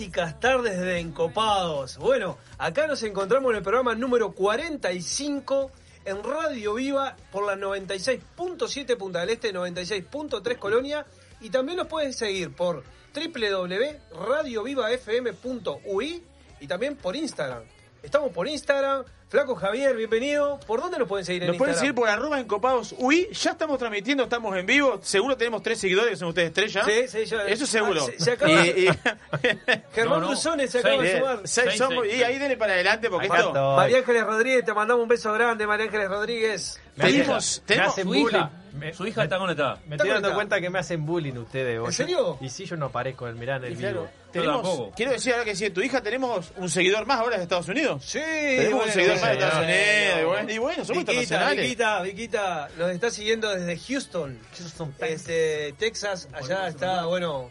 clásicas tardes de Encopados. Bueno, acá nos encontramos en el programa número 45 en Radio Viva por la 96.7 Punta del Este, 96.3 Colonia y también nos pueden seguir por www.radiovivafm.ui y también por Instagram. Estamos por Instagram. Flaco Javier, bienvenido. ¿Por dónde nos pueden seguir en Nos pueden seguir por arroba encopados UI. Ya estamos transmitiendo, estamos en vivo. Seguro tenemos tres seguidores, son ustedes tres ya. Sí, sí, ya- Eso seguro. Ah, se- se acaba- Y- y- Germán No, se acaba de sumar. seis Seis, somos, seis. y ahí denle para adelante porque esto. María Ángeles Rodríguez, te mandamos un beso grande, María Ángeles Rodríguez. Tenemos, Me tenemos, hacen Su bullying. hija, Me- su hija está conectada. Me estoy dando cuenta que me hacen bullying ustedes. vos. ¿En serio? Y si yo no aparezco en mirar en el vivo. tenemos- tampoco. quiero decir ahora que si tu hija tenemos un seguidor más ahora de Estados Unidos. Sí, Tenemos bueno, un seguidor más de bueno, Estados Unidos. Y bueno, y bueno, somos Viquita, internacionales. Viquita, Viquita, nos está siguiendo desde Houston, Houston, este, Texas. Allá está, bueno,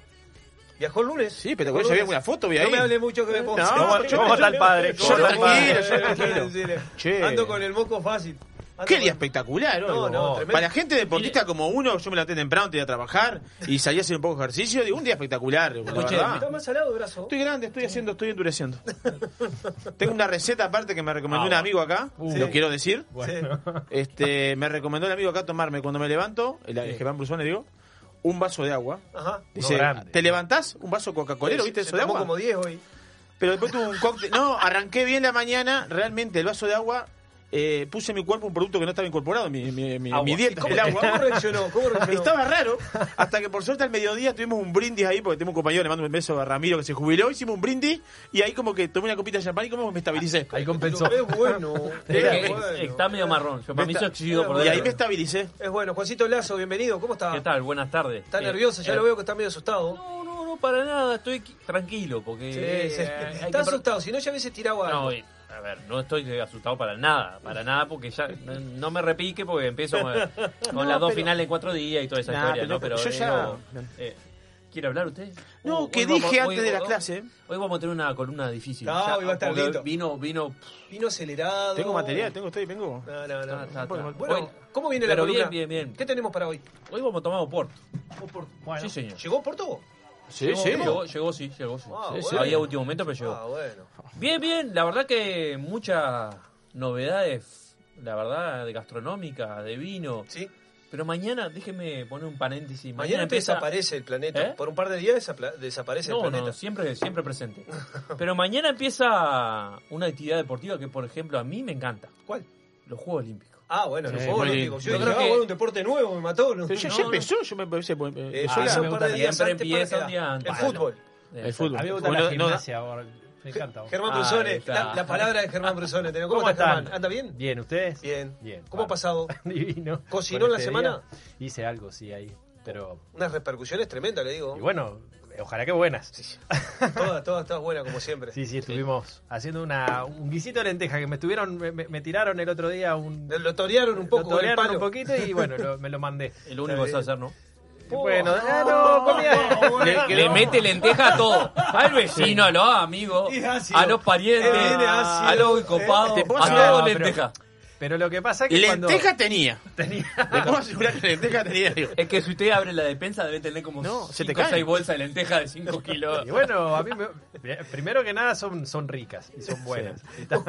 viajó el lunes. Sí, pero Viajó ya el vi lunes. una foto, vi No ahí. me hable mucho que me pongo. No, ¿Cómo- yo- cómo yo- está el padre? yo ¿Cómo está el tranquilo, padre? yo tranquilo. Che. Ando con el moco fácil. Ando Qué día espectacular, No, ¿no? no. Para gente deportista como uno, yo me levanté temprano, tenía a trabajar y salí a hacer un poco de ejercicio. Digo, un día espectacular, la Escuche, verdad. Está más salado el brazo. Estoy grande, estoy haciendo, estoy endureciendo. Tengo una receta aparte que me recomendó Ah, un amigo acá, Uh. lo quiero decir. Bueno. Este, me recomendó el amigo acá tomarme cuando me levanto, el, el Germán Brusone, digo, un vaso de agua. Ajá. Dice, grande. ¿te levantás? Un vaso Coca-Colero, ¿viste Se eso de agua? como 10 hoy. Pero después tuve un cóctel. No, arranqué bien la mañana. Realmente el vaso de agua. Eh, puse en mi cuerpo un producto que no estaba incorporado en mi, mi- mi- Agua. mi dieta. ¿Cómo, el agua. ¿Cómo reaccionó? ¿Cómo reaccionó? Estaba raro, hasta que por suerte al mediodía tuvimos un brindis ahí, porque tengo un compañero, le mando un beso a Ramiro que se jubiló, hicimos un brindis y ahí como que tomé una copita de champán y como me estabilicé. Ahí compensó. Es bueno. Es Es que bueno. Está medio marrón. Yo para mí Está- eso exhibido por Y ahí me estabilicé. Es bueno. Juancito Lazo, bienvenido. ¿Cómo está? ¿Qué tal? Buenas tardes. Está Eh, nervioso, ya eh, lo veo que está medio asustado. No, no, no, para nada. Estoy qui- tranquilo porque. Sí, eh, sí. Está asustado, si no ya hubiese tirado algo. No, a ver, no estoy asustado para nada. Para nada porque ya no, no me repique porque empiezo con, con No, las dos pero- finales en cuatro días y toda esa Nah, historia, pero ¿no? Pero yo eh, ya- no, eh, ¿Quiere hablar usted? No, Hoy que vamos- dije hoy- antes de la hoy- clase. Hoy vamos a tener una columna difícil. No, Ya, hoy va a estar lindo. Vino, vino. Vino acelerado. Tengo material, tengo, estoy, vengo. No, no, no. Está, está, está. Bueno, Hoy- ¿cómo viene pero la columna? bien, bien, bien. ¿Qué tenemos para hoy? Hoy vamos a tomar Oporto. Bueno. Sí, señor. ¿Llegó Porto? Sí, llegó, sí. llegó, llegó, sí, llegó, sí. Ah, Sí, bueno. Había último momento, pero llegó. Ah, bueno. Bien, bien. La verdad que muchas novedades, la verdad, de gastronómica, de vino. Sí. Pero mañana, déjeme poner un paréntesis. Mañana, Mañana, empieza... desaparece el planeta. ¿Eh? Por un par de días desapla- desaparece el planeta. no, siempre, siempre presente. Pero mañana empieza una actividad deportiva que, por ejemplo, a mí me encanta. ¿Cuál? Los Juegos Olímpicos. Ah, bueno, Juegos muy Olímpicos. Yo Yo creo que- bueno, un deporte nuevo, me mató. ¿no? Pero ya, No, ya no. empezó, yo me parece. Eh, Eh, ah, yo hizo la- un par de días Siempre antes empieza un día antes. El fútbol. El fútbol. A mí me gusta la no- gimnasia ahora. Me encanta. Germán Ah, Brusone, la, la palabra de Germán Brusone. ¿Cómo, ¿Cómo está están? Germán? ¿Anda bien? Bien, ¿ustedes? Bien. Bien. ¿Cómo ha pasado? Divino. ¿Cocinó en la este semana? día. Hice algo, sí, ahí. Pero, Unas repercusiones tremendas, le digo. y bueno, ojalá que buenas. Todas, todas, todas buenas como siempre. Sí, sí, estuvimos haciendo una, un guisito de lenteja que me estuvieron, me, me- me tiraron el otro día un... Lo torearon un poco lo el torearon palo. un poquito y bueno, lo- me lo mandé. Es lo único que hacer, ¿no? Bueno, ah, no, comía... Le, le mete lenteja a todo. Al vecino, a los amigos, a los parientes, a los copados, puedo a asegurar- todo No, pero- lenteja. Pero lo que pasa es que cuando... Lenteja tenía. Tenía... Te puedo asegurar que lenteja tenía. digo. Es que si usted abre la despensa debe tener como No, se te 5 o cae. 6 bolsas de lenteja de 5 kilos. Y bueno, a mí me- primero que nada son, son ricas y son buenas. Ta-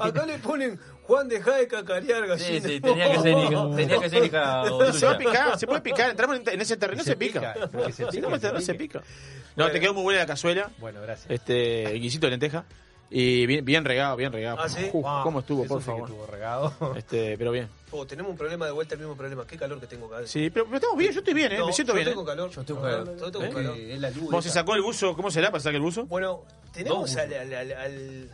Acá le ponen Juan deja de cacarear Sí, gallina. sí, tenía que ser hija, tenía que ser hija Se va a picar, se puede picar. Entramos en, en ese terreno, se, Se pica. pica, porque se Si pica, no, se no pica. No, te quedó muy buena la cazuela. Bueno, gracias. Este, guisito de lenteja. Y bien, bien regado, bien regado. ¿Ah, sí? Uf, Wow, ¿Cómo estuvo, por favor? estuvo regado. Este, pero bien. Oh, tenemos un problema de vuelta, el mismo problema. Qué calor que tengo acá. Sí, pero, pero estamos bien, yo estoy bien, ¿eh? No, me siento yo bien. tengo ¿eh? calor. Yo tengo No, calor. yo tengo Es calor. que es la luz ¿Vos se sacó el buzo? ¿Cómo será para sacar el buzo? Bueno, tenemos al, al- al- al-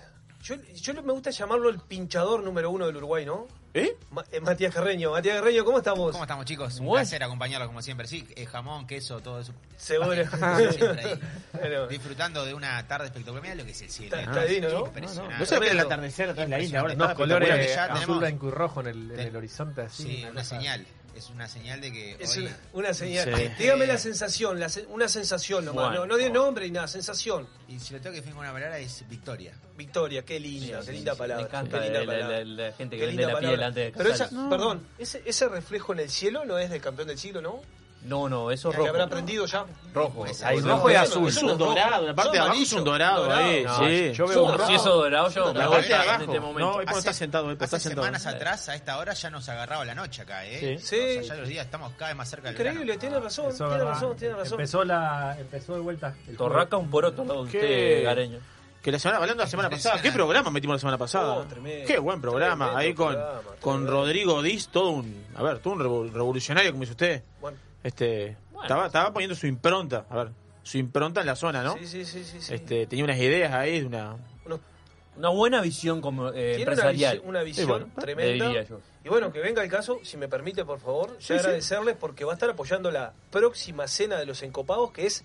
Yo, yo me gusta llamarlo el pinchador número uno del Uruguay, ¿no? ¿Eh? Ma- eh, Matías Carreño. Matías Carreño, ¿cómo estamos? ¿Cómo estamos, chicos? Un Bueno. placer acompañarlos como siempre. Sí, eh, jamón, queso, todo eso. Seguro. Siempre ahí. Bueno, Disfrutando de una tarde espectacular. Mira lo que es el cielo. Está- ¿no? divino, ¿no? Impresionante. No se ve el atardecer atrás de la isla ahora. Unos está colores azul, blanco y rojo en el, en el horizonte así. Sí, una cosa- señal. Es una señal de que es hoy... una, una señal. Sí. Dígame la sensación, la se- una sensación nomás. Bueno. No, no de nombre ni nada, sensación. Y si lo tengo que definir con una palabra es victoria. Victoria, qué linda, Sí, qué linda sí, palabra. Me encanta qué linda la, la- palabra. la- la gente Qué que vende linda la piel antes de Pero esa, perdón, ese, ese reflejo en el cielo no es del campeón del siglo, ¿no? No, no, eso es Que rojo. habrá aprendido ya. Rojo. Pues, Ahí, No, rojo y azul. Es no un dorado, la parte de abajo es un dorado sí. yo veo un Si eso dorado, yo me La voy parte de en abajo. este momento. No, es cuando está sentado, hace sentado. semanas atrás, a esta hora, ya nos agarraba la noche acá, ¿eh? Sí. Sí. O sea, ya los días estamos cada vez más cerca del Increíble, verano. tiene razón, Eso es tiene razón, tiene razón. Empezó, la, empezó de vuelta. el Torraca un poroto al lado de ¿Qué? usted, Gareño. Que la semana, hablando de la semana pasada, ¿qué programa metimos la semana pasada? Oh, tremendo, Qué buen programa, tremendo ahí con, programa, con. Rodrigo Diz, todo un, a ver, todo un revo- revolucionario, como dice usted. Bueno, Este, Bueno. estaba, estaba poniendo su impronta, a ver, su impronta en la zona, ¿no? sí, sí, sí, sí. sí. Este, tenía unas ideas ahí de una, Uno- Una buena visión como, eh, tiene una, empresarial. una visión bueno, tremenda. diría yo. Y bueno, que venga el caso, si me permite, por favor, Sí, ya sí. agradecerles porque va a estar apoyando la próxima cena de los encopados, que es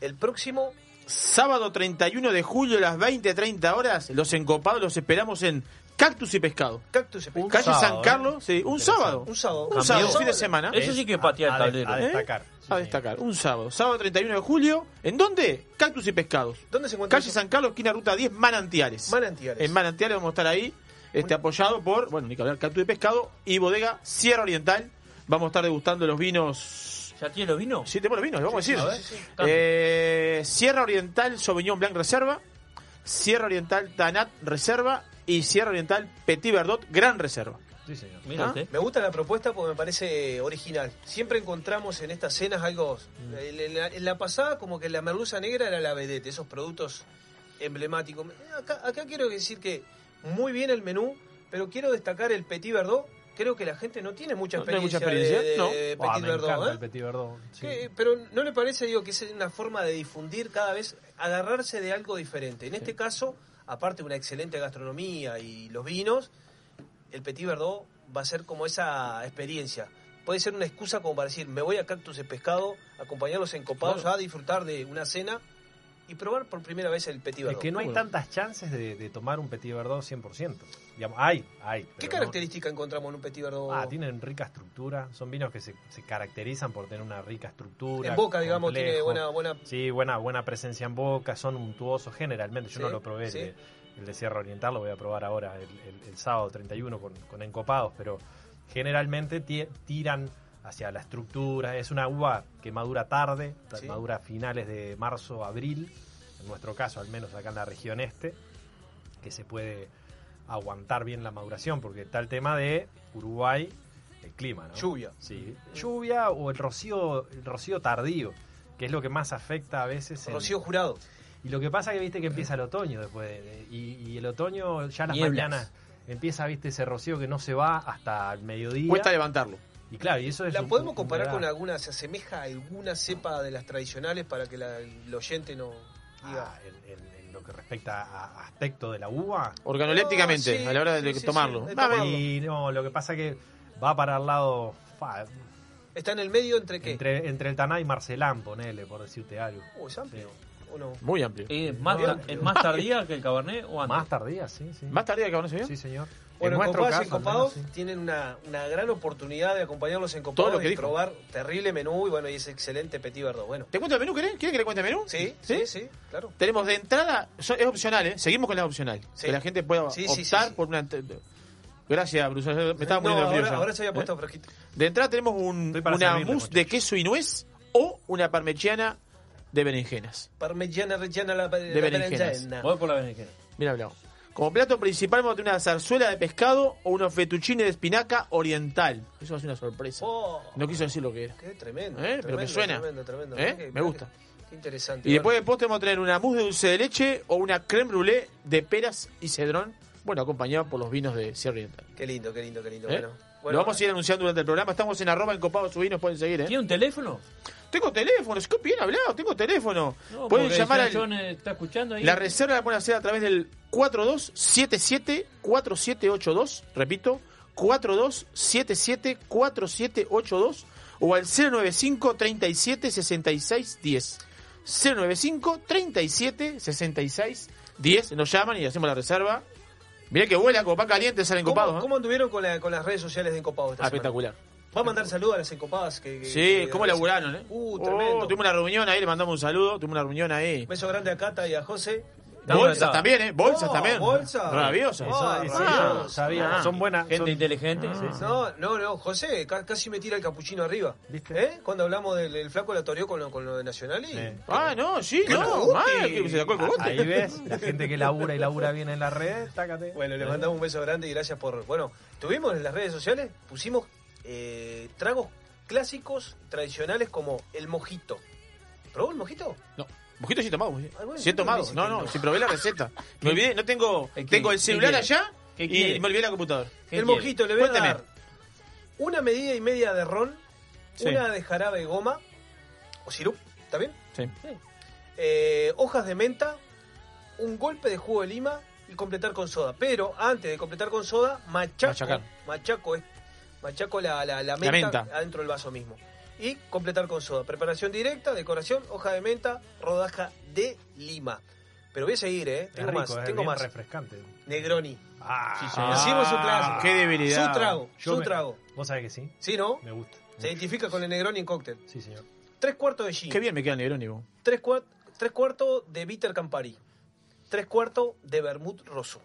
el próximo Sábado 31 de julio a las 20-30 horas, los encopados los esperamos en Cactus y Pescado. Cactus y Un Calle sábado, San ¿eh? Carlos, sí, un sábado. Un sábado. Un sábado, fin de semana. Eso sí que patea el tablero. a ¿Eh? destacar. Sí, A destacar, un sábado. Sábado 31 de julio. ¿En dónde? Cactus y Pescados. ¿Dónde se encuentra? Calle eso? San Carlos, esquina ruta 10, Manantiales. Manantiales. En Manantiales vamos a estar ahí, este, apoyado por, bueno, ni que hablar, Cactus y Pescado y Bodega Sierra Oriental. Vamos a estar degustando los vinos. ¿Ya tiene los vinos? Sí, tenemos los vinos, vamos a decir. Sí, sí. Eh, Sierra Oriental Sauvignon Blanc Reserva, Sierra Oriental Tanat Reserva y Sierra Oriental Petit Verdot Gran Reserva. Sí, señor. Mira ¿Ah? Me gusta la propuesta porque me parece original. Siempre encontramos en estas cenas algo. En, en la, en la pasada, como que la merluza negra era la vedette, esos productos emblemáticos. Acá, acá quiero decir que muy bien el menú, pero quiero destacar el Petit Verdot. Creo que la gente no tiene mucha No experiencia, de- experiencia, de, no. Ah, Petit me Verdot. encanta ¿eh? el Petit Verdot. sí. Que- pero ¿no le parece, digo, que es una forma de difundir cada vez, agarrarse de algo diferente? En este caso, aparte de una excelente gastronomía y los vinos, el Petit Verdot va a ser como esa experiencia. Puede ser una excusa como para decir, me voy a Cactus de Pescado, acompañarlos en copados a disfrutar de una cena y probar por primera vez el Petit Es Verdot. que no hay tantas chances de, de tomar un Petit Verdot 100%. Digamos, hay, hay. ¿Qué no- característica encontramos en un Petit Verdot? Ah, tienen rica estructura. Son vinos que se, se caracterizan por tener una rica estructura. en boca, digamos, tiene buena... buena Sí, buena, buena presencia en boca. Son untuosos generalmente. Yo Sí, no lo probé. el sí. El de Sierra Oriental lo voy a probar ahora el, el- el sábado 31 con, con encopados. Pero generalmente ti- tiran hacia la estructura. Es una uva que madura tarde, Sí. madura a finales de marzo, abril. En nuestro caso, al menos acá en la región este, que se puede aguantar bien la maduración, porque está el tema de Uruguay, el clima, ¿no? lluvia. Sí, lluvia o el rocío, el rocío tardío, que es lo que más afecta a veces. en- Rocío Jurado. Y lo que pasa que viste que empieza el otoño después, de- de- y, y el otoño ya las Nieblas. mañanas empieza, viste, ese rocío que no se va hasta el mediodía. Cuesta levantarlo. Y claro, y eso es ¿La un- podemos comparar con alguna, se asemeja a alguna cepa de las tradicionales para que la- el oyente no diga? Ah, en, en- que respecta a aspecto de la uva. Organolépticamente, No, sí, a la hora de, sí, sí, tomarlo. de. Y no, lo que pasa que va para el lado. fa, ¿Está en el medio entre qué? entre, entre el Taná y Marcelán, ponele, por decirte algo. Oh, es amplio, Sí. ¿o no? Muy amplio. ¿Es más, Bien. ta- ¿Es más tardía que el Cabernet o antes? Más tardía, sí, sí. ¿Más tardía que ahora se vio? Sí, señor. Bueno, en y caso, al Copados menos, sí. tienen una, una gran oportunidad de acompañarlos en Todo Copados lo que y dijo. probar terrible menú y bueno, y ese excelente Petit Verdot. Bueno, ¿Te cuento el menú, querés? ¿Quieres que le cuente el menú? sí, sí, sí, claro. Tenemos de entrada, es opcional, ¿eh? Seguimos con la opcional. Sí. Que la gente pueda Sí, optar sí, sí, sí. por una... Gracias, Bruce. Me estaba No, poniendo ahora, nervioso. ahora se había ¿Eh? puesto fresquito. De entrada tenemos un- una servirle, mousse de queso y nuez o una parmegiana de berenjenas. Parmigiana reggiana la, la berenjenas. berenjena. Voy por la berenjena. Mira, hablamos. Como plato principal vamos a tener una zarzuela de pescado o unos fettuccine de espinaca oriental. Eso va a ser una sorpresa. Oh, No quiso decir lo que era. qué tremendo. ¿Eh? Pero me tremendo, suena. Tremendo, tremendo. ¿Eh? Me gusta. Qué interesante. Y después de postre vamos a tener una mousse de dulce de leche o una creme brûlée de peras y cedrón. Bueno, acompañado por los vinos de Sierra Oriental. Qué lindo, qué lindo, qué lindo. ¿Eh? Bueno, bueno, Lo vamos a ir anunciando durante el programa. Estamos en arroba en Copados Subinos, pueden seguir, ¿eh? ¿Tiene un teléfono? Tengo teléfono, qué bien hablado, tengo teléfono. No, Pueden llamar al... John eh, está escuchando ahí. La reserva la pueden hacer a través del 4277-4782. Repito, 4277-4782 o al 095-37-66-10. 095-37-66-10. Nos llaman y hacemos la reserva. Mirá que vuela pan caliente, salen ¿Cómo, copados. ¿no? cómo anduvieron con, la- con las redes sociales de Encopados esta Ah, espectacular. Va a mandar saludos a las encopadas que, que- Sí, que- cómo laburaron, ¿eh? Uh, Oh, tremendo. tuvimos una reunión ahí, le mandamos un saludo. Tuvimos una reunión ahí. Beso grande a Cata y a José. Bolsas también, ¿eh? Bolsas Oh, también. bolsas. Rabiosas. Ah, sí, ah, sabía, ah. son buenas. Gente son- inteligente. No, no, no, José ca- casi me tira el capuchino arriba. ¿Viste? ¿Eh? Cuando hablamos del el flaco la toreó con lo, con lo de Nacional y... Sí. Ah, no, sí, ¡Qué no. mal, que se sacó el cogote. Ahí ves, la gente que labura y labura bien en las redes, tácate. Bueno, le mandamos un beso grande y gracias por... Bueno, tuvimos en las redes sociales, pusimos eh, tragos clásicos, tradicionales como el mojito. ¿Probó el mojito? No, mojito sí tomado. Sí, he tomado. No, no, si probé la receta. Me olvidé, no tengo. ¿Qué Tengo el celular ¿Qué allá ¿Qué y me olvidé la computadora. ¿Qué el mojito le voy a dar una medida y media de ron, una de jarabe de goma o sirup, ¿está bien? Sí. Eh, hojas de menta, un golpe de jugo de lima y completar con soda. Pero antes de completar con soda, machaco, Machacar. machaco, es- machaco la, la, la menta, menta. adentro del vaso mismo. Y completar con soda. Preparación directa, decoración, hoja de menta, rodaja de lima. Pero voy a seguir, ¿eh? Tengo rico, más, es tengo bien más. refrescante. Negroni. Ah, Sí. Hicimos un clásico. Qué debilidad. Su trago, Yo su me- trago. Vos sabés que sí, ¿Sí, no? me gusta. Se identifica con el Negroni en cóctel. Sí, señor. Tres cuartos de gin. Qué bien me queda el Negrónimo. Tres, cuar- tres cuartos de bitter Campari. Tres cuartos de vermut rosso.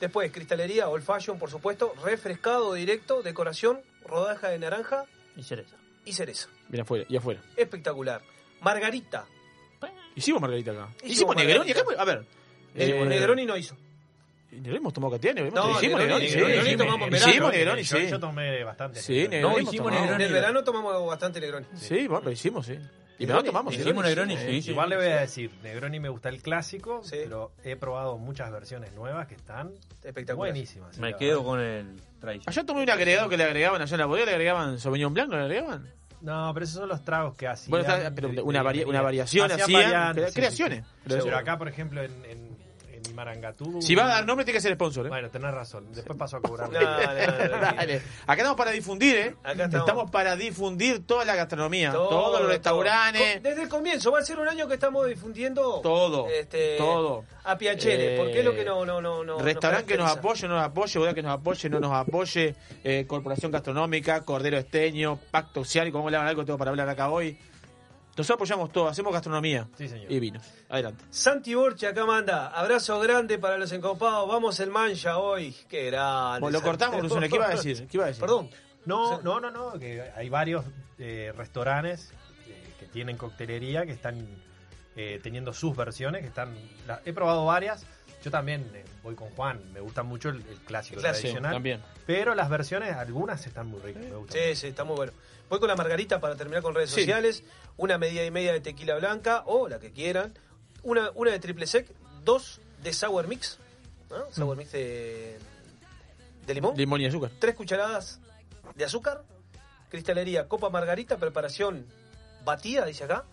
Después, cristalería, old fashion, por supuesto. Refrescado directo, decoración, rodaja de naranja Y cereza. y cereza. Bien afuera, y afuera. Espectacular. Margarita. Hicimos Margarita acá. Hicimos Hicimos Negroni acá. A ver. El eh, Negroni no hizo. Negroni hemos tomado. Negroni. No, hicimos Negroni, Negroni. Negroni tomamos en verano. Hicimos Negroni, yo, sí. yo tomé bastante. Sí, Negroni. Negroni. No, hicimos tomado. En Negroni. el verano tomamos bastante Negroni. Sí, bueno, lo hicimos, sí. Y Negroni, no tomamos. Hicimos Negroni, sí, sí. sí. Igual le voy a decir, Negroni me gusta el clásico, Sí. pero he probado muchas versiones nuevas que están Espectacular. buenísimas. Me la quedo verdad. con el tradicional. Allá tomé un agregado que le agregaban allá en la bodega, le agregaban Sauvignon Blanc, ¿no le agregaban? No, pero esos son los tragos que hacían. Bueno, está- pero de- una, de- varia- una variación hacían hacían, variantes, sí, sí, creaciones. sí. Pero Pero acá, por ejemplo, en, en, Si va a dar nombre, tiene que ser sponsor, ¿eh? Bueno, tenés razón. Después paso a cobrar. No. Dale. Acá estamos para difundir, ¿eh? Acá estamos. para difundir toda la gastronomía. Todo, todos los restaurantes. Desde el comienzo, va a ser un año que estamos difundiendo Todo, este, todo. a Piachele, Eh, porque es lo que no, no, no, no Restaurante que nos apoye, no nos apoye, bodega que nos apoye, no nos apoye, eh, Corporación Gastronómica, Cordero Esteño, Pacto Social, como le hagan algo tengo para hablar acá hoy. Nosotros apoyamos todo, hacemos gastronomía Sí, señor. y vinos. Adelante. Santi Borchi acá manda, abrazo grande para los encopados, vamos el mancha hoy, qué grande. Bueno, lo cortamos, Brusone, ¿qué iba a decir? ¿Qué iba a decir? Perdón, No, no, no, no, que hay varios eh, restaurantes eh, que tienen coctelería que están eh, teniendo sus versiones, que están... la- he probado varias, yo también eh, voy con Juan, me gusta mucho el, el clásico, El clásico, tradicional, también. pero las versiones, algunas están muy ricas, me gustan. sí, sí, está muy bueno. Voy con la margarita para terminar con redes Sí. sociales, una medida y media de tequila blanca, o la que quieran, una, una de triple sec, dos de sour mix, ¿no? sour mix de, de limón, Limón y azúcar. tres cucharadas de azúcar, cristalería, copa margarita, preparación batida, dice acá,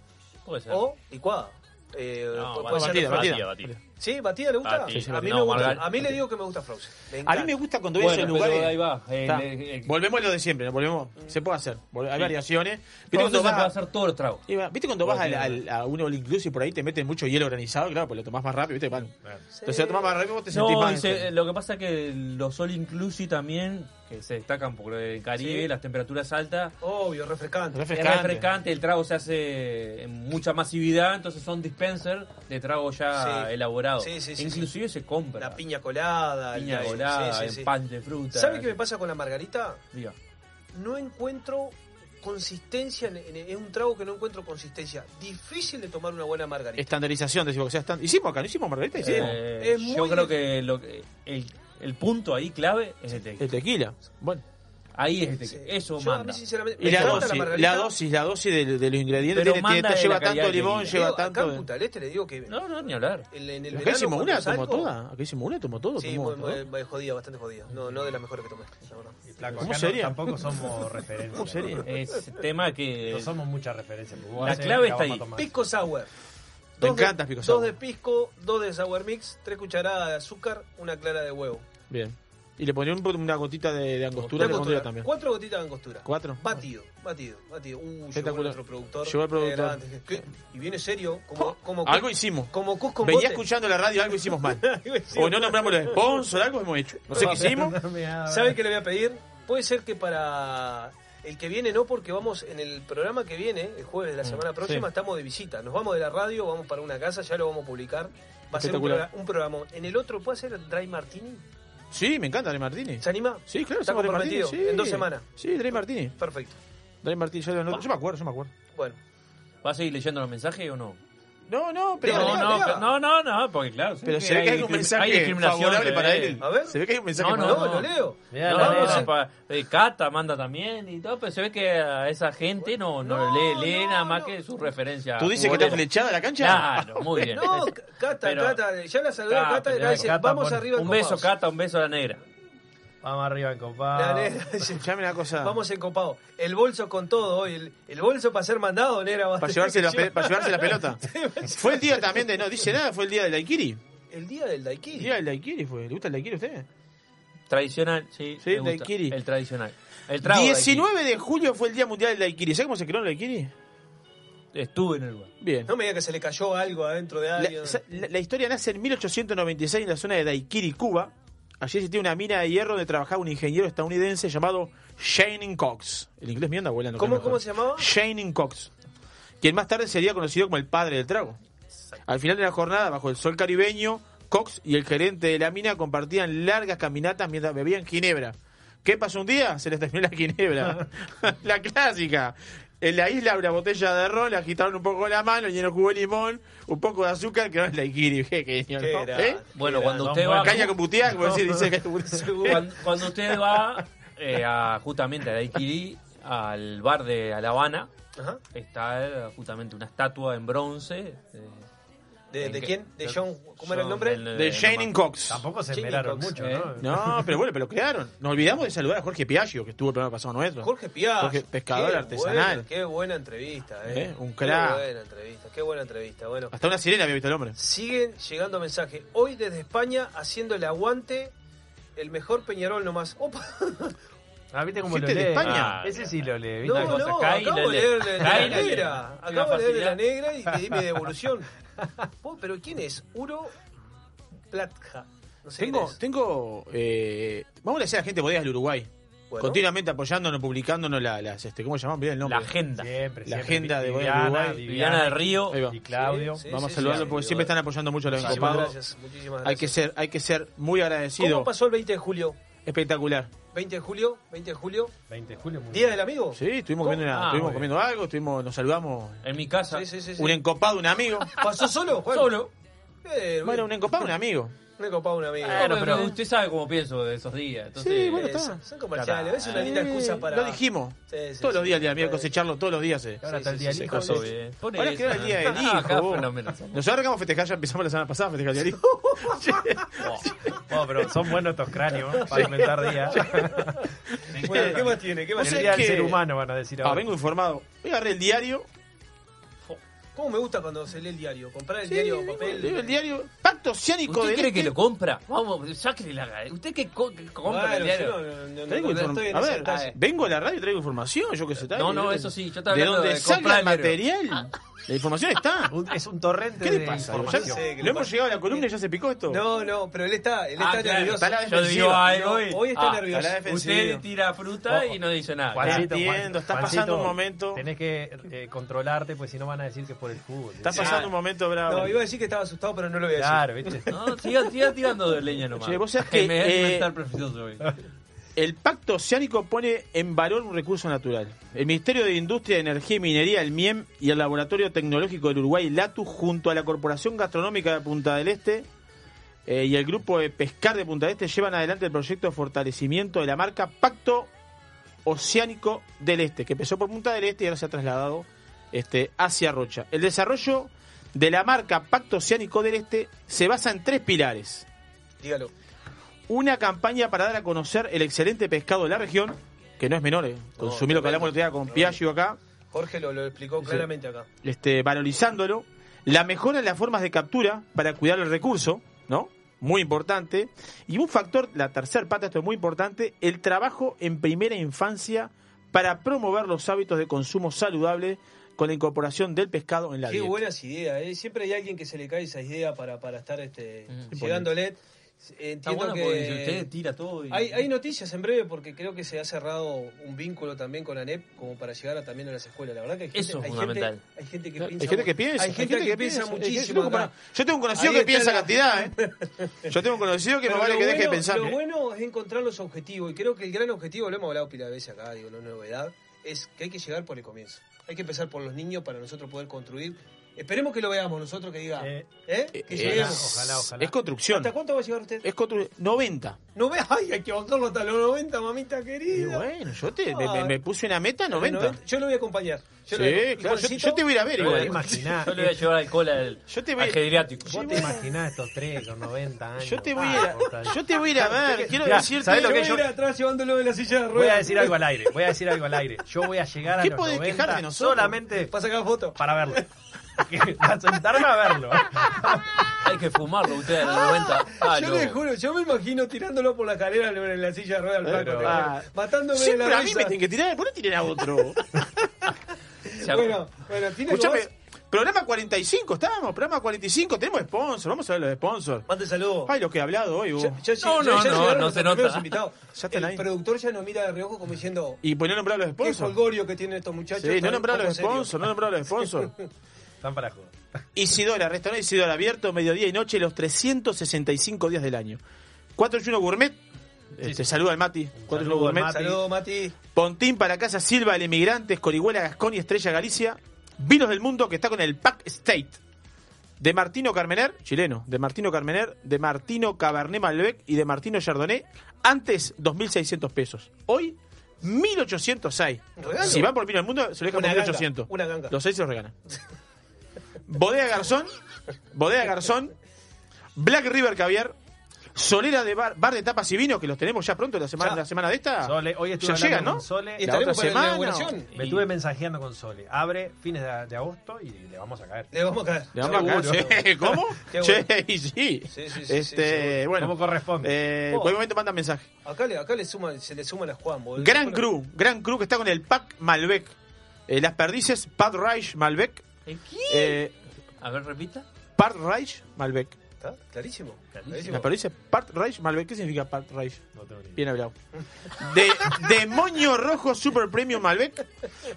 Puede ser. o licuada. Eh, No, pu- batida, puede ser batida, batida. batida. ¿Sí? ¿Batida le gusta? Batida. Sí, sí, a, mí batida. me No, gusta. margar- a mí le digo que me gusta Frozen. Me A mí me gusta cuando Bueno, en pero lugares. ahí va. eh, eh, Volvemos a lo de siempre, ¿no? volvemos. Se puede hacer. Hay Sí. variaciones. ¿Viste cuando se vas puede a- hacer tragos. y va- ¿Viste cuando vas al, Porque- al- a un all inclusive por ahí te meten mucho hielo granizado? Claro, pues lo tomás más rápido, ¿viste? Bueno. Entonces lo tomás más rápido, vos te sentís No, más. dice, lo que pasa es que los All Inclusive también, que se destacan por el Caribe, Sí. las temperaturas altas, Obvio, refrescante. Refrescante. es refrescante, el trago se hace en mucha masividad, entonces son dispenser de trago ya Sí. Elaborado. Sí, sí, sí, Inclusive se compra. La piña colada. el- piña sí, colada, sí. pan de fruta. ¿Sabe qué me pasa con la margarita? Diga. No encuentro consistencia. en- en- Es un trago que no encuentro consistencia. Difícil de tomar una buena margarita. Estandarización, decimos que sea stand- Hicimos acá, ¿no hicimos Margarita? Hicimos. Eh, es muy yo creo que lo que- el, el punto ahí clave es el tequila. El tequila. Bueno. Ahí es de que eso Yo, a manda. mí, sinceramente, Y la dosis, la, margarita, dosis, la dosis de, de los ingredientes Pero tiene- manda tiene- lleva la tanto limón, lleva digo, acá tanto. en de- Punta del Este le digo que No, no, ni hablar. en, en el Acá hicimos una, tomó toda. Acá hicimos una, tomó todo. Sí, tomó todo. muy jodida, bastante jodida. No, no de las mejores que tomé, la verdad. Flaco, ¿Cómo sería? No, tampoco somos referencia. ¿Cómo sería? Es tema que. No somos muchas referencias. porque vos La clave la está ahí. Pisco sour. Me Dos encanta pisco Dos sour. de pisco, dos de sour mix, tres cucharadas de azúcar, una clara de huevo. Bien. Y le ponía un po- una gotita de, de angostura, le pondría también. Cuatro gotitas de angostura. ¿Cuatro? Batido, batido, batido. Uh, llegó Espectacular. nuestro productor. Llegó el productor. Y viene serio, como, como, Algo hicimos. como Cus con Venía bote. escuchando la radio, algo hicimos mal. O no nombramos los sponsors, algo hemos hecho. No sé qué hicimos. ¿Sabe qué le voy a pedir? Puede ser que para el que viene no, porque vamos en el programa que viene, el jueves de la semana próxima, sí. estamos de visita. Nos vamos de la radio, vamos para una casa, ya lo vamos a publicar. Va a ser un, Espectacular. progra- un programa. En el otro, ¿puede ser Dry Martini? Sí, me encanta Dre Martini. ¿Se anima? Sí, claro, Está Martini. comprometido, Sí. en dos semanas. Sí, Dre Martini. Perfecto. Dre Martini, yo, lo anoto. Yo me acuerdo, yo me acuerdo. Bueno, ¿Va a seguir leyendo los mensajes o no? No, no, pero. No, no, pero- no, no, no, porque claro. Pero se ve que hay un mensaje hay discriminación, favorable para él. A ver. Se ve que hay un mensaje No, no, lo leo. Mirá, No, la no, nena. no, pa- eh, Cata manda también y todo, pero se ve que a esa gente no, no, No, lee, lee no, nada más no. que su referencia. ¿Tú dices que está flechada la cancha? Claro, muy bien. No, Cata, Pero- Cata, ya la saludé a Cata, Cata y dice, vamos arriba Un beso. Cata, un beso a la negra. Vamos arriba en compadre. La negra dice, Escuchame una cosa. Vamos encopado. El bolso con todo hoy. El, el bolso para ser mandado, negra. Para llevarse, la, pe- para llevarse la pelota. Fue el día también de. No dice nada, fue el día del Daikiri. El día del El Daikiri. día del Daikiri fue. ¿Le gusta el Daikiri a usted? Tradicional, sí. Sí, me gusta. daiquiri. El tradicional. El trago 19 de julio fue el día mundial del Daikiri. ¿Sabes cómo se creó el Daikiri? daiquiri. Estuve en el lugar. Bien. No me diga que se le cayó algo adentro de alguien. La, sa- la- la historia nace en 1896 en la zona de Daikiri, Cuba. Allí existía una mina de hierro donde trabajaba un ingeniero estadounidense llamado Shane Cox. El inglés me anda volando. ¿Cómo, ¿Cómo se llamaba? Shane Cox, quien más tarde sería conocido como el padre del trago. Al final de la jornada, bajo el sol caribeño, Cox y el gerente de la mina compartían largas caminatas mientras bebían ginebra. ¿Qué pasó un día? Se les terminó la ginebra. la clásica. En la isla una botella de ron, le agitaron un poco la mano, lleno jugo de limón, un poco de azúcar, que no es la Ikiri. Qué genio, Qué ¿no? grande. ¿Eh? Bueno, cuando usted va. Caña con como decir, dice que Cuando, cuando usted va eh, a, justamente a Daiquiri, al bar de La Habana, Ajá. está eh, justamente una estatua en bronce. eh, ¿De, quién? ¿De John? ¿Cómo era el nombre? el- De eh, Shane Cox. Tampoco se Cox, mucho, ¿eh? ¿no? No, pero bueno, pero lo crearon. Nos olvidamos de saludar a Jorge Piaggio, que estuvo el programa pasado nuestro. Jorge Piazza. Jorge, pescador Qué artesanal. buena- qué buena entrevista, eh. Eh, un crack. Qué buena entrevista, qué buena entrevista. Bueno, Hasta una sirena había visto el hombre. siguen llegando mensajes. Hoy desde España haciendo el aguante, el mejor Peñarol nomás. Opa. Ah, ¿viste cómo lo de lee? España. Ah, Ese sí lo lee, ¿viste? No, no, acabo de lee. leer de, de la negra. Acabo de leer de la negra y pedí mi devolución. Pero ¿quién es? Uro Platja. No sé Tengo, quién es. tengo, eh, vamos a decir a la gente de bodegas del Uruguay, Bueno, continuamente apoyándonos, publicándonos la- las, este, ¿cómo se llaman? Olvidé el nombre. La agenda. Siempre, La siempre. agenda de Viviana, Uruguay. Viviana del Río. Y Claudio. Sí, Vamos sí, a saludarlo sí, porque sí, siempre están apoyando mucho a los Muchísimas encopados. gracias, muchísimas Hay gracias. que ser, hay que ser muy agradecido. ¿Cómo pasó el 20 de julio? Espectacular. 20 de julio, 20 de julio, 20 de julio. muy Día bien. del Amigo. Sí, estuvimos comiendo, una- Ah, estuvimos muy comiendo algo, estuvimos, nos saludamos. En mi casa. Sí, sí, sí. sí. Un encopado, un amigo. ¿Pasó solo, Juan? Solo. Bien, Bueno, un encopado, un amigo. Un encopado, un amigo. Bueno, pero- pero usted sabe cómo pienso de esos días. Entonces, Sí, bueno, Eh, está. son, comerciales, es una linda excusa para... Lo dijimos. Sí, sí, todos los sí. días el día amigo, Puede. cosecharlo todos los días. eh. Ahora está el día del sí, hijo. Ahora eso. que era el día del Ah, acá hijo. Nosotros vamos a festejar, ya empezamos la semana pasada a festejar el día del hijo. Oh, pero son buenos estos cráneos ¿eh? para inventar días. ¿qué más tiene? ¿Qué más El día del ser humano van a decir Ah, ahora. vengo informado. Voy a agarrar el diario. ¿Cómo me gusta cuando se lee el diario? Comprar el diario papel. Leo el diario. Pacto oceánico ¿Usted cree que Este. lo compra? Vamos, sáquele la gana. ¿Usted qué co- que compra Bueno, el diario? yo no- no- no- Traigo no inform- estoy en A ver, vengo a la radio y traigo información, yo qué sé. tal. No, no, eso sí, yo estaba ¿De dónde de comprar el el diario. La información está. Un- Es un torrente ¿Qué le de pasa? Ya, información. sé qué le no hemos pasa. llegado a la columna y ya se picó esto. No, no, pero él está, él Ah, está claro, nervioso. está la Yo digo defensiva. algo y... Hoy está Ah, nervioso. está la defensiva. Usted tira fruta y no dice nada. Juancito, Juan- está Juancito, pasando un momento. Tenés que eh, controlarte, pues si no van a decir que es por el fútbol. Está pasando un momento bravo. No, iba a decir que estaba asustado, pero no lo voy a decir. Claro, ¿viste? No, siga, siga tirando de leña nomás. Che, vos sabés Que que, me eh, precioso hoy. El Pacto Oceánico pone en valor un recurso natural. El Ministerio de Industria, Energía y Minería, el MIEM, y el Laboratorio Tecnológico del Uruguay, LATU, junto a la Corporación Gastronómica de Punta del Este eh, y el Grupo de Pescar de Punta del Este, llevan adelante el proyecto de fortalecimiento de la marca Pacto Oceánico del Este, que empezó por Punta del Este y ahora se ha trasladado este, hacia Rocha. El desarrollo de la marca Pacto Oceánico del Este se basa en tres pilares. Dígalo. Una campaña para dar a conocer el excelente pescado de la región, que no es menor, eh. consumir lo que hablamos el otro día con. Piaggio acá, Jorge lo, lo explicó claramente acá. este, valorizándolo, la mejora en las formas de captura para cuidar el recurso, ¿no? Muy importante. Y un factor, la tercer pata, esto es muy importante, el trabajo en primera infancia para promover los hábitos de consumo saludable con la incorporación del pescado en la Qué dieta. buenas ideas, ¿eh? Siempre hay alguien que se le cae esa idea para, para estar este, Mm. llegándole. Está Entiendo bueno que si usted tira todo y... hay, hay noticias en breve porque creo que se ha cerrado un vínculo también con ANEP como para llegar a, también a las escuelas. La verdad que hay gente, Eso es hay fundamental. gente, hay gente que Hay piensa gente que piensa, hay gente, que, piensa, muchísimo. yo tengo un conocido Ahí que está piensa la- cantidad, ¿eh? Yo tengo un conocido que no Pero vale lo que deje de bueno- pensar. Lo ¿eh? bueno es encontrar los objetivos y creo que el gran objetivo, lo hemos hablado pila de veces acá, digo, no es novedad, es que hay que llegar por el comienzo. Hay que empezar por los niños para nosotros poder construir. Esperemos que lo veamos nosotros, que diga, Eh, ¿eh? Eh, Que lleguemos. Ojalá, ojalá. Es construcción. ¿Hasta cuánto va a llegar usted? Es constru- 90. No ve, ay, hay que bajarlo hasta los 90, mamita Y querida. bueno, yo te, me, me puse una meta 90. Yo lo voy a acompañar. Yo Sí, lo y claro, yo, yo te voy a ir a ver Yo igual. Yo le voy a llevar alcohol al, Yo te voy- al geriátrico. ¿Vos te imaginás estos tres con 90 años? Yo te voy a ir Ah, a, yo te voy a, ir a ver. Quiero Mirá, decirte. ¿sabés lo Yo que voy a yo- ir atrás llevándolo en la silla de ruedas. Voy a decir algo al aire, voy a decir algo al aire. Yo voy a llegar a ¿Qué los podés 90 quejar de nosotros? solamente Para sacar fotos. para verlo. a sentarme a verlo. Hay que fumarlo usted a los 90. Ah, yo no. le juro, yo me imagino tirándolo por la escalera en la silla de ruedas al juro. ah, matándome de la a mí risa. me tienen que tirar. ¿Por qué tienen a otro? Bueno, bueno, tiene Escúchame, voz? programa 45 estábamos, programa 45. Tenemos sponsor. Vamos a ver los sponsors. Mande saludos. Ay, lo que he hablado hoy. Vos. ya- No, ya- no, ya no, no se nota. invitados. Ya están el ahí. productor ya nos mira de reojo como diciendo Y pues no nombraron los qué sponsors. folgorio que tienen estos muchachos. Sí, no poco los sponsors. No nombraron los sponsors. Están para joder. Isidora, restaurante Isidora, abierto mediodía y noche los 365 días del año. 481 Gourmet. Este, saluda al Mati. 481 saludo al Gourmet. Mati. Saludos, Mati. Pontín para Casa Silva, el Emigrante, Escorihuela, Gascón y Estrella Galicia. Vinos del Mundo que está con el Pack State. De Martino Carmener, chileno. De Martino Carmener, de Martino Cabernet Malbec y de Martino Chardonnay. Antes 2.600 pesos. Hoy 1.806. Regalo. Si van por Vino del Mundo, se lo dejan por ganga, 1.800. una ganga. Los seis se los regalan. Bodega Garzón. Bodega Garzón. Black River Caviar. Solera de bar, bar de tapas y vinos, que los tenemos ya pronto la semana, Ya. la semana de esta. Sole, hoy estuve ya llegan, ¿no? Sole. Y La otra semana. Me estuve mensajeando con Sole. Abre fines de, de agosto y le vamos a caer. Le vamos a caer. Le vamos a caer, sí. ¿Cómo? Qué Sí, bueno. sí. Sí, sí, sí, sí, este, bueno, ¿Cómo corresponde? Eh, Oh. Por el momento manda mensaje. Acá, le, acá le suma, se le suma la Juan. boludo. Gran Cru, Gran Cru que está con el Pack Malbec. Eh, las perdices, Pat Reich Malbec. ¿Eh, qué? Eh, A ver, repita. Pat Reich Malbec. ¿Está? Clarísimo. Clarísimo. Las perdices, Pat Reich Malbec. ¿Qué significa Pat Reich? No tengo ni idea. Bien hablado. De Demonio Rojo Super Premium Malbec.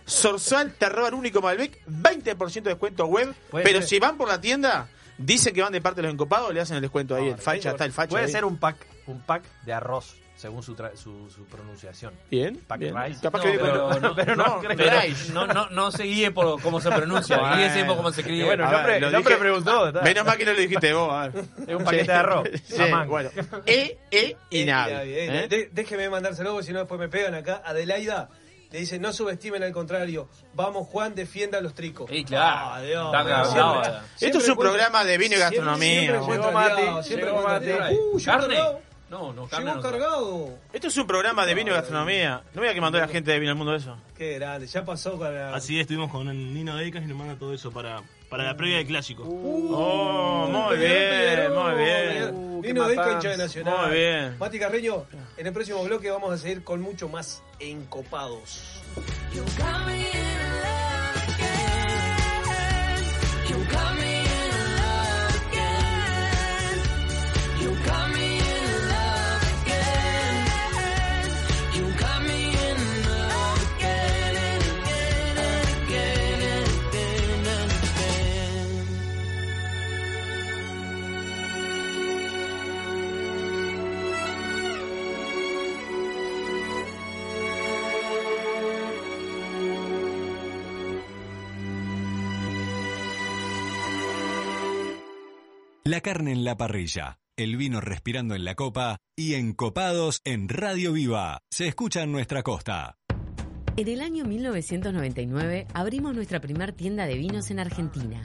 Sorsal Terroir Único Malbec. 20% de descuento web. Puede Pero ser. si van por la tienda, dicen que van de parte de los encopados, le hacen el descuento ahí. No, el facha, está el facha. Puede ahí. ser un pack, un pack de arroz, según su, tra- su, su pronunciación. Bien. Pack bien. Rice. Capaz No, que pero no, pero no. Pero no, no, no se guíe por cómo se pronuncia, Bueno. guíese por cómo se escribe. Bueno, ver, el dije- preguntó. está. Menos mal que no lo dijiste vos. a ver. Es un paquete de arroz. Sí, bueno. E, E y Navi. Navi, eh. De- déjeme mandárselo, porque si no después me pegan acá. Adelaida le dice, no subestimen al contrario. Vamos, Juan, defienda a los tricos. Sí, claro. Ah, Dios, Está bueno, cagado. siempre- Esto es un programa de vino y siempre- gastronomía. Siempre Mati, siempre Mati. Uh, ¿Carne? No, no, carne Llegó no. cargado. Esto es un programa de vino y gastronomía. No voy a que mandó la gente de vino al mundo eso. Qué grande, ya pasó para... Así es, estuvimos con el Nino Decas y nos manda todo eso para, para la previa del clásico. Oh, muy bien, muy bien. Figueroa. Uh, qué Vino de matanza. hincha de Nacional. Muy bien. Mati Carreño, en el próximo bloque vamos a seguir con mucho más encopados. La carne en la parrilla, el vino respirando en la copa y encopados en Radio Viva. Se escucha en nuestra costa. En el año 1999 abrimos nuestra primer tienda de vinos en Argentina.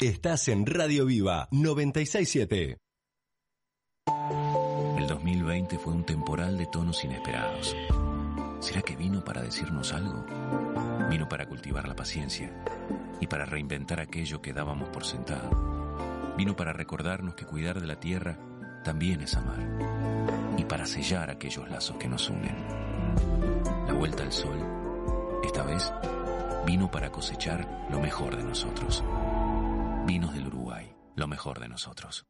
Estás en Radio Viva 967. El 2020 fue un temporal de tonos inesperados. ¿Será que vino para decirnos algo? Vino para cultivar la paciencia y para reinventar aquello que dábamos por sentado. Vino para recordarnos que cuidar de la tierra también es amar y para sellar aquellos lazos que nos unen. La vuelta al sol, esta vez, vino para cosechar lo mejor de nosotros. Vinos del Uruguay, lo mejor de nosotros.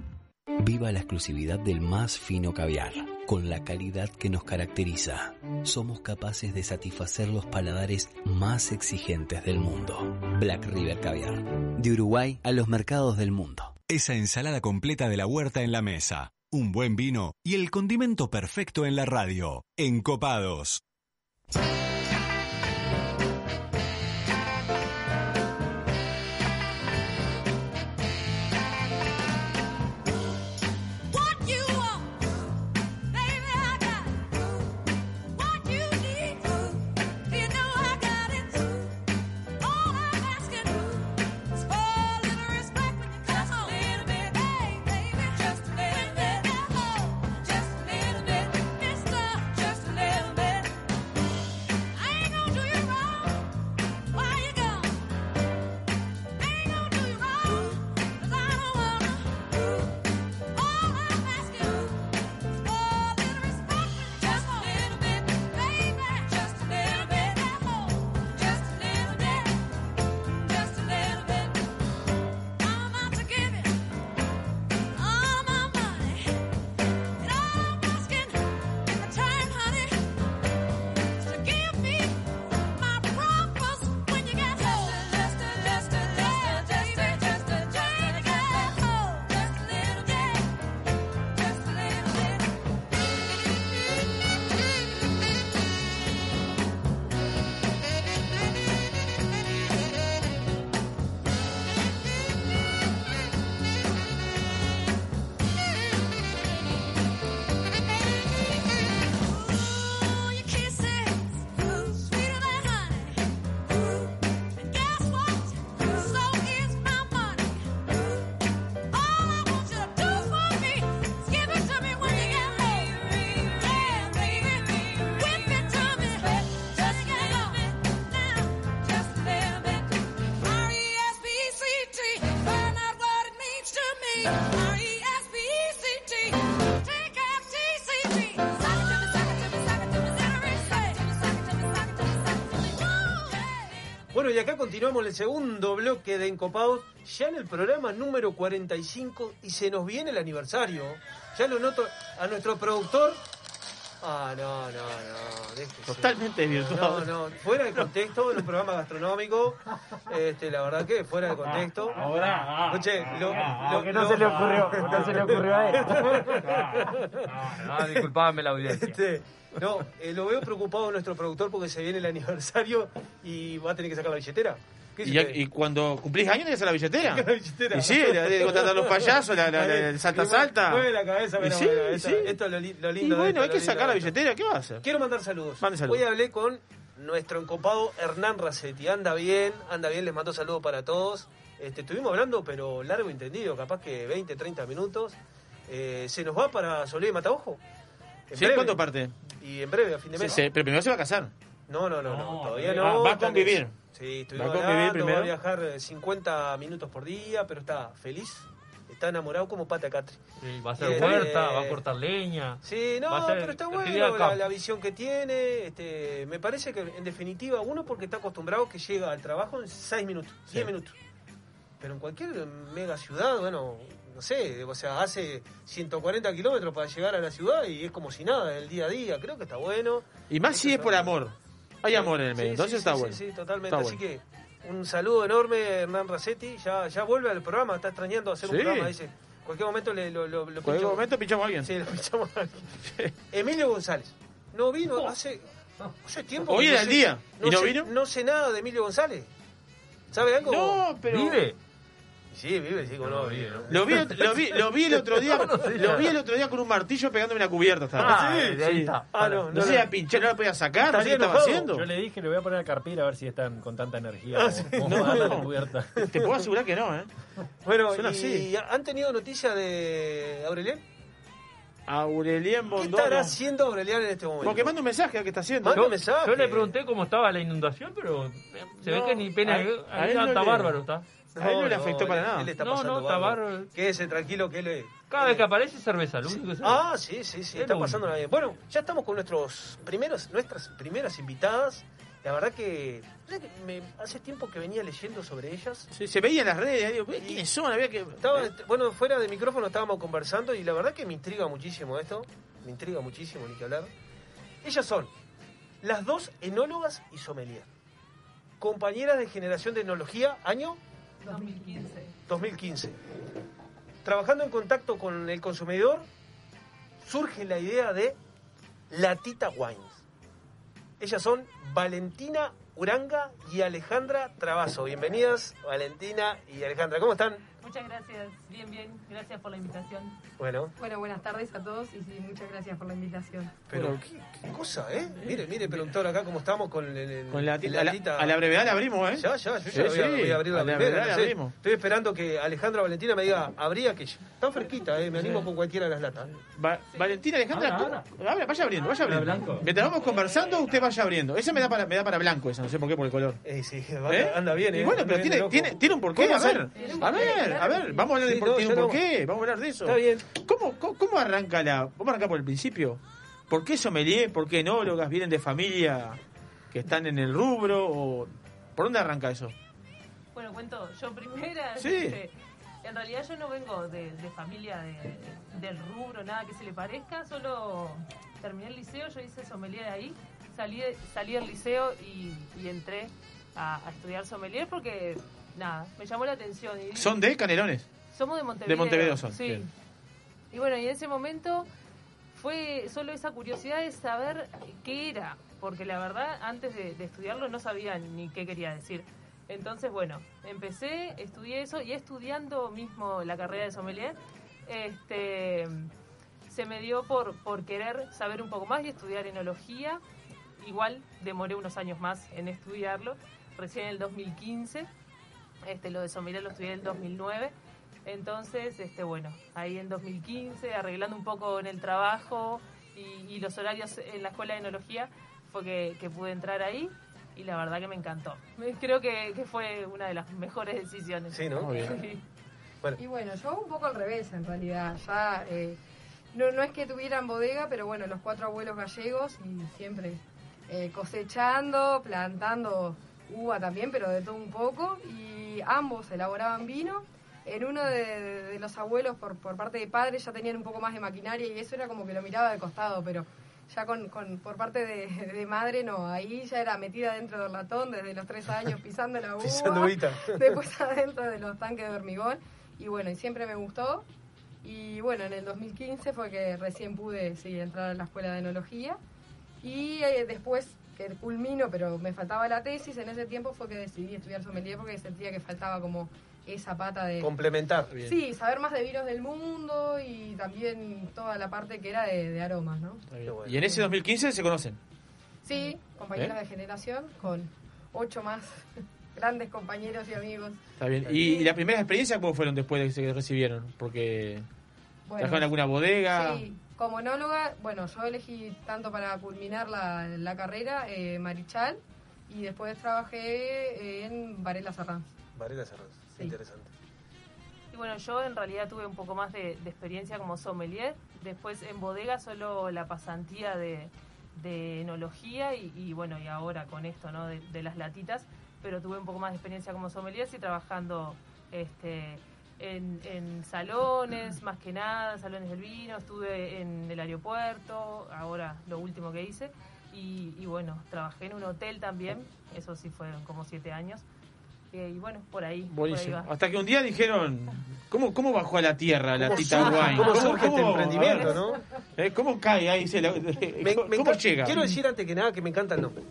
Viva la exclusividad del más fino caviar, con la calidad que nos caracteriza. Somos capaces de satisfacer los paladares más exigentes del mundo. Black River Caviar, de Uruguay a los mercados del mundo. Esa ensalada completa de la huerta en la mesa, un buen vino y el condimento perfecto en la radio. Encopados. Continuamos el segundo bloque de Encopados, ya en el programa número 45 y se nos viene el aniversario. Ya lo noto a nuestro productor. Ah, no, no, no. déjese. Totalmente desvirtuado. No, no, fuera de contexto, en un programa gastronómico. Este, la verdad que fuera de contexto. Ahora, ah, Oye, lo, ah, lo- que no lo- se le ocurrió, no se le ocurrió a él. Ah, disculpame la audiencia. Este, no, eh, lo veo preocupado nuestro productor porque se viene el aniversario y va a tener que sacar la billetera. ¿Qué Y, ya- y cuando cumplís años tenés la billetera. La billetera. Y sí, le a los payasos, la, la- la- el salta salta. Mueve la cabeza, Y pero sí, bueno, sí. esto es lo, li- lo Y lindo. de bueno, esto, hay que sacar la billetera, ¿qué va a hacer? Quiero mandar saludos. Mande saludos. Hoy hablé con nuestro encopado Hernán Racetti. Anda bien, anda bien, les mando saludos para todos. Este, estuvimos hablando, pero largo y entendido, capaz que 20, 30 minutos. Eh, se nos va para Solé y Mataojo. En ¿Sí? ¿Cuándo parte? Y en breve, a fin de mes. sí, pero primero se va a casar. No, no, no, no, todavía Ah, no. va a convivir. Sí, estuvimos Va a convivir hablando, primero. va a viajar eh, 50 minutos por día, pero está feliz. Está enamorado como pata catri. Sí, va a hacer Eh, huerta, eh, va a cortar leña. Sí, no, ser pero está bueno la visión que tiene. Este, me parece que en definitiva, uno porque está acostumbrado que llega al trabajo en 6 minutos, 10 minutos. Pero en cualquier mega ciudad, bueno, no sé, o sea, hace 140 kilómetros para llegar a la ciudad y es como si nada, el día a día. Creo que está bueno. Y más si es por amor. Hay amor en el Sí, medio, sí, entonces sí, está sí, bueno. Sí, totalmente. Está Así bueno. que un saludo enorme, Hernán Racetti. Ya, ya vuelve al programa, está extrañando hacer un Sí. programa, dice. Cualquier momento le, lo, lo, lo En cualquier pincho- momento pinchamos a alguien. Sí, lo pinchamos a alguien. Emilio González. No vino hace, hace tiempo. Hoy era no el sé- día. ¿Y no sé- vino? No sé nada de Emilio González. ¿Sabe algo? No, pero- ¿Vive? Sí, vive, sí, no, vive. ¿no? Lo vi, lo, vi, lo vi el otro día, lo vi el otro día con un martillo pegándome una cubierta. Estaba. Ah, de ahí está. Ah, no, No, sé, a pinchar, no la podía sacar, no sé qué estaba haciendo. Yo le dije, le voy a poner a Carpir a ver si están con tanta energía. Ah, sí. como No, no. cubierta. Te puedo asegurar que no, ¿eh? Bueno, Son y así. ¿han tenido noticia de Aurelian? Aurelien ¿Qué Bondolo. estará haciendo Aurelian en este momento? Porque manda un mensaje a qué está haciendo. Manda Yo, un mensaje. yo le pregunté cómo estaba la inundación, pero se No, ve que ni pena. Ahí, a él no está bárbaro, está. A él no le afectó para él- nada. Él está No, pasando no, está bárbaro. Quédese tranquilo que él es- Cada vez que aparece cerveza, lo único que sé. Ah, sí, sí, sí, Es está pasando bien. Bueno, ya estamos con nuestros primeros, nuestras primeras invitadas. La verdad que, ¿sabes que me- hace tiempo que venía leyendo sobre ellas. Sí, se veía en las redes, digo, ¿quiénes son? Había que... Estaba, bueno, fuera de micrófono estábamos conversando y la verdad que me intriga muchísimo esto. Me intriga muchísimo, ni que hablar. Ellas son las dos enólogas y sommelier. Compañeras de generación de enología, año 2015. 2015. Trabajando en contacto con el consumidor, surge la idea de Latita Wines. Ellas son Valentina Uranga y Alejandra Trabazo. Bienvenidas, Valentina y Alejandra. ¿Cómo están? Muchas gracias. Bien, bien. Gracias por la invitación. Bueno, Bueno, buenas tardes a todos y sí, muchas gracias por la invitación. pero qué, qué cosa, ¿eh? Mire, mire, productor, acá cómo estamos con el, el- Con la, el a, la, Latita. a la brevedad la abrimos, ¿eh? Ya, ya, yo Sí, ya voy, a, sí, voy a abrir la, a la primera. no sé. abrimos. Estoy esperando que Alejandra Valentina me diga, habría que... Está fresquita, ¿eh? Me animo Sí. con cualquiera de las latas. Va- Valentina Alejandra. Abra, vaya abriendo, vaya abriendo. blanco. Mientras vamos conversando, usted vaya abriendo. Esa me da para, me da para blanco, esa, no sé por qué, por el color. Eh, sí, ¿Eh? anda bien, ¿eh? Y bueno, pero tiene, tiene, tiene un porqué, ¿Cómo a ver. A ver, a ver, vamos a hablar de por, tiene un porqué, vamos a hablar de eso. Está bien. ¿Cómo, cómo, cómo arranca la. Vamos a arrancar por el principio. ¿Por qué sommelier? ¿Por qué enólogas? ¿Vienen de familia que están en el rubro? O... ¿Por dónde arranca eso? Bueno, cuento yo primera. Sí. este, en realidad yo no vengo de, de familia de- del rubro, nada que se le parezca. Solo terminé el liceo, yo hice sommelier ahí. Salí, salí del liceo y, y entré a, a estudiar sommelier porque, nada, me llamó la atención. Y- Son de Canelones. Somos de Montevideo. De Montevideo son, Sí. bien. Y bueno, y en ese momento fue solo esa curiosidad de saber qué era, porque la verdad antes de, de estudiarlo no sabía ni qué quería decir. Entonces, bueno, empecé, estudié eso y estudiando mismo la carrera de sommelier, este, se me dio por, por querer saber un poco más y estudiar enología. Igual demoré unos años más en estudiarlo, recién en el 2015. Este, lo de sommelier lo estudié en el 2009. Entonces, este, bueno, ahí en 2015, arreglando un poco en el trabajo y, y los horarios en la escuela de enología, fue que, que pude entrar ahí y la verdad que me encantó. Creo que, que fue una de las mejores decisiones. Sí, ¿no? Muy bien. Sí. Bueno. Y bueno, yo un poco al revés en realidad. Ya eh, no, no es que tuvieran bodega, pero bueno, los cuatro abuelos gallegos y siempre eh, cosechando, plantando uva también, pero de todo un poco. Y ambos elaboraban vino. En uno de, de los abuelos, por, por parte de padre, ya tenían un poco más de maquinaria y eso era como que lo miraba de costado, pero ya con, con- por parte de, de madre no, ahí ya era metida dentro del latón desde los tres años pisando la uva, Pisando después adentro de los tanques de hormigón. Y bueno, y siempre me gustó. Y bueno, en el 2015 fue que recién pude sí, entrar a la escuela de enología. Y eh, después que culmino, pero me faltaba la tesis, en ese tiempo fue que decidí estudiar sommelier porque sentía que faltaba como esa pata de... Complementar. Sí, saber más de vinos del mundo y también toda la parte que era de, de aromas, ¿no? Y en ese 2015 se conocen. Sí, compañeros ¿Eh? de generación con ocho más grandes compañeros y amigos. Está bien. ¿Y, y las primeras experiencias cómo fueron después de que se recibieron? Porque Bueno, trabajaron en alguna bodega. Sí, como enóloga, bueno, yo elegí tanto para culminar la, la carrera eh, Marichal y después trabajé en Varela Serrán. Varela Serrán, Sí. interesante. Y bueno, yo en realidad tuve un poco más de, de experiencia como sommelier. Después en bodega solo la pasantía de, de enología y, y bueno, y ahora con esto, ¿no? De, de las latitas. Pero tuve un poco más de experiencia como sommelier, sí, trabajando este, en, en salones, más que nada, salones del vino. Estuve en el aeropuerto, ahora lo último que hice. Y, y bueno, trabajé en un hotel también, eso sí fueron como siete años. Eh, y bueno, por ahí. por ahí Buenísimo. va. Hasta que un día dijeron, ¿cómo, cómo bajó a la tierra la ¿Cómo Tita surge- Wine? cómo surge este emprendimiento, no? eh, ¿Cómo cae ahí? Se la- Me- me ¿Cómo encanta- llega? Quiero decir antes que nada que me encanta el nombre.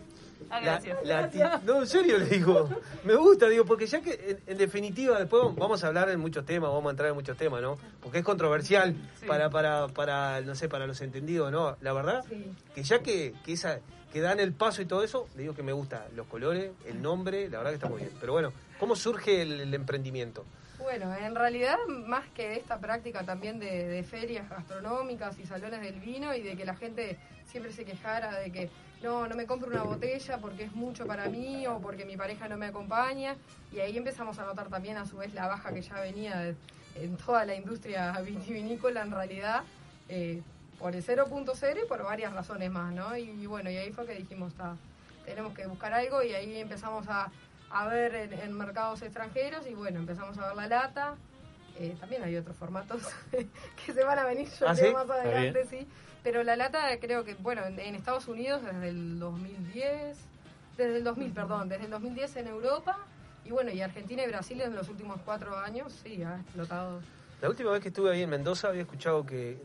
Ah, gracias. la no, en serio le digo. Me gusta, digo, porque ya que en, en definitiva después vamos a hablar en muchos temas, vamos a entrar en muchos temas, ¿no? Porque es controversial Sí. para, para, para, no sé, para los entendidos, ¿no? La verdad, que ya que, que esa que dan el paso y todo eso, le digo que me gusta los colores, el nombre, la verdad que está muy bien. Pero bueno, ¿cómo surge el, el emprendimiento? Bueno, en realidad, más que esta práctica también de, de ferias gastronómicas y salones del vino y de que la gente siempre se quejara de que no, no me compro una botella porque es mucho para mí o porque mi pareja no me acompaña. Y ahí empezamos a notar también a su vez la baja que ya venía de- en toda la industria vitivinícola en realidad. eh, por el 0.0 y por varias razones más, ¿no? Y, bueno, y ahí fue que dijimos, "Ta, tenemos que buscar algo y ahí empezamos a, a ver en, en mercados extranjeros y bueno, empezamos a ver la lata. Eh, también hay otros formatos que se van a venir yo ¿Ah, sí? más Está adelante, sí. Pero la lata creo que, bueno, en, en Estados Unidos desde el 2010, desde el 2000, perdón, desde el 2010 en Europa y bueno, y Argentina y Brasil en los últimos cuatro años, sí, ha explotado. La última vez que estuve ahí en Mendoza había escuchado que.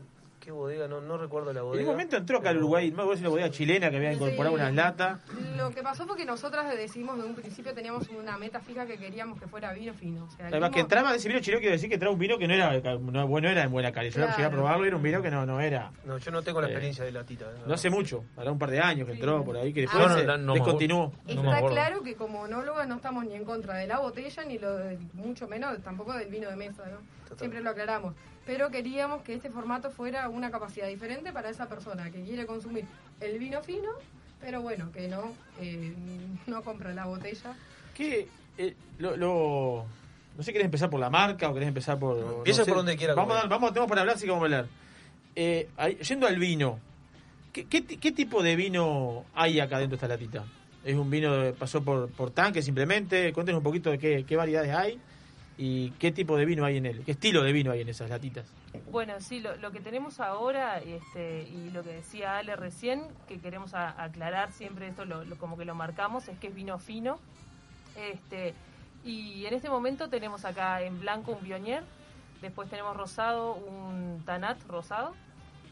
¿Qué bodega? No, no recuerdo la En bodega. un momento entró acá al Uruguay, no me acuerdo si la bodega chilena que había incorporado Sí. unas latas. Lo que pasó fue que nosotras decimos de un principio teníamos una meta fija que queríamos que fuera vino fino. O sea, Además, que entraba ese vino chileno, quiero decir que entraba un vino que no era, no, bueno, era en buena calidad. Yo Claro. llegué a probarlo y era un vino que no, no era. No, yo no tengo la Eh, experiencia de latita. ¿eh? No hace mucho, hará un par de años que entró por ahí, que después Ah, se no, descontinuó. Está claro que como onólogas no estamos ni en contra de la botella ni lo de- mucho menos tampoco del vino de mesa, ¿no? Siempre lo aclaramos. Pero queríamos que este formato fuera una capacidad diferente para esa persona que quiere consumir el vino fino, pero bueno, que no, eh, no compra la botella. ¿Qué? eh, lo, lo- no sé, ¿querés empezar por la marca o querés empezar por...? Empieza no sé. por donde quiera, Vamos, a vamos, tenemos para hablar, así que vamos a hablar. Eh, yendo al vino, ¿qué, qué tipo de vino hay acá dentro de esta latita? ¿Es un vino que pasó por, por tanque simplemente? Cuéntenos un poquito de qué, qué variedades hay y qué tipo de vino hay en él, qué estilo de vino hay en esas latitas. Bueno, sí, lo, lo que tenemos ahora este, y lo que decía Ale recién, que queremos a- aclarar siempre esto, lo, lo- como que lo marcamos, es que es vino fino. Este, y en este momento tenemos acá en blanco un Bionier, después tenemos rosado un Tanat rosado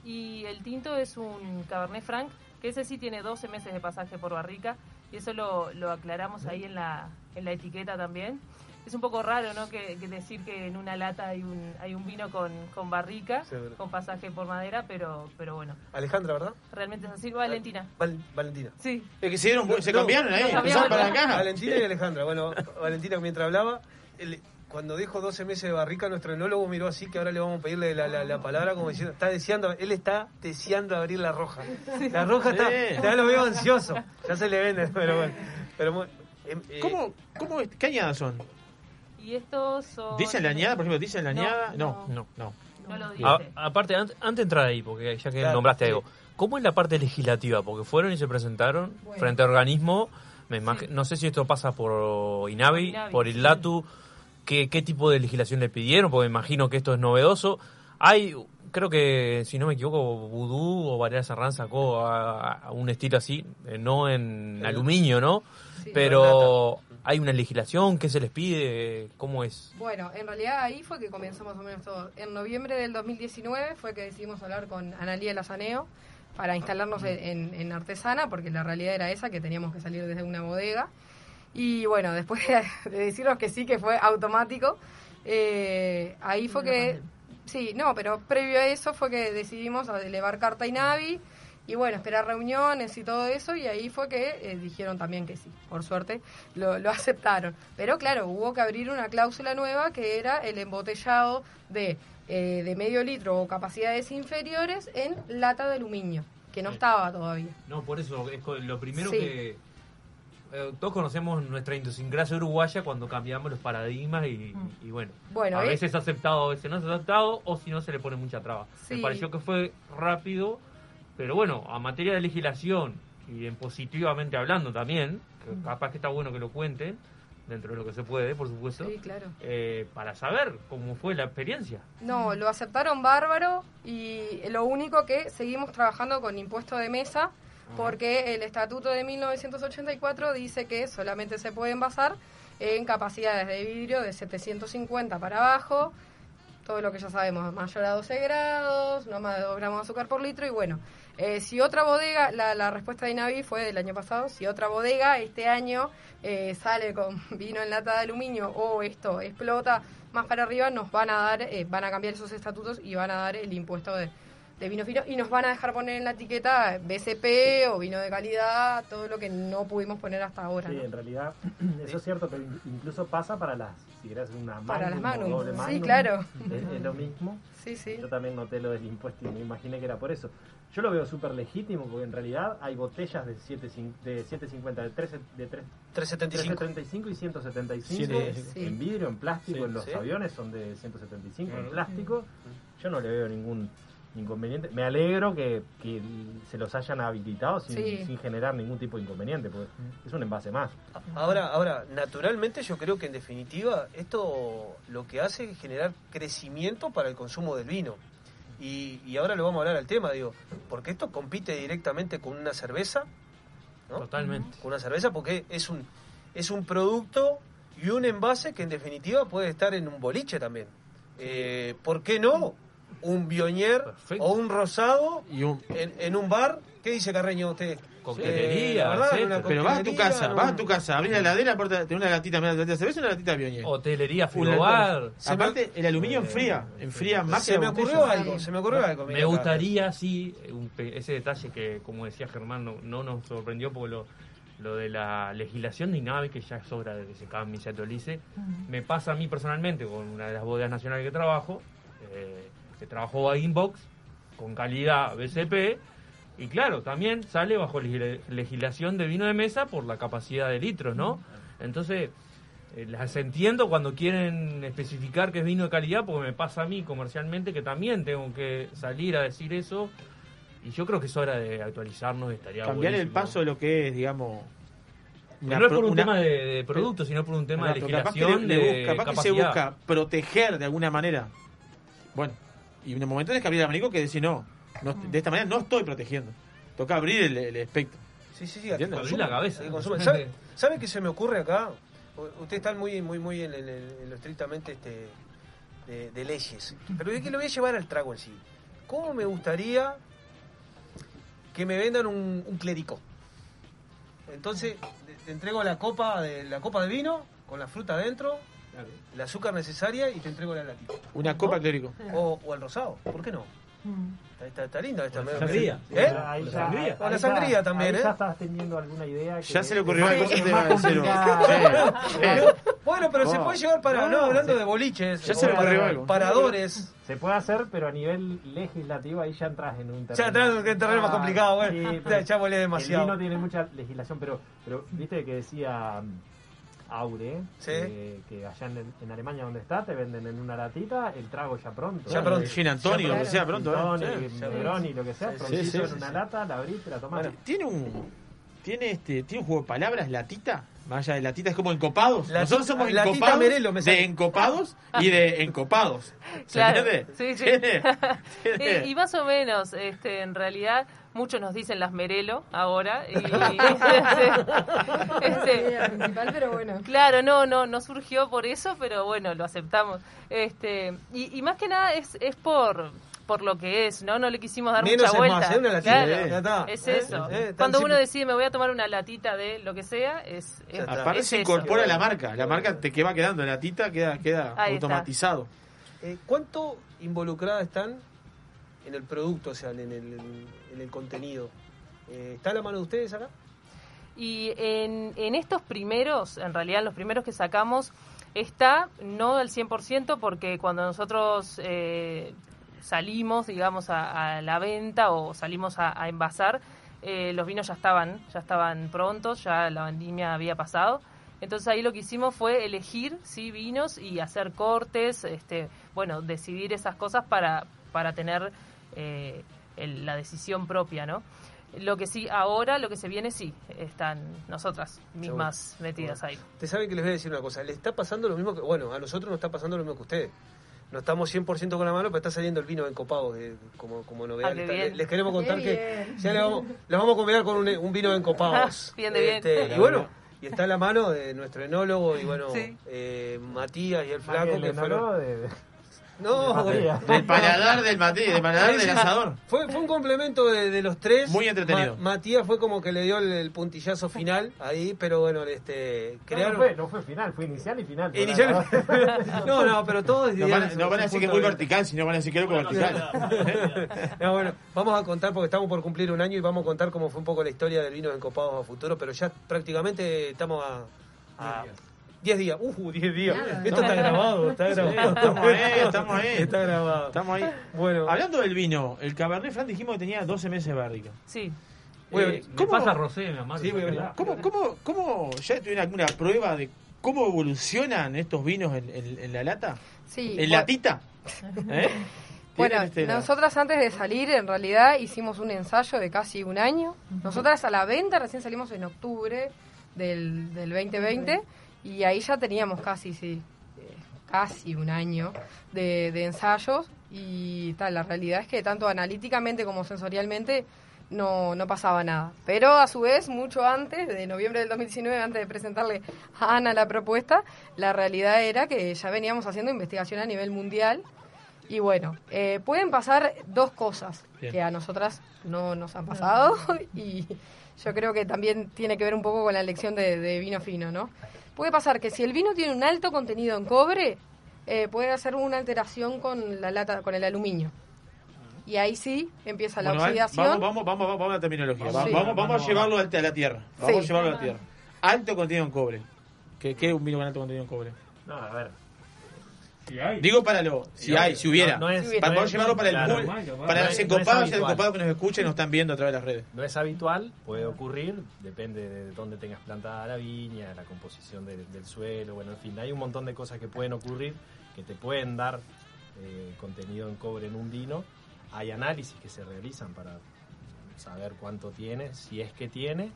y el tinto es un Cabernet Franc, que ese sí tiene 12 meses de pasaje por barrica y eso lo, lo aclaramos ahí en la, en la etiqueta también. Es un poco raro, ¿no? Que, que decir que en una lata hay un, hay un vino con, con barrica, con pasaje por madera, pero, pero bueno, Alejandra, ¿verdad? realmente es así. Valentina. Val- Valentina. Sí. Es que se dieron, se No, cambiaron ahí, no, empezaron para cambiaron. acá. Valentina y Alejandra. Bueno, Valentina mientras hablaba, cuando dijo 12 meses de barrica, nuestro enólogo miró así que ahora le vamos a pedirle la, la- la palabra como diciendo, está deseando, él está deseando abrir la roja. La roja está, Sí. ya lo veo ansioso. Ya se le vende, pero bueno. Pero, em, eh, ¿Cómo, cómo es? ¿Qué añadas son? Y estos son... ¿Dicen la añada, por ejemplo? ¿Dicen la No, añada? No, no. no, no. No lo A- aparte, an- antes de entrar ahí, porque ya que Claro, nombraste sí. algo, ¿cómo es la parte legislativa? Porque fueron y se presentaron Bueno. frente a organismos, me no sé si esto pasa por INAVI, Inavi, por el LATU, ¿qué, qué tipo de legislación le pidieron, porque me imagino que esto es novedoso. Hay, creo que, si no me equivoco, Vudú o Varela Serrán sacó a, a un estilo así, eh, no en El- aluminio, ¿no? Sí. Pero hay una legislación, ¿qué se les pide? ¿Cómo es? Bueno, en realidad ahí fue que comenzó más o menos todo. En noviembre del 2019 fue que decidimos hablar con Analía Lazaneo para instalarnos en, Artesana, porque la realidad era esa, que teníamos que salir desde una bodega. Y bueno, después de, de decirnos que sí, que fue automático, eh, ahí fue que... Sí, no, pero previo a eso fue que decidimos elevar carta a Inavi y bueno, esperar reuniones y todo eso y ahí fue que eh, dijeron también que sí, por suerte lo, lo aceptaron. Pero claro, hubo que abrir una cláusula nueva que era el embotellado de, eh, de medio litro o capacidades inferiores en lata de aluminio, que no estaba todavía. No, por eso, es lo primero Sí. que... eh, todos conocemos nuestra idiosincrasia uruguaya cuando cambiamos los paradigmas y, y bueno, Bueno, a veces aceptado, a veces no es aceptado, o si no se le pone mucha traba. Sí. Me pareció que fue rápido, pero bueno, a materia de legislación y en positivamente hablando también, que capaz que está bueno que lo cuenten, dentro de lo que se puede, por supuesto, Sí, claro. eh, para saber cómo fue la experiencia. No, lo aceptaron bárbaro y lo único que seguimos trabajando con impuesto de mesa porque el estatuto de 1984 dice que solamente se pueden basar en capacidades de vidrio de 750 para abajo, todo lo que ya sabemos, mayor a 12 grados, no más de 2 gramos de azúcar por litro y bueno, eh, si otra bodega, la, la respuesta de Inavi fue del año pasado, si otra bodega este año eh, sale con vino en lata de aluminio o esto explota más para arriba, nos van a dar, eh, van a cambiar esos estatutos y van a dar el impuesto de, de vino fino y nos van a dejar poner en la etiqueta BCP o vino de calidad, todo lo que no pudimos poner hasta ahora. Sí, ¿no? en realidad eso es cierto, pero in- incluso pasa para las, si querés una Para las Magnum Magnum, doble sí, Magnum, claro. Es, es lo mismo. Sí, sí. Yo también noté lo del impuesto y me imaginé que era por eso. Yo lo veo súper legítimo porque en realidad hay botellas de 7.5 de 750, de 3, de 3, 375. 375 y 175 Sí, sí. en vidrio, en plástico, Sí, en los sí. aviones son de 175 en plástico. Yo no le veo ningún inconveniente. Me alegro que, que se los hayan habilitado sin, Sí. sin generar ningún tipo de inconveniente, porque es un envase más. Ahora, ahora, naturalmente yo creo que en definitiva esto lo que hace es generar crecimiento para el consumo del vino. Y, y ahora lo vamos a hablar al tema, digo, porque esto compite directamente con una cerveza, ¿no? Totalmente. Con una cerveza porque es un, es un producto y un envase que en definitiva puede estar en un boliche también. Eh, ¿Por qué no? Un bionier o un rosado En, en un bar. ¿Qué dice Carreño usted? Coctelería, Eh, etcétera. una Pero vas a tu casa, vas a tu casa, abrís la heladera, aparte tenés una latita, mira, latita de cerveza y una latita de. Hotelería, Una- frigobar. Aparte, el aluminio enfría, enfría más Se que me ocurrió algo, se me ocurrió algo. Me mira, gustaría, sí, un ese detalle que, como decía Germán, no, no nos sorprendió porque lo, lo de la legislación de INAVI, que ya es obra de que se cambie y se actualice, me pasa a mí personalmente con una de las bodegas nacionales que trabajo, eh, que trabajó Bag Box con calidad BCP, y claro, también sale bajo legis- legislación de vino de mesa por la capacidad de litros, ¿no? Entonces, eh, las entiendo cuando quieren especificar que es vino de calidad, porque me pasa a mí comercialmente que también tengo que salir a decir eso, y yo creo que es hora de actualizarnos, estaría Cambiar el paso de lo que es, digamos. Pero no es por un una- tema de, de producto, sino por un tema de Claro, capaz que legislación, le- le de busca- capaz que se busca proteger de alguna manera. Bueno, y en un momento tenés que abrir el abanico que decir, no, no, de esta manera no estoy protegiendo. Toca abrir el, el espectro. Sí, sí, sí. Consume, que consume. ¿Sabe, sabe qué se me ocurre acá? U- Usted está muy, muy, muy en, el- en lo estrictamente este, de, de leyes. Pero es que lo voy a llevar al trago en sí. ¿Cómo me gustaría que me vendan un, un clericó? Entonces, te- entrego la copa de la copa de vino con la fruta adentro, el azúcar necesaria y te entrego la latita. Una copa clérico. O, o el rosado, ¿por qué no? Está, está, está linda esta. O la sangría. ¿Eh? Ahí La ya- sangría. Ahí la ya- sangría también, ahí ¿eh? ya estás teniendo alguna idea. Ya que- se le ocurrió que algo, te a decir. sí. Bueno, pero se puede llevar para, no, hablando de boliches, Ya se le ocurrió algo. paradores. Se puede hacer, pero a nivel legislativo ahí ya entras en un terreno. Ya entras en un terreno más complicado, bueno, sí, ya- ya volé demasiado. El vino tiene mucha legislación, pero, pero viste que decía Aure, Sí. eh, que allá en, en Alemania donde está te venden en una latita el trago ya pronto. Ya pronto. Gin Antonio, lo que sea, pronto, ¿eh? Negroni, lo que sea, prontito en una lata, la abrís, la tomás. Tiene un tiene este tiene un juego de palabras latita, más allá de latita es como encopados. Nosotros somos latita encopados Merelo, me de encopados y de encopados. ¿Se Claro, entiende? sí, sí. Eh, y más o menos, este, en realidad, muchos nos dicen las Merelo ahora. Y, este, La principal, pero bueno. Claro, no, no, no surgió por eso, pero bueno, lo aceptamos. Este, y, y más que nada es, es por por lo que es, ¿no? No le quisimos dar Menos mucha es vuelta. más, ¿eh? Una latita, Claro, eh, ya está. es Eh, eso. eh, tan Cuando uno simple. decide me voy a tomar una latita de lo que sea, es, es Aparte es se eso. incorpora la marca, la marca te que va quedando, la latita queda queda Ahí automatizado. Eh, ¿Cuánto involucradas están en el producto, o sea, en el, en el contenido? Eh, ¿Está a la mano de ustedes acá? Y en, en estos primeros, en realidad en los primeros que sacamos, está no al 100% porque cuando nosotros eh, salimos, digamos, a, a la venta o salimos a, a envasar, eh, los vinos ya estaban, ya estaban prontos, ya la vendimia había pasado. Entonces ahí lo que hicimos fue elegir sí vinos y hacer cortes, este, bueno, decidir esas cosas para, para tener eh, el- la decisión propia, ¿no? Lo que sí, ahora, lo que se viene, sí, están nosotras mismas metidas ahí. Te saben que les voy a decir una cosa, le está pasando lo mismo que, bueno, a nosotros nos está pasando lo mismo que a ustedes. No estamos 100% con la mano, pero está saliendo el vino encopado eh, como, como novedad. Ah, les queremos contar Qué que ya les vamos, les vamos a combinar con un, un vino encopados. Bien de bien. Este, y bueno, y está a la mano de nuestro enólogo y bueno, Sí. eh, Matías y el flaco que que el fueron... de- No, de. Del paladar del Mati, del paladar del asador. Fue, fue un complemento de, de los tres. Muy entretenido. Ma- Matías fue como que le dio el, el puntillazo final ahí, pero bueno, este No, crearon. no, fue, no fue final, fue inicial y final. Inicial- no, no, pero todos No van, no van a decir que es muy vertical, sino van a decir que es loco vertical. No, bueno, vamos a contar porque estamos por cumplir un año y vamos a contar cómo fue un poco la historia del vino encopados a futuro, pero ya prácticamente estamos a. a 10 días. Uh, 10 días. Esto no. está grabado, está Sí, grabado. estamos ahí, estamos ahí. Está grabado. Estamos ahí. Bueno. Hablando del vino, el Cabernet Franc dijimos que tenía 12 meses de barrica. Sí. Bueno, Eh, me pasa Rosé, mi amor. Sí. ¿Cómo, cómo, cómo ya tuvieron alguna prueba de cómo evolucionan estos vinos en, en- en la lata? Sí, ¿En bueno. latita? ¿Eh? Bueno, este, nosotras antes de salir, en realidad hicimos un ensayo de casi un año. Nosotras a la venta recién salimos en octubre del, del 2020 y ahí ya teníamos casi, sí, eh, casi un año de, de ensayos y tal. La realidad es que tanto analíticamente como sensorialmente no, no pasaba nada. Pero a su vez, mucho antes, de noviembre del 2019, antes de presentarle a Ana la propuesta, la realidad era que ya veníamos haciendo investigación a nivel mundial y bueno, eh, pueden pasar dos cosas Bien. que a nosotras no nos han pasado y yo creo que también tiene que ver un poco con la elección de, de vino fino, ¿no? Puede pasar que si el vino tiene un alto contenido en cobre, eh, puede hacer una alteración con la lata, con el aluminio. Y ahí sí empieza la Bueno, oxidación. Vamos, vamos, vamos, vamos a la terminología. Vamos, vamos a llevarlo a la tierra. Vamos Sí. a llevarlo a la tierra. Alto contenido en cobre. ¿Qué, qué es un vino con alto contenido en cobre? No, a ver. Digo para lo, si hay, si hubiera. no- no es- para no poder es- llevarlo para el claro, para los encopados y el habitual. encopado que nos escuchen y nos están viendo a través de las redes. No es habitual, puede ocurrir, depende de dónde tengas plantada la viña, la composición de- del suelo, bueno, en fin, hay un montón de cosas que pueden ocurrir que te pueden dar eh, contenido en cobre en un vino. Hay análisis que se realizan para saber cuánto tiene, si es que tiene.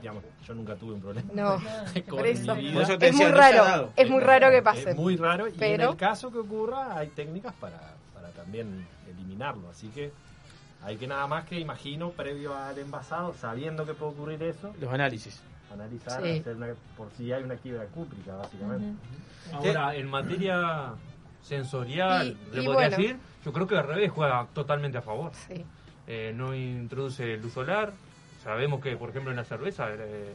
Digamos, yo nunca tuve un problema No, por cobre eso. en mi vida. Por eso te Es muy raro, dado. es muy raro que pase. Es muy raro y en Pero- el caso que ocurra hay técnicas para, para también eliminarlo, así que hay que nada más que imagino previo al envasado, sabiendo que puede ocurrir eso, Los análisis. analizar, Sí. hacer una- por si hay una quiebra cúprica, básicamente. Ahora, en materia sensorial, Y- le y podría bueno. decir, yo creo que al revés juega totalmente a favor. Sí. Eh, no introduce luz solar. Sabemos que, por ejemplo, en la cerveza eh,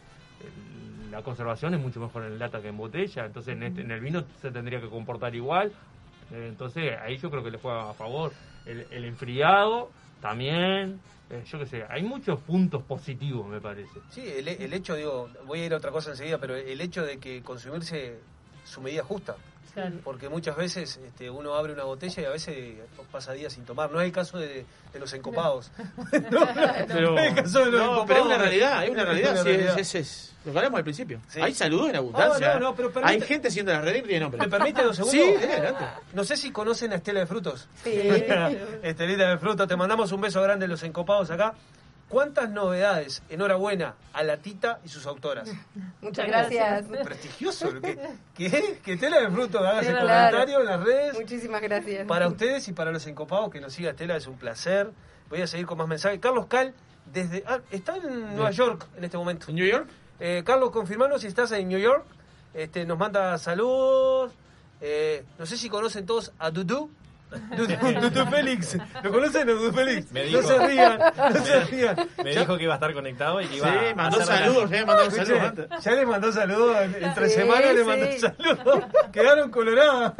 la conservación es mucho mejor en lata que en botella. Entonces, en, este- el vino se tendría que comportar igual. Eh, entonces, ahí yo creo que le juega a favor. El, el enfriado también. eh, yo qué sé, hay muchos puntos positivos, me parece. Sí, el, el hecho, digo, voy a ir a otra cosa enseguida, pero el hecho de que consumirse su medida justa. Porque muchas veces este, uno abre una botella y a veces pasa días sin tomar. No es el caso de, de los encopados. no, Pero, no es el caso de los no, encopados. pero es una realidad, es una realidad. Es una sí, es- es- es- lo hablamos al principio. Sí. Hay salud en abundancia. Ah, no, no, pero permite- Hay gente haciendo las redes y no tiene nombre. ¿Me permite dos segundos? Sí, adelante. No sé si conocen a Estela de Frutos. Sí. Estelita de Frutos, te mandamos un beso grande los encopados acá. ¿Cuántas novedades? Enhorabuena a la Tita y sus autoras. Muchas gracias. Prestigioso. ¿Qué? Que Estela de Frutos haga ese Claro. comentario en las redes. Muchísimas gracias. Para ustedes y para los encopados que nos siga Estela, es un placer. Voy a seguir con más mensajes. Carlos Cal, desde. ah, está en Nueva York en este momento. ¿En New York? Eh, Carlos, confirmanos si estás en New York. Este, nos manda saludos. Eh, no sé si conocen todos a Dudu. Dudu, Félix. ¿Lo conocen a Dudu Félix? Me no dijo. se rían, no se rían. Me Ya- dijo que iba a estar conectado y que iba Sí, a mandó la- saludos, eh, mandó saludos antes. ya le mandó saludos, entre Sí, semanas le mandó saludos. Quedaron coloradas.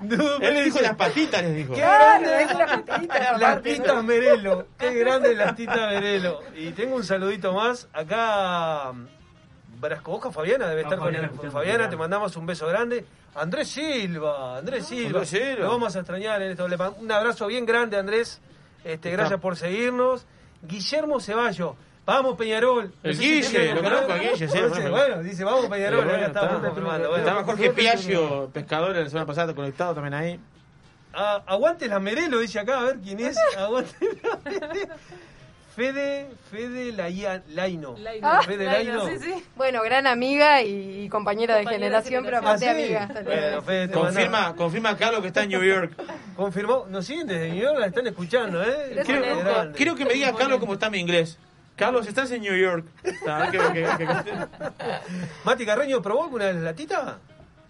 Dudu Él le Félix dijo las patitas, les dijo. Qué grande es la patita, las titas Merelo. Qué grande las titas Merelo. Y tengo un saludito más. Acá Brasco Boca Fabiana debe estar Fabiana, con Fabiana, Fabiana. te mandamos un beso grande. Andrés Silva, Andrés Silva. Andrés Silva. Lo vamos a extrañar en esto. Un abrazo bien grande, Andrés. Este, gracias por seguirnos. Guillermo Ceballos. Vamos Peñarol. El No sé si Guille, lo conozco a Guille, sí, Bueno, dice, vamos Peñarol. Bueno, acá estamos está- confirmando. Bueno. Estaba Jorge Piaggio, pescador, la semana pasada conectado también ahí. Ah, aguante la Merelo, dice acá, a ver quién es. Aguante la Merelo. Fede, Fede Laia- Laino. Laino. Ah, Fede Laino, Laino. sí, sí. Bueno, gran amiga y, compañera de generación, pero aparte Ah, sí. amiga. Bueno, Fede, te Confirma, mandamos- confirma Carlos que está en New York. Confirmó. Nos siguen desde New York, la están escuchando, ¿eh? Grande. quiero que me diga Carlos cómo está mi inglés. Carlos, estás en New York. A ver, que- que- que- que- Mati Carreño, ¿probó alguna vez la tita?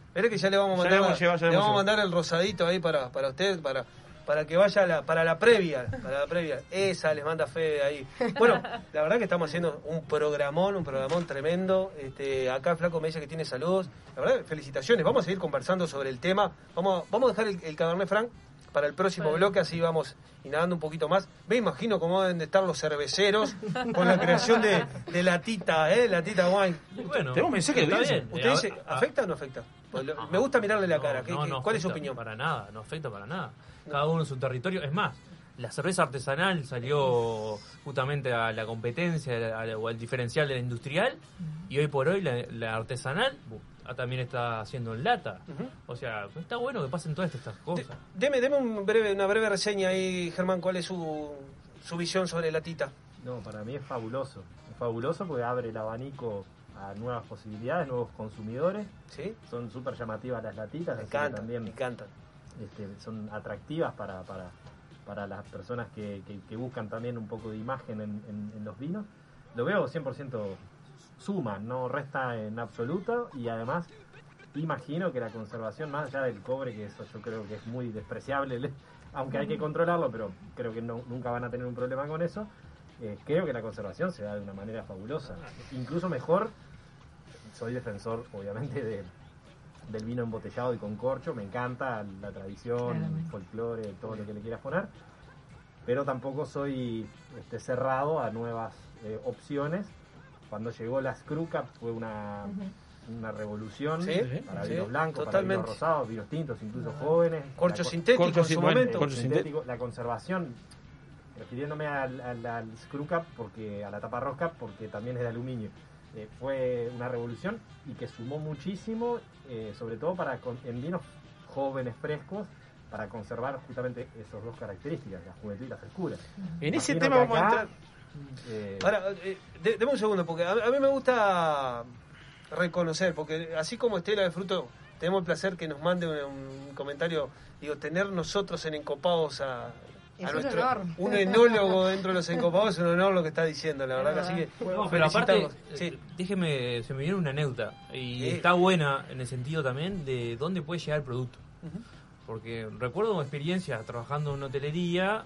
Espera que ya le vamos a Ya mandar, le vamos a llevar, ya le vamos a mandar el rosadito ahí para, para usted, para, para que vaya a la, para la previa, para la previa. Esa les manda Fede ahí. Bueno, la verdad que estamos haciendo un programón, un programón tremendo. Este, acá flaco me dice que tiene saludos. La verdad, felicitaciones. Vamos a seguir conversando sobre el tema. Vamos, a- vamos a dejar el, el Cabernet Franc para el próximo Bueno. bloque, así vamos inhalando un poquito más. Me imagino cómo deben de estar los cerveceros con la creación de, de la tita, ¿eh? La tita wine. Bueno, Tenemos mensaje de bien. ¿Usted Eh, dice, afecta o no afecta? Pues lo- me gusta mirarle la cara. ¿Qué- no, qué- no ¿Cuál es su opinión? Para nada, no afecta para nada. Cada uno en su territorio. Es más, la cerveza artesanal salió justamente a la competencia a la- o al diferencial de la industrial y hoy por hoy la, la artesanal ah, también está haciendo en lata. O sea, está bueno que pasen todas estas De- cosas. deme deme un breve, una breve reseña ahí, Germán. ¿Cuál es su, su visión sobre la tita? No, para mí es fabuloso. Es fabuloso porque abre el abanico a nuevas posibilidades, nuevos consumidores. ¿Sí? Son súper llamativas las latitas, Me encantan, también me encantan. Este, son atractivas para, para, para las personas que, que- que buscan también un poco de imagen en, en- en los vinos. Lo veo 100% suma, no resta en absoluto y además imagino que la conservación, más allá del cobre, que eso yo creo que es muy despreciable, le- aunque hay que controlarlo, pero creo que no- nunca van a tener un problema con eso, eh, creo que la conservación se da de una manera fabulosa, incluso mejor, soy defensor obviamente de, del vino embotellado y con corcho, me encanta la tradición, el folclore, todo lo que le quieras poner, pero tampoco soy este, cerrado a nuevas eh, opciones. Cuando llegó la Screw Cup fue una, una revolución Sí, para sí, vinos blancos, para vinos rosados, vinos tintos, incluso jóvenes. Corcho La sintético Corcho en su bueno, momento. corcho sintético, la conservación, refiriéndome al, al, al Screw Cap, porque, a la tapa rosca, porque también es de aluminio. Eh, fue una revolución y que sumó muchísimo, eh, sobre todo para con- en vinos jóvenes, frescos, para conservar justamente esas dos características, la juventud y la frescura. En ese tema vamos a entrar. eh, Ahora, eh, de- deme un segundo, porque a, a mí me gusta reconocer, porque así como Estela de Fruto, tenemos el placer que nos mande un, un comentario, digo, tener nosotros en Encopados a, Es a un nuestro honor. un enólogo dentro de los Encopados, es un honor lo que está diciendo, la verdad que así que No, pero aparte, eh, Sí. déjeme, se me viene una anécdota. Y Sí. está buena en el sentido también de dónde puede llegar el producto. Ujú. Porque recuerdo experiencias trabajando en hotelería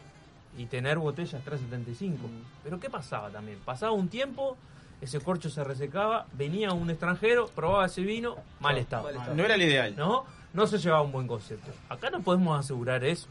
y tener botellas 375. Pero ¿qué pasaba también? Pasaba un tiempo, ese corcho se resecaba, venía un extranjero, probaba ese vino, mal estado. mal estado. No era el ideal. ¿No? No se llevaba un buen concepto. Acá no podemos asegurar eso.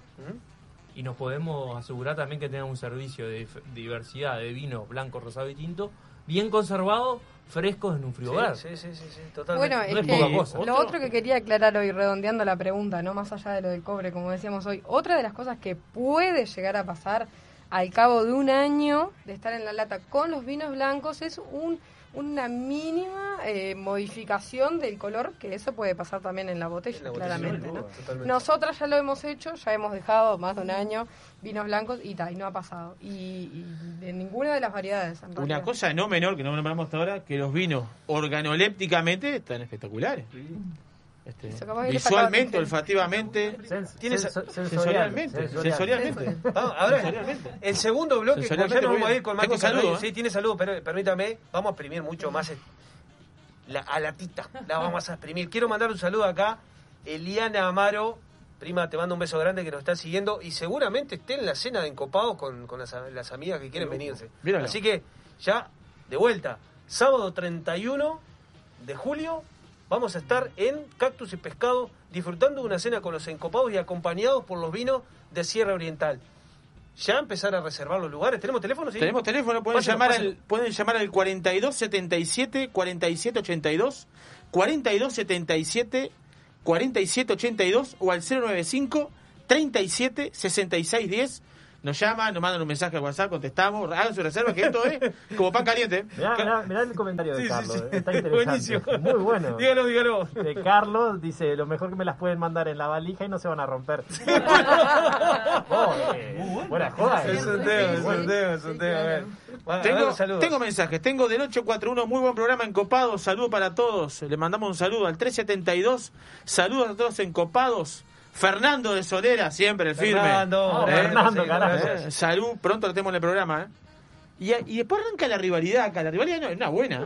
Y nos podemos asegurar también que tenga un servicio de diversidad de vino blanco, rosado y tinto, bien conservado, frescos en un frigobar. Sí, sí, sí, sí, totalmente. Bueno, es No es que poca cosa. lo otro que quería aclarar hoy, redondeando la pregunta, no más allá de lo del cobre, como decíamos hoy, otra de las cosas que puede llegar a pasar al cabo de un año de estar en la lata con los vinos blancos es un una mínima eh, modificación del color, que eso puede pasar también en la botella, En la botella, claramente. ¿no? Nosotras ya lo hemos hecho, ya hemos dejado más de un año vinos blancos y, ta, y no ha pasado. Y, y de ninguna de las variedades. en Una realidad. cosa no menor que no nombramos hasta ahora, que los vinos organolépticamente están espectaculares. Este, visualmente, olfativamente, Tiene sensorialmente, sensorialmente. Vamos, ahora, Sensorialmente. el segundo bloque, como ya nos vamos a ir con Tengo saludo. ¿eh? Sí, tiene saludo, pero permítame, vamos a exprimir mucho más el- la, a la tita. La vamos a exprimir. Quiero mandar un saludo acá, Eliana Amaro. Prima, te mando un beso grande que nos está siguiendo y seguramente esté en la cena de encopados con, con las, las amigas que quieren venirse. Míralo. Así que ya, de vuelta, sábado 31 de julio, vamos a estar en Cactus y Pescado disfrutando de una cena con los encopados y acompañados por los vinos de Sierra Oriental. Ya empezar a reservar los lugares. ¿Tenemos teléfono? Sí? Tenemos teléfono, pueden Pásalo, llamar, pásalo. al, pueden llamar al 4277 4782, 4277 4782 o al 095 37 6610. Nos llaman, nos mandan un mensaje al WhatsApp, contestamos, hagan su reserva, que esto es como pan caliente. Mirá, mirá- mirá el comentario de Sí, Carlos, sí. eh, está interesante. Buenísimo. Muy bueno. Dígalo, dígalo. De Carlos dice, lo mejor que me las pueden mandar en la valija y no se van a romper. Oh, eh, buena joda. Es un tema, es un tema, es un tema. ver. Ver, Tengo, saludos. tengo mensajes, tengo del 841, muy buen programa Encopados, saludo para todos, le mandamos un saludo al 372, saludos a todos Encopados, Fernando de Solera, siempre el firme. Fernando, Eh, Fernando, eh, gracias. salud, pronto lo tenemos en el programa. eh. Y, y después arranca la rivalidad acá, la rivalidad no, es una buena.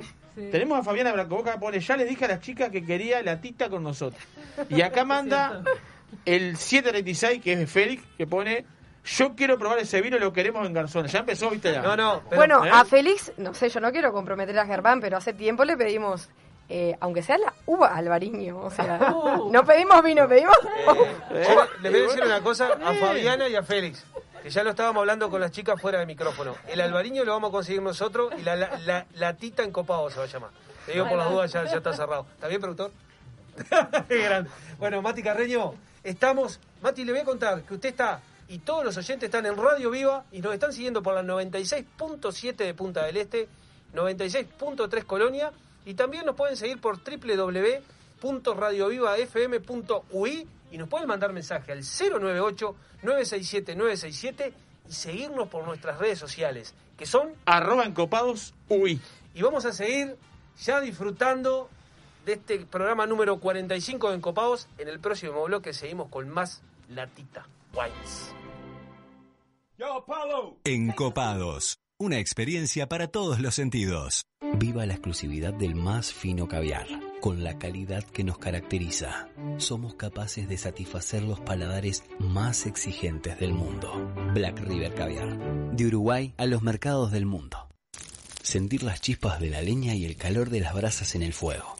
Tenemos a Fabiana Brancoboca, pone, ya les dije a las chicas que quería la tita con nosotros. Y acá manda el 736, que es de Félix, que pone, yo quiero probar ese vino, lo queremos en Garzón. Ya empezó, viste, la- No, no, pero- bueno, ¿eh? a Félix, no sé, yo no quiero comprometer a Germán, pero hace tiempo le pedimos, eh, aunque sea la uva albariño, o sea, no pedimos vino, pedimos Yo le voy a decir una cosa a Fabiana y a Félix, que ya lo estábamos hablando con las chicas fuera del micrófono. El albariño lo vamos a conseguir nosotros y la, la, la- la tita encopado se va a llamar. Te digo por las dudas, ya, ya está cerrado. ¿Está bien, productor? Qué grande. Bueno, Mati Carreño, estamos. Mati, le voy a contar que usted está y todos los oyentes están en Radio Viva y nos están siguiendo por la 96.7 de Punta del Este, 96.3 Colonia y también nos pueden seguir por www.radiovivafm.ui y nos pueden mandar mensaje al 098-967-967 y seguirnos por nuestras redes sociales, que son arroba encopados UI. y vamos a seguir ya disfrutando de este programa número 45 de Encopados. En el próximo bloque seguimos con más Latita Wines. Encopados. Una experiencia para todos los sentidos. Viva la exclusividad del más fino caviar, con la calidad que nos caracteriza. Somos capaces de satisfacer los paladares más exigentes del mundo. Black River Caviar. De Uruguay a los mercados del mundo. Sentir las chispas de la leña y el calor de las brasas en el fuego.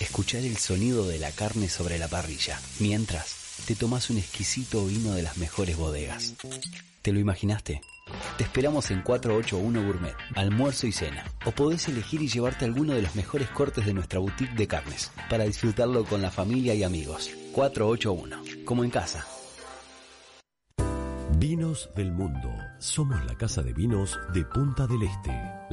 Escuchar el sonido de la carne sobre la parrilla, mientras te tomas un exquisito vino de las mejores bodegas. ¿Te lo imaginaste? Te esperamos en 481 Gourmet, almuerzo y cena. O podés elegir y llevarte alguno de los mejores cortes de nuestra boutique de carnes, para disfrutarlo con la familia y amigos. 481, como en casa. Vinos del mundo. Somos la casa de vinos de Punta del Este.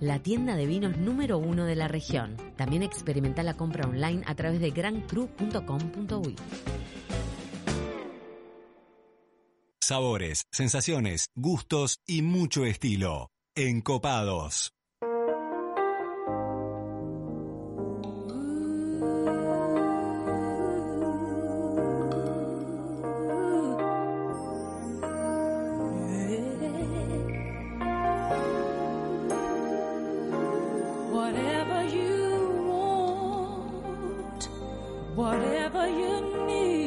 la tienda de vinos número uno de la región. También experimenta la compra online a través de grancru.com.uy. Sabores, sensaciones, gustos y mucho estilo. Encopados. Whatever you need,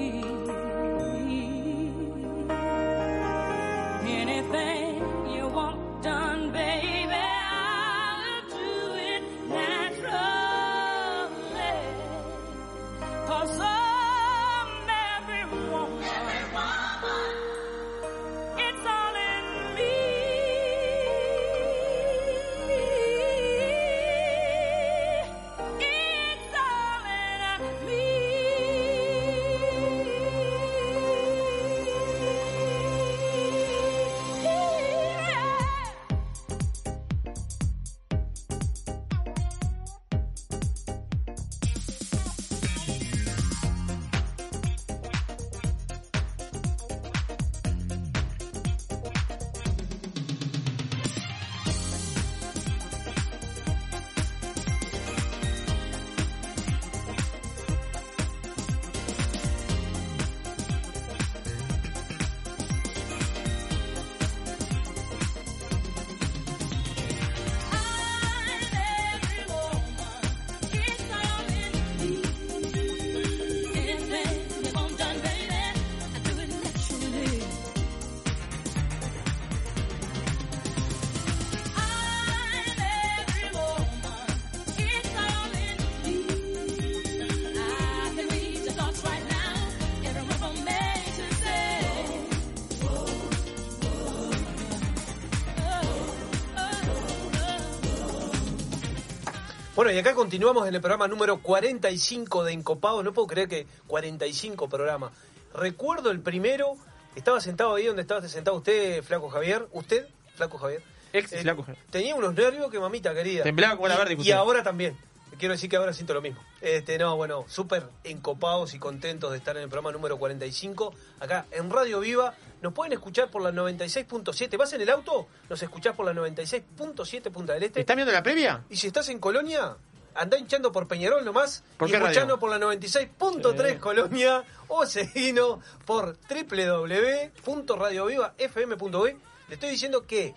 Bueno, y acá continuamos en el programa número 45 de Encopado. No puedo creer que 45 programas. Recuerdo el primero, estaba sentado ahí donde estaba sentado usted, Flaco Javier. ¿Usted, Flaco Javier? Ex Eh, flaco. Tenía unos nervios que mamita querida. Temblaba como la Y- verde, Y, usted. ahora también. Quiero decir que ahora siento lo mismo. Este, no, bueno, súper encopados y contentos de estar en el programa número 45. Acá en Radio Viva. Nos pueden escuchar por la 96.7. ¿Vas en el auto? Nos escuchás por la 96.7 Punta del Este. ¿Están viendo la previa? Y si estás en Colonia, andá hinchando por Peñarol nomás. ¿Por y escuchando por la 96.3 Sí. Colonia o seguino por www.radiovivafm.b. Le estoy diciendo que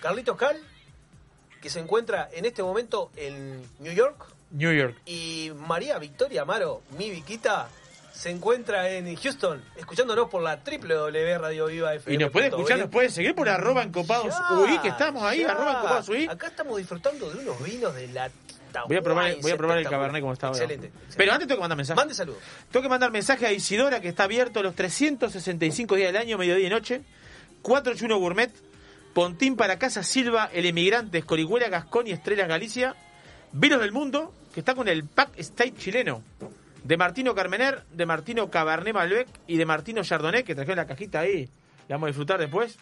Carlitos Cal, que se encuentra en este momento en New York, New York. y María Victoria Amaro, mi Viquita, se encuentra en Houston, escuchándonos por la www.radiovivafm.b. Y nos puede escuchar, nos puede seguir por arroba encopados UI, que estamos ahí, ya. arroba encopados UI. Acá estamos disfrutando de unos vinos de la Voy a probar, voy a probar el cabernet como está ahora. Excelente. Pero antes tengo que mandar mensaje. Mande saludos. Tengo que mandar mensaje a Isidora, que está abierto los 365 días del año, mediodía y noche. 481 Gourmet. Pontín para Casa Silva, El Emigrante, Escorihuela, Gascón y Estrellas Galicia. Vinos del Mundo, que está con el Pack State chileno. De Martino Carmener, de Martino Cabernet Malbec y de Martino Chardonnay, que trajeron la cajita ahí. La vamos a disfrutar después.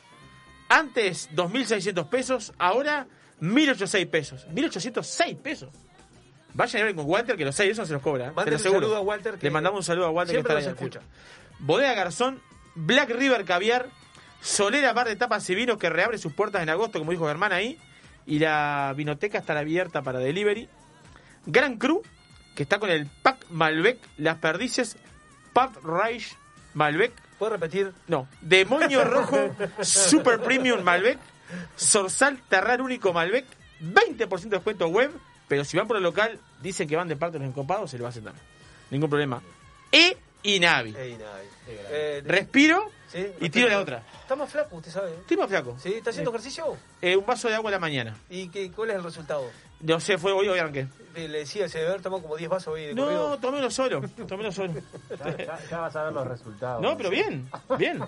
Antes 2.600 pesos, ahora 1.806 pesos. 1.806 pesos. Vayan hablen con Walter, que los hay, eso se los cobra. Manden te lo un saludo a Walter, que Le mandamos un saludo a Walter siempre que está nos escucha. Bodega Garzón, Black River Caviar, Solera Bar de Tapas y Vinos que reabre sus puertas en agosto, como dijo Germán ahí. Y la vinoteca estará abierta para delivery. Gran Cru, que está con el Pack Malbec, Las Perdices, Pub Reich Malbec. ¿Puedo repetir? No. Demonio Rojo, Super Premium Malbec, Sorsal Terrar Único Malbec, 20% de descuento web, pero si van por el local, dicen que van de parte de los encopados, se lo hacen también. Ningún problema. E y Navi. Ey, Navi. Eh, Respiro sí, y respiro. tiro la otra. Está más flaco, usted sabe. ¿eh? Estoy más flaco. ¿Sí? ¿Está haciendo ejercicio? Eh, un vaso de agua a la mañana. ¿Y qué, cuál es el resultado? No sé, fue hoy, hoy arranqué. Le decía, se debe haber tomado como 10 vasos hoy de No, corrido. tomé uno solo. Tomé uno solo. Ya, ya- ya vas a ver los resultados. No, pero bien, bien.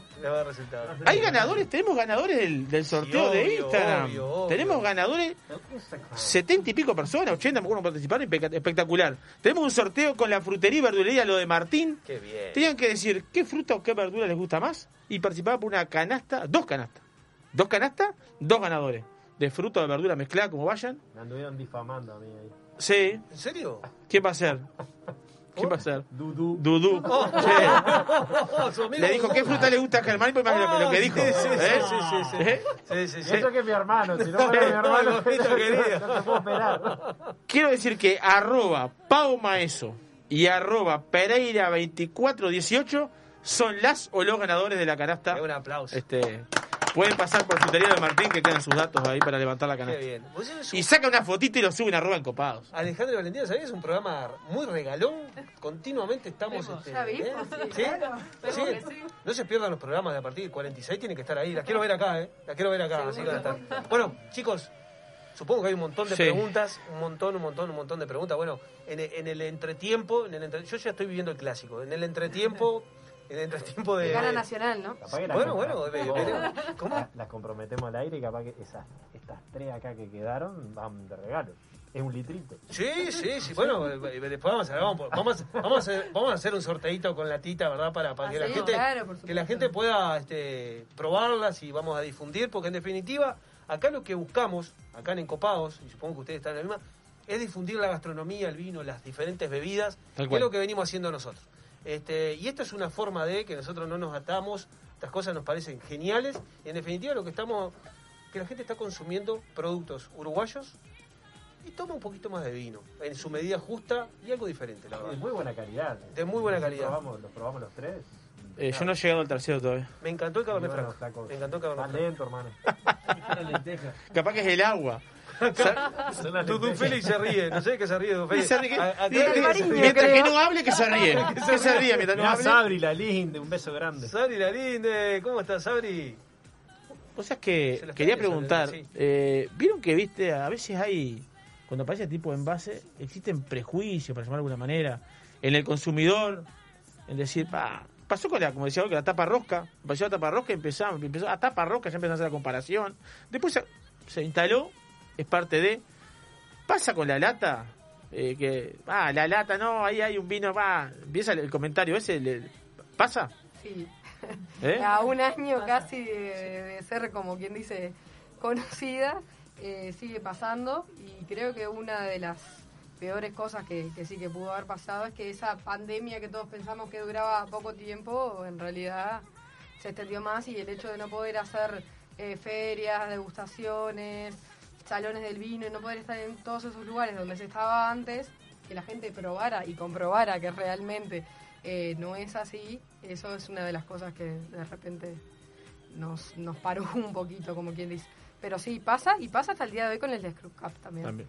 Hay ganadores, tenemos ganadores del, del sorteo Sí, de Instagram. obvio, obvio. Tenemos ganadores, 70 y pico personas, 80, me acuerdo participaron, espectacular. Tenemos un sorteo con la frutería y verdulería, lo de Martín. Qué bien. Tenían que decir qué fruta o qué verdura les gusta más y participaba por una canasta, dos canastas. Dos canastas, dos ganadores. De fruta o de verdura mezclada, como vayan. Me anduvieron difamando a mí ahí. Sí. ¿En serio? ¿Quién va a ser? ¿Quién va a ser? Dudú. Dudú. Oh, Sí. Le dijo. ¿qué fruta le gusta a Germán? Y pues más lo, lo que dijo. Sí, sí, sí, ¿Eh? sí, sí, sí. ¿Eh? Sí, sí, Y sí. eso que es mi hermano, si no fuera mi hermano, No, te puedo esperar. Quiero decir que arroba Pau Maeso y arroba Pereira2418 son las o los ganadores de la canasta. Un aplauso. Este, pueden pasar por Frutería de Martín que quedan sus datos ahí para levantar la Qué canasta. bien. Vos sos un- Y saca una fotito y lo suben a arroba encopados. Alejandro y Valentina, ¿sabés? Es un programa muy regalón. Continuamente estamos. Este, ya vimos, ¿eh? sí, ¿Sí? claro. Sí. Vemos que sí. No se pierdan los programas de a partir de 46, tienen que estar ahí. Las quiero ver acá, ¿eh? Las quiero ver acá. Así que estar. Bueno, chicos, supongo que hay un montón de Sí. preguntas. Un montón, un montón, un montón de preguntas. Bueno, en, el- en el entretiempo, en el entre- yo ya estoy viviendo el clásico. En el entretiempo, en el entretiempo de. Gana Nacional, ¿no? Capaz que Bueno, bueno, ¿Cómo? ¿Cómo? Las, comprometemos al aire y capaz que esas, estas tres acá que quedaron van de regalo. Es un litrito. Sí, sí, sí. Bueno, eh, después vamos a, vamos, vamos, vamos, a hacer, vamos a hacer un sorteito con la tita, ¿verdad? Para, para Ah, que, la gente, claro, que la gente pueda este, probarlas y vamos a difundir, porque en definitiva, acá lo que buscamos, acá en Encopados, y supongo que ustedes están en la misma, es difundir la gastronomía, el vino, las diferentes bebidas, que es lo que venimos haciendo nosotros. Este, y esto es una forma de que nosotros no nos atamos, estas cosas nos parecen geniales, y en definitiva lo que estamos, que la gente está consumiendo productos uruguayos y toma un poquito más de vino, en su medida justa y algo diferente, la De verdad. muy buena calidad. De muy buena Los calidad. Probamos, los probamos los tres. Eh, yo no he llegado al tercero todavía. Me encantó el Cabernet Y bueno, Franc. flaco, Me encantó el Cabernet Más Franc. lento, hermano. Capaz que es el agua. Dudu Félix se ríe, no sé qué se ríe Félix. Se ríe. A- mientras que no hable, que se ríe. Que se ríe mientras no hable. Sabri, la linde, un beso grande. Sabri Lalinde, ¿cómo estás, Sabri? Vos sabés que quería preguntar, sí. eh, ¿vieron que viste, a veces hay, cuando aparece tipo de envase, existen prejuicios, para llamar de alguna manera, en el consumidor, en decir, pa, pasó con la, como decía hoy, la tapa rosca, apareció la tapa rosca y empezamos, empezó a tapa rosca, ya empezó a hacer la comparación, después se, se instaló, es parte de, pasa con la lata, eh, que, ah, la lata, no, ahí hay un vino, va, empieza el, el comentario ese, le- ¿pasa? Sí. ¿Eh? A un año casi de, de ser, como quien dice, conocida, eh, sigue pasando y creo que una de las peores cosas que, que sí que pudo haber pasado es que esa pandemia que todos pensamos que duraba poco tiempo, en realidad se extendió más y el hecho de no poder hacer eh, ferias, degustaciones, salones del vino y no poder estar en todos esos lugares donde se estaba antes, que la gente probara y comprobara que realmente eh, no es así, eso es una de las cosas que de repente nos, nos paró un poquito, como quien dice. Pero sí, pasa y pasa hasta el día de hoy con el Screw Cup también, También.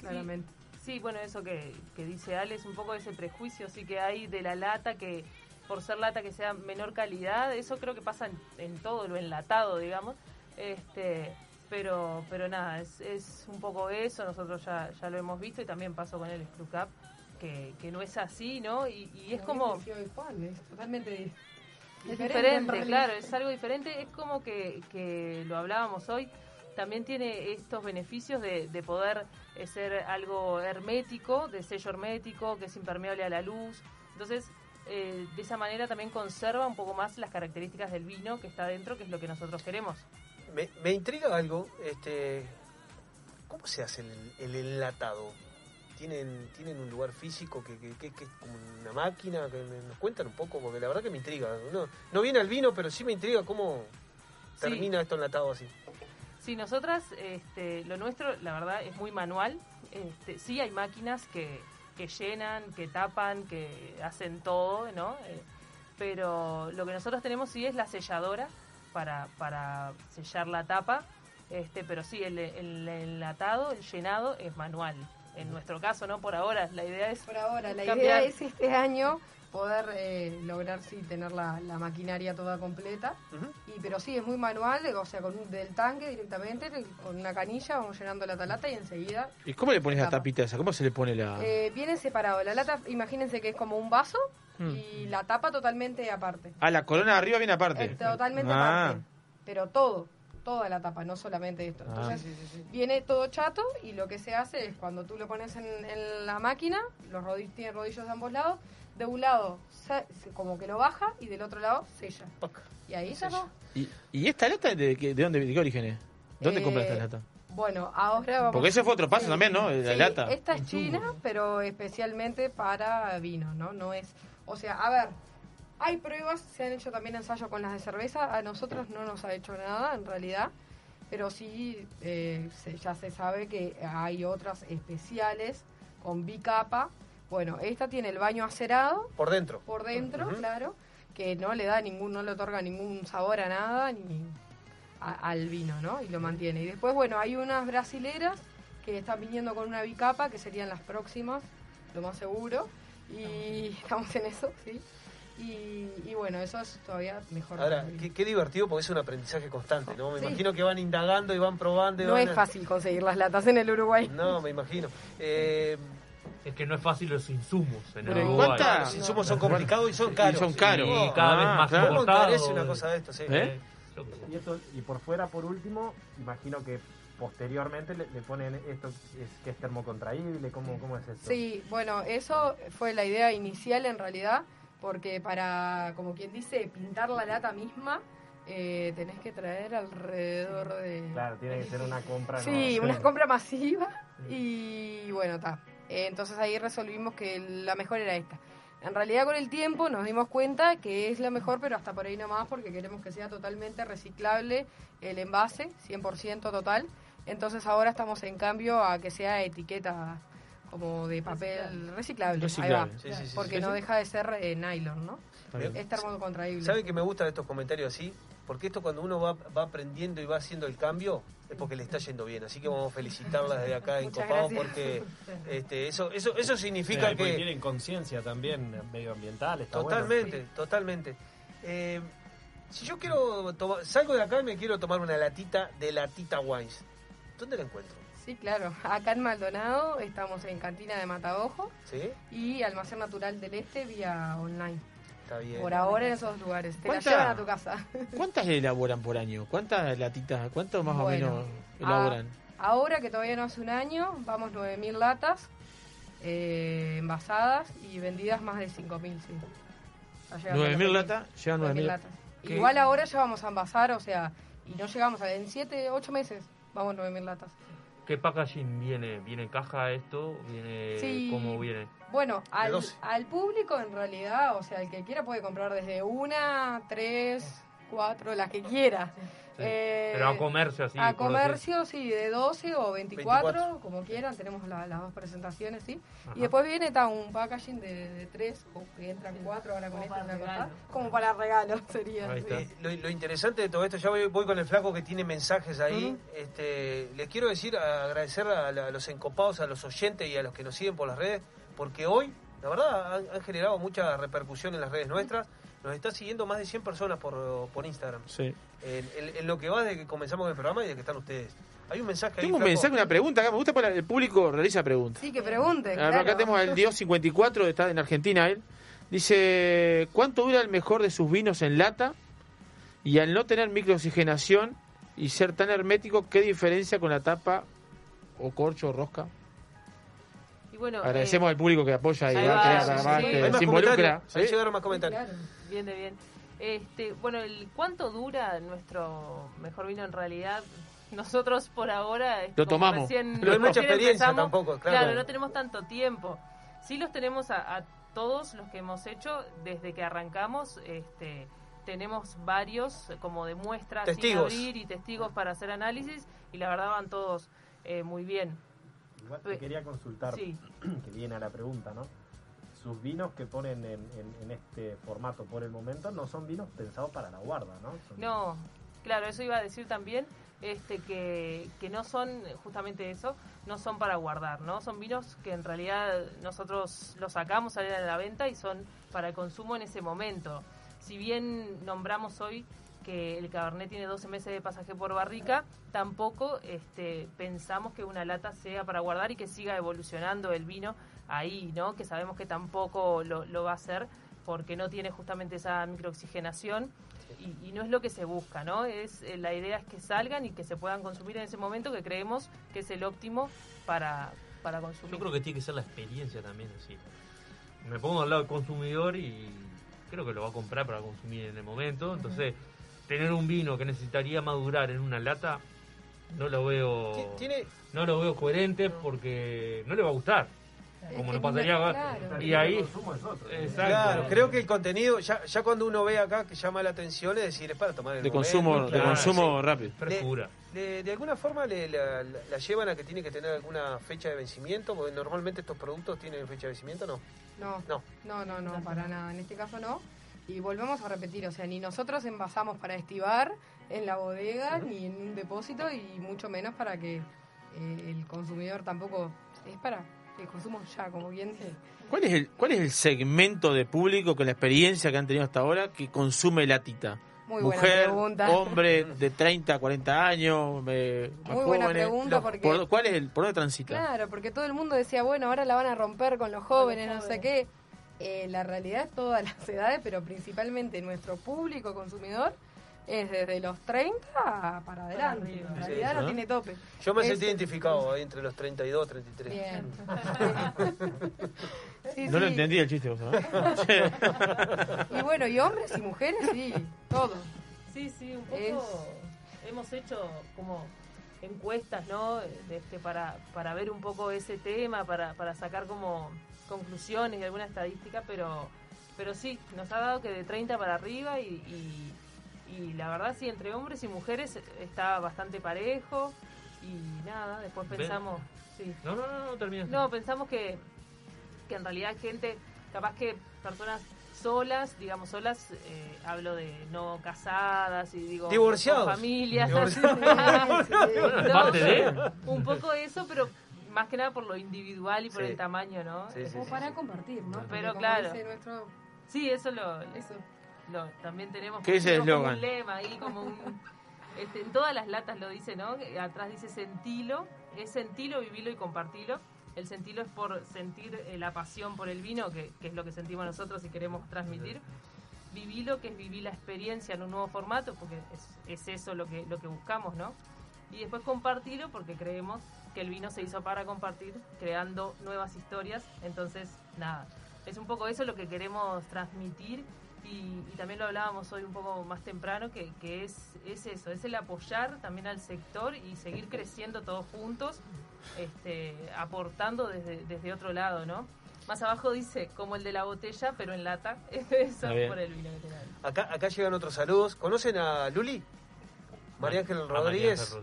claramente. Sí, bueno, eso que, que dice Ale es un poco ese prejuicio sí que hay de la lata que por ser lata que sea menor calidad, eso creo que pasa en, en todo lo enlatado, digamos. Este, pero pero nada, es, es un poco eso, nosotros ya, ya lo hemos visto y también pasó con el Screw Cup, que, que no es así, ¿no? Y, y es como... es totalmente Es diferente, en diferente, claro, es algo diferente. Es como que, que lo hablábamos hoy, también tiene estos beneficios de, de poder eh, ser algo hermético, de sello hermético, que es impermeable a la luz. Entonces, eh, de esa manera también conserva un poco más las características del vino que está dentro, que es lo que nosotros queremos. Me, me intriga algo, este, ¿cómo se hace el, el enlatado? tienen tienen un lugar físico que, que- que- que es como una máquina, que me- nos cuentan un poco, porque la verdad que me intriga. No, no viene al vino, pero sí me intriga cómo Sí. termina esto enlatado así. Sí, nosotras, este, lo nuestro, la verdad, es muy manual. Este, sí hay máquinas que, que llenan, que tapan, que hacen todo, ¿no? Eh, pero lo que nosotros tenemos sí es la selladora para, para sellar la tapa. Este, pero sí, el, el enlatado, el llenado es manual. En nuestro caso, ¿no? Por ahora, la idea es... Por ahora, la cambiar. idea es este año poder eh, lograr sí tener la, la maquinaria toda completa. y Pero sí, es muy manual, o sea, con un, del tanque directamente, con una canilla, vamos llenando la talata y enseguida ¿Y cómo le pones la tapita esa? ¿Cómo se le pone la...? Eh, viene separado. La lata, imagínense que es como un vaso Mm. y la tapa totalmente aparte. Ah, la corona de arriba viene aparte. Eh, totalmente Ah. aparte. Pero todo, toda la tapa, no solamente esto. Ah. Entonces, viene todo chato y lo que se hace es cuando tú lo pones en, en la máquina, los rodillos, tiene rodillos de ambos lados, de un lado se- se- como que lo baja y del otro lado sella. Y ahí ya va. ¿Y, y esta lata de, qué- de dónde, de qué origen es? ¿Dónde Eh, compras esta lata? Bueno, ahora vamos... Porque ese fue otro paso también, ¿no? La Sí, lata. Esta es china, pero especialmente para vino, ¿no? No es... O sea, a ver, hay pruebas, se han hecho también ensayos con las de cerveza, a nosotros no nos ha hecho nada en realidad, pero sí eh, se- ya se sabe que hay otras especiales con bicapa. Bueno, esta tiene el baño acerado Por dentro. por dentro, claro, que no le da ningún, no le otorga ningún sabor a nada ni a- al vino, ¿no? Y lo mantiene. Y después, bueno, hay unas brasileras que están viniendo con una bicapa, que serían las próximas, lo más seguro. Y estamos en eso, sí. Y, y bueno, eso es todavía mejor. Ahora, qué, qué divertido porque es un aprendizaje constante, ¿no? Me Sí. imagino que van indagando y van probando. y no van es a- fácil conseguir las latas en el Uruguay. No, me imagino. Eh, Es que no es fácil los insumos en Pero el ¿y Uruguay. cuánta- Los insumos son complicados y son caros. Y son caros. Y cada vez Ah, más claro. ¿Cómo una cosa de esto? Sí. ¿Eh? Y, esto, y por fuera, por último, imagino que posteriormente le, le ponen esto es, que es termocontraíble, ¿cómo, cómo es esto? Sí, bueno, eso fue la idea inicial en realidad, porque para, como quien dice, pintar la lata misma, eh, tenés que traer alrededor de... Claro, tiene que ser una compra. Sí, ¿no? una compra masiva y bueno, está. Entonces ahí resolvimos que la mejor era esta. En realidad con el tiempo nos dimos cuenta que es la mejor, pero hasta por ahí nomás porque queremos que sea totalmente reciclable el envase, 100% total. Entonces ahora estamos en cambio a que sea etiqueta como de papel reciclable. Reciclable. Ahí va. Sí, sí, sí, porque sí, no deja de ser eh, nylon, ¿no? Está bien. Es termocontraíble. ¿Sabe que me gustan estos comentarios así? Porque esto cuando uno va, va aprendiendo y va haciendo el cambio es porque le está yendo bien. Así que vamos a felicitarlas desde acá en Copado porque este, eso, eso, eso significa que... tienen conciencia también medioambiental, está Totalmente, bueno. totalmente. Eh, si yo quiero tomar, salgo de acá y me quiero tomar una latita de latita wines, ¿dónde la encuentro? Sí, claro. Acá en Maldonado estamos en Cantina de Mataojo ¿Sí? y Almacén Natural del Este vía online. Está bien. Por ahora en esos lugares. Te la ¿Cuánta- llevan a tu casa. ¿Cuántas elaboran por año? ¿Cuántas latitas? ¿Cuánto más Bueno, o menos elaboran? a- ahora que todavía no hace un año, vamos 9.000 latas eh, envasadas y vendidas más de 5.000, sí. Ya llegando a los 9.000 10.000. latas, llevan 9.000 9.000 latas. ¿Qué? Igual ahora ya vamos a envasar, o sea, y no llegamos a... En 7, 8 meses vamos 9.000 latas. ¿Qué packaging viene? ¿Viene en caja esto? ¿Viene Sí. cómo viene? Bueno, al, 12. al público en realidad, o sea, el que quiera puede comprar desde una, tres, cuatro, las que quiera. Eh, Pero a comercio así. a comercio, sí, de 12 o 24, 24. como quieran, tenemos la- las dos presentaciones, sí. Ajá. Y después viene ta, un packaging de, de tres, o que entran cuatro ahora con Como este, para regalo. como para regalo sería. Eh, lo, lo interesante de todo esto, ya voy, voy con el flaco que tiene mensajes ahí. Ujú. este, les quiero decir, agradecer a, la- a los encopados, a los oyentes y a los que nos siguen por las redes, porque hoy, la verdad, han, han generado mucha repercusión en las redes nuestras. Nos está siguiendo más de 100 personas por, por Instagram. Sí. En, en- en lo que va desde que comenzamos el programa y desde que están ustedes. Hay un mensaje ahí. Tengo un flaco. mensaje, una pregunta acá. Me gusta porque el público realiza preguntas. Sí, que pregunte. Ah, claro. Acá tenemos al Dios 54, está en Argentina él. Dice, ¿cuánto dura el mejor de sus vinos en lata? Y al no tener microoxigenación y ser tan hermético, ¿qué diferencia con la tapa o corcho o rosca? Bueno, Agradecemos eh, al público que apoya y ahí va, va, que sí, además sí. que Hay más se involucra. comentarios, ahí ¿sí? llegaron más comentarios. Claro. viene bien. Este, bueno, el cuánto dura nuestro mejor vino en realidad. Nosotros por ahora Lo tomamos. recién- No hay mucha experiencia empezamos. tampoco, claro. no tenemos tanto tiempo. Sí los tenemos a, a todos los que hemos hecho desde que arrancamos. Este, tenemos varios como de muestras sin Testigos. abrir y testigos para hacer análisis y la verdad van todos eh, muy bien. Igual te quería consultar, Sí. que viene a la pregunta, ¿no? Sus vinos que ponen en, en- en este formato por el momento no son vinos pensados para la guarda, ¿no? Son- No, claro, eso iba a decir también, este que, que no son justamente eso, no son para guardar, ¿no? Son vinos que en realidad nosotros los sacamos, salen a la venta y son para el consumo en ese momento. Si bien nombramos hoy que el Cabernet tiene 12 meses de pasaje por barrica, tampoco este, pensamos que una lata sea para guardar y que siga evolucionando el vino ahí, ¿no? Que sabemos que tampoco lo, lo va a hacer porque no tiene justamente esa microoxigenación y, y no es lo que se busca, ¿no? Es eh, la idea es que salgan y que se puedan consumir en ese momento que creemos que es el óptimo para, para consumir. Yo creo que tiene que ser la experiencia también así. Me pongo al lado del consumidor y creo que lo va a comprar para consumir en el momento. Entonces, tener un vino que necesitaría madurar en una lata, no lo veo, Tiene, no lo veo coherente porque no le va a gustar. Como nos pasaría Claro. y ahí exacto Claro, creo que el contenido, ya, ya cuando uno ve acá que llama la atención, es decir, es para tomar el De momento, consumo, de consumo sí. rápido. Frescura. Le- de alguna forma le, la, la- la llevan a que tiene que tener alguna fecha de vencimiento, porque normalmente estos productos tienen fecha de vencimiento, ¿no? No, No. no, no, no, para nada. En este caso no. Y volvemos a repetir, o sea, ni nosotros envasamos para estivar en la bodega, ni en un depósito, y mucho menos para que eh, el consumidor tampoco... Es para el consumo ya, como bien dice. ¿Cuál es, el, ¿Cuál es el segmento de público con la experiencia que han tenido hasta ahora que consume latita? Muy buena Mujer, pregunta. hombre de 30, 40 años, eh, más Muy buena jóvenes. pregunta porque- ¿por, ¿Cuál es el, ¿Por dónde transita? Claro, porque todo el mundo decía, bueno, ahora la van a romper con los jóvenes, no sé qué. Eh, la realidad es todas las edades, pero principalmente nuestro público consumidor es desde los 30 para adelante. En realidad no ¿no? tiene tope. Yo me Es- sentí identificado ahí entre los 32 y 33. Bien. Sí, no lo sí. entendí el chiste, vos. Y bueno, y hombres y mujeres, sí, todo. Sí, sí, un poco Es- hemos hecho como encuestas, ¿no? Este, para, para ver un poco ese tema, para, para sacar como conclusiones y alguna estadística, pero, pero sí, nos ha dado que de 30 para arriba y, y, y la verdad sí, entre hombres y mujeres está bastante parejo y nada, después pensamos... Sí. No, no, no, no termina. No, pensamos que, que en realidad hay gente, capaz que personas solas, digamos solas, eh, hablo de no casadas y digo Divorciados. con familias, Divorciados. así, no, Parte de- un poco eso, pero más que nada por lo individual y por Sí. el tamaño, ¿no? Sí, sí, Como sí, para sí. compartir, ¿no? Porque Pero como claro. dice nuestro- Sí, eso lo, Eso. lo- también tenemos, ¿Qué dice tenemos como eslogan? un lema ahí, como un, este, en todas las latas lo dice, ¿no? Atrás dice sentilo, es sentilo, vivilo y compartilo. El sentilo es por sentir eh, la pasión por el vino, que, que es lo que sentimos nosotros y queremos transmitir. Vivilo, que es vivir la experiencia en un nuevo formato, porque es, es eso lo que, lo que buscamos, ¿no? Y después compartirlo, porque creemos que el vino se hizo para compartir, creando nuevas historias. Entonces, nada, es un poco eso lo que queremos transmitir y, y también lo hablábamos hoy un poco más temprano, que, que es, es eso, es el apoyar también al sector y seguir creciendo todos juntos, este, aportando desde, desde otro lado, ¿no? Más abajo dice, como el de la botella, pero en lata, eso por el vino que. Acá, acá llegan otros saludos. ¿Conocen a Luli? María Ángel Rodríguez.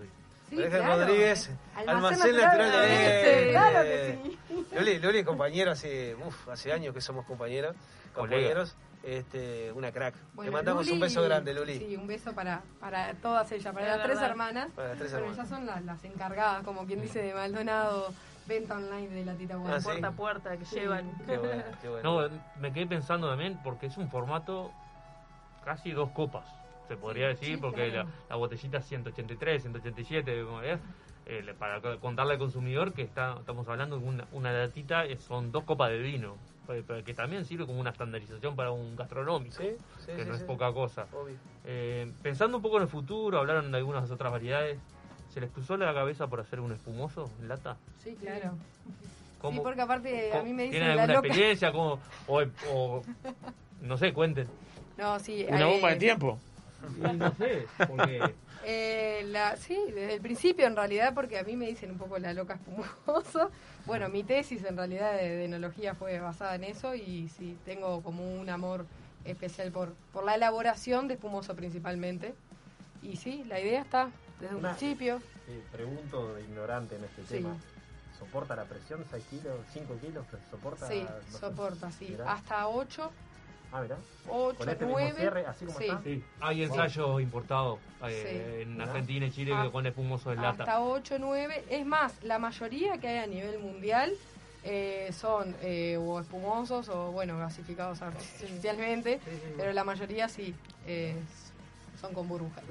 Sí, claro. Rodríguez. Almacén Almacén Natural de Este, claro que sí. Luli, Luli es compañera hace, uf, hace años que somos compañeras, compañeros. Este, una crack. Bueno, Le mandamos un beso grande, Luli. Sí, un beso para, para todas ellas, para las tres hermanas. Para las tres Pero hermanas. ellas son las, las encargadas, como quien dice, de Maldonado, venta online de la Tita Guay. Ah, sí. Puerta a puerta que Sí. llevan. Qué bueno, qué bueno. No, me quedé pensando también porque es un formato casi dos copas, se podría decir, sí, porque claro. la, la botellita es 183, 187, como es, eh, para co- contarle al consumidor que está, estamos hablando de una, una latita, eh, son dos copas de vino, eh, pero que también sirve como una estandarización para un gastronómico, Sí, sí, que sí, no es sí. poca cosa. Obvio. Eh, pensando un poco en el futuro, hablaron de algunas otras variedades, ¿se les cruzó la cabeza por hacer un espumoso en lata? Sí, claro. Sí, ¿Cómo- porque aparte a mí me dicen ¿Tienen la alguna loca. experiencia? ¿Cómo, o, o- no sé, cuenten. No, sí. Una eh, bomba de tiempo. No sé, porque Eh, la, sí, desde el principio en realidad, porque a mí me dicen un poco la loca espumosa. Bueno, mi tesis en realidad de, de enología fue basada en eso y sí, tengo como un amor especial por, por la elaboración de espumoso principalmente. Y sí, la idea está desde un Una- principio. Sí, pregunto de ignorante en este Sí. tema. ¿Soporta la presión 6 kilos, 5 kilos? que ¿Soporta? Sí, no sé. soporta, sí. Hasta 8, Ah, mirá. 8, Con este 9. mismo cierre, así como sí. está. sí, hay ensayos importados eh, en Mirá. Argentina y Chile Ah, con espumoso de lata. Hasta 8, 9. Es más, la mayoría que hay a nivel mundial eh, son eh, o espumosos o, bueno, gasificados artificialmente, pero la mayoría sí eh, son con burbujas.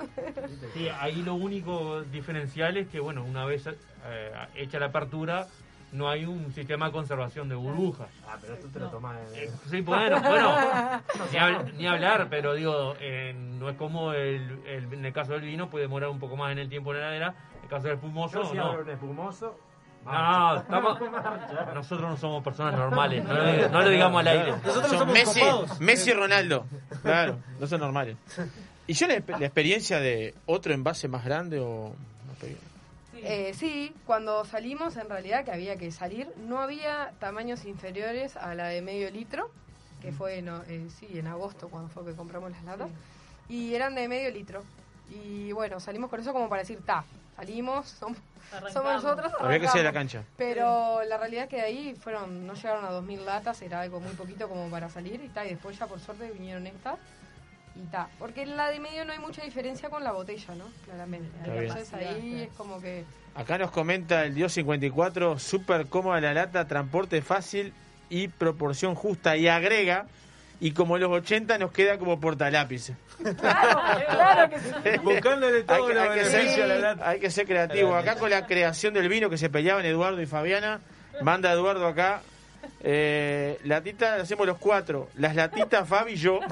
Sí, ahí lo único diferencial es que, bueno, una vez eh, hecha la apertura, no hay un sistema de conservación de burbujas. Ah, pero tú te lo tomás en... Sí, bueno, bueno, ni, hab- ni hablar, pero digo, eh, no es como el, el- en el caso del vino, puede demorar un poco más en el tiempo en la heladera. En el caso del espumoso, Yo si no. un espumoso... No, estamos- nosotros no somos personas normales, no lo, no lo digamos al aire. Son Messi, Messi y Ronaldo. Claro, no son normales. ¿Y yo la, la experiencia de otro envase más grande o? Eh, sí, cuando salimos, en realidad que había que salir, no había tamaños inferiores a la de medio litro, que fue en, eh, sí, en agosto cuando fue que compramos las latas, y eran de medio litro. Y bueno, salimos con eso como para decir, ta, salimos, somos, somos nosotros. Había que ser la arrancamos". cancha. Pero la realidad es que de ahí fueron, no llegaron a 2.000 latas, era algo muy poquito como para salir y ta, y después ya por suerte vinieron estas. Y ta, porque en la de medio no hay mucha diferencia con la botella, ¿no? Claramente. Está bien. Entonces ahí es como que... Acá nos comenta el Dios 54, súper cómoda la lata, transporte fácil y proporción justa. Y agrega, y como los 80 nos queda como portalápices. Claro que sí. Buscándole todo hay, que- los hay que la lata. hay que ser creativo. Acá con la creación del vino que se peleaban Eduardo y Fabiana, manda Eduardo acá. Eh, latita, hacemos los cuatro. Las latitas, Fabi y yo.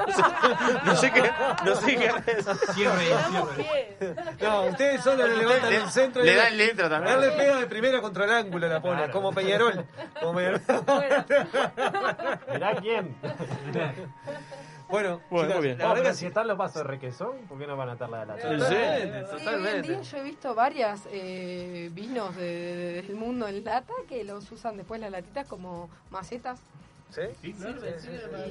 No sé qué. No sé qué. No, ustedes solo le levantan el centro y Le dan letra también. Él le pega de primera contra el ángulo, la pone, como Peñarol. Como Peñarol. Mirá quién. Bueno, Bueno, chicas, muy bien. la verdad que si están los vasos de requesón, ¿por qué no van a estar la de la Totalmente, Sí, hoy en totalmente. día yo he visto varias eh, vinos de- de- del mundo en lata que los usan después las latitas como macetas. ¿Sí? Sirve,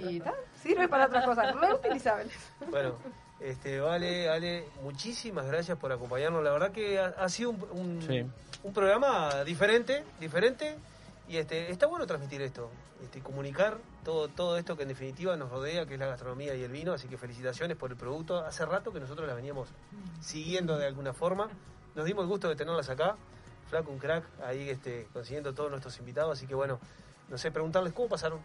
Y ta, sirve para otras cosas, reutilizables. Bueno, este, vale, vale, muchísimas gracias por acompañarnos. La verdad que ha, ha sido un, un, Sí. un programa diferente, diferente, y este, está bueno transmitir esto, este, comunicar todo, todo esto que en definitiva nos rodea, que es la gastronomía y el vino. Así que felicitaciones por el producto. Hace rato que nosotros la veníamos siguiendo de alguna forma. Nos dimos el gusto de tenerlas acá. Flaco, un crack, ahí este, consiguiendo todos nuestros invitados. Así que bueno, no sé, preguntarles cómo pasaron.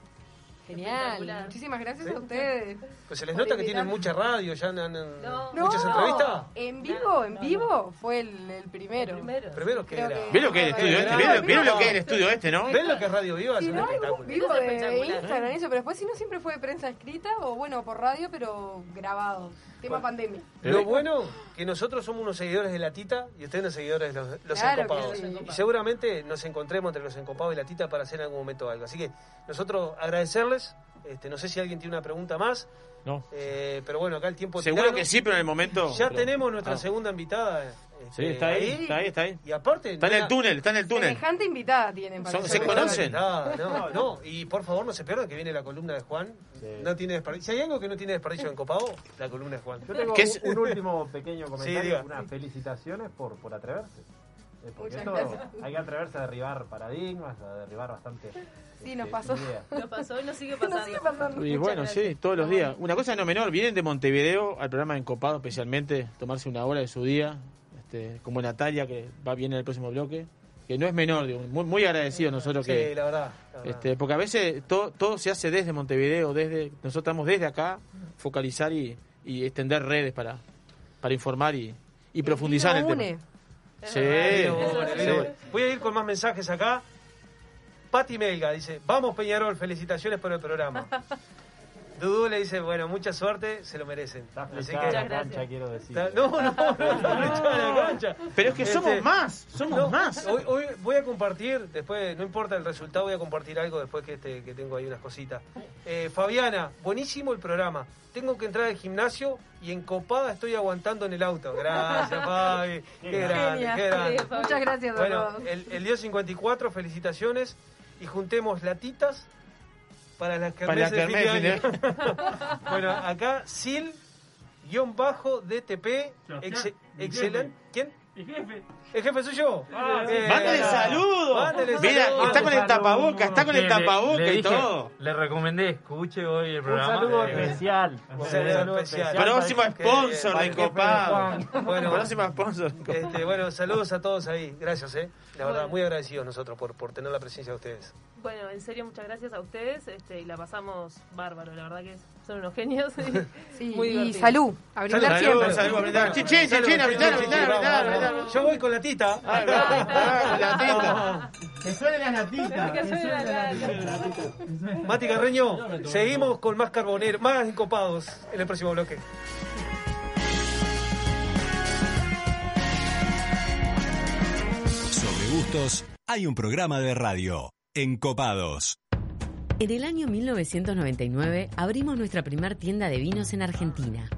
Genial, muchísimas gracias ¿Sí? a ustedes. Pues se les nota que tienen mucha radio, ya han, han- No, muchas entrevistas. En vivo, en vivo fue el, el primero. Primero que era. ¿Ves lo que es el estudio este? ¿Ves lo, que es el estudio este, no? ¿Ves lo que es Radio Viva? Si es un no, espectáculo. vivo de espectacular. Instagram, eso, pero después si no siempre fue de prensa escrita o bueno, por radio, pero grabado. Tema pandemia. Lo bueno que nosotros somos unos seguidores de la Tita y ustedes unos seguidores de los, los Claro que encopados. sí. Y seguramente nos encontremos entre los encopados y la Tita para hacer en algún momento algo. Así que nosotros agradecerles. Este, no sé si alguien tiene una pregunta más. No. Eh, pero bueno, acá el tiempo Seguro tirano. que sí, pero en el momento. Ya tenemos nuestra Ah. segunda invitada. Sí, este, está ahí, está ahí, está ahí. Y aparte. Está en el túnel, está en el túnel. Semejante invitada tienen para ¿se conocen? No, no, no. Y por favor no se pierdan que viene la columna de Juan. No tiene desperdicio. Si hay algo que no tiene desperdicio en Copado, la columna de Juan. Yo tengo un, último pequeño comentario, unas felicitaciones por, por atreverse. Eh, Porque Muchas esto gracias. hay que atreverse a derribar paradigmas, a derribar bastante. Sí, nos este, pasó. ideas. Nos pasó y nos sigue Nos pasando. sigue pasando. Y Muchas bueno, gracias. sí, todos los días. Una cosa no menor, vienen de Montevideo al programa Encopado especialmente, tomarse una hora de su día, este, como Natalia, que va bien en el próximo bloque, que no es menor, digo, muy, muy agradecidos nosotros Sí, que... la verdad. la verdad. Este, porque a veces todo, todo se hace desde Montevideo, desde nosotros estamos desde acá, focalizar y, y extender redes para, para informar y, y profundizar en el Vino tema. une. Sí, sí. vino. Voy a ir con más mensajes acá. Pati Melga dice, vamos Peñarol, felicitaciones por el programa. Dudú le dice, bueno, mucha suerte, se lo merecen. Está Así que- la cancha, quiero decir. No, no, no, flechada la cancha. Pero es que somos Este, más, somos no, más. Hoy, hoy voy a compartir, después, no importa el resultado, voy a compartir algo después que, este, que tengo ahí unas cositas. Eh, Fabiana, buenísimo el programa. Tengo que entrar al gimnasio y en copada estoy aguantando en el auto. Gracias, Fabi. Qué grande, qué grande. Muchas gracias Bueno, el día 54, felicitaciones. Y juntemos latitas para las kermeses de fin de año. bueno, acá Sil, guion bajo, DTP, ex- excelente. ¿Quién? Mi jefe. ¿El jefe soy yo? Ah, sí. Bien. Mándale saludos. Mándale Mira, saludos. está con el tapaboca, está con el Le- le tapaboca y dije- todo. Le recomendé, escuche hoy el programa. saludo Eh, especial. Un saludo especial. Próximo sponsor de Encopado. Bueno, Próximo sponsor. este, bueno, saludos a todos ahí. Gracias, eh. La verdad, muy agradecidos nosotros por, por tener la presencia de ustedes. Bueno, en serio, muchas gracias a ustedes este, y la pasamos bárbaro. La verdad que son unos genios. Sí, muy y salud, a brindar Salud, siempre. salud, a brindar. Chichín, chichín, a brindar, a brindar, a brindar, a brindar. Yo voy con la tita. La tita. Que suene la natita. Que suene la lata. Mati Carreño, seguimos con más carbonero, más encopados en el próximo bloque. Sobre gustos, hay un programa de radio. Encopados. En el año 1999 abrimos nuestra primer tienda de vinos en Argentina.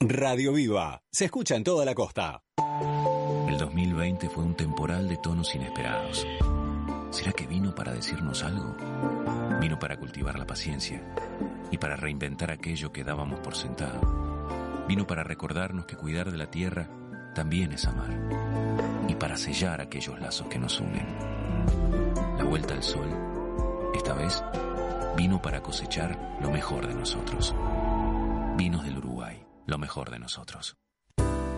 Radio Viva. Se escucha en toda la costa. El 2020 fue un temporal de tonos inesperados. ¿Será que vino para decirnos algo? Vino para cultivar la paciencia y para reinventar aquello que dábamos por sentado. Vino para recordarnos que cuidar de la tierra también es amar y para sellar aquellos lazos que nos unen. La vuelta al sol, esta vez, vino para cosechar lo mejor de nosotros. Vinos del Uruguay, lo mejor de nosotros.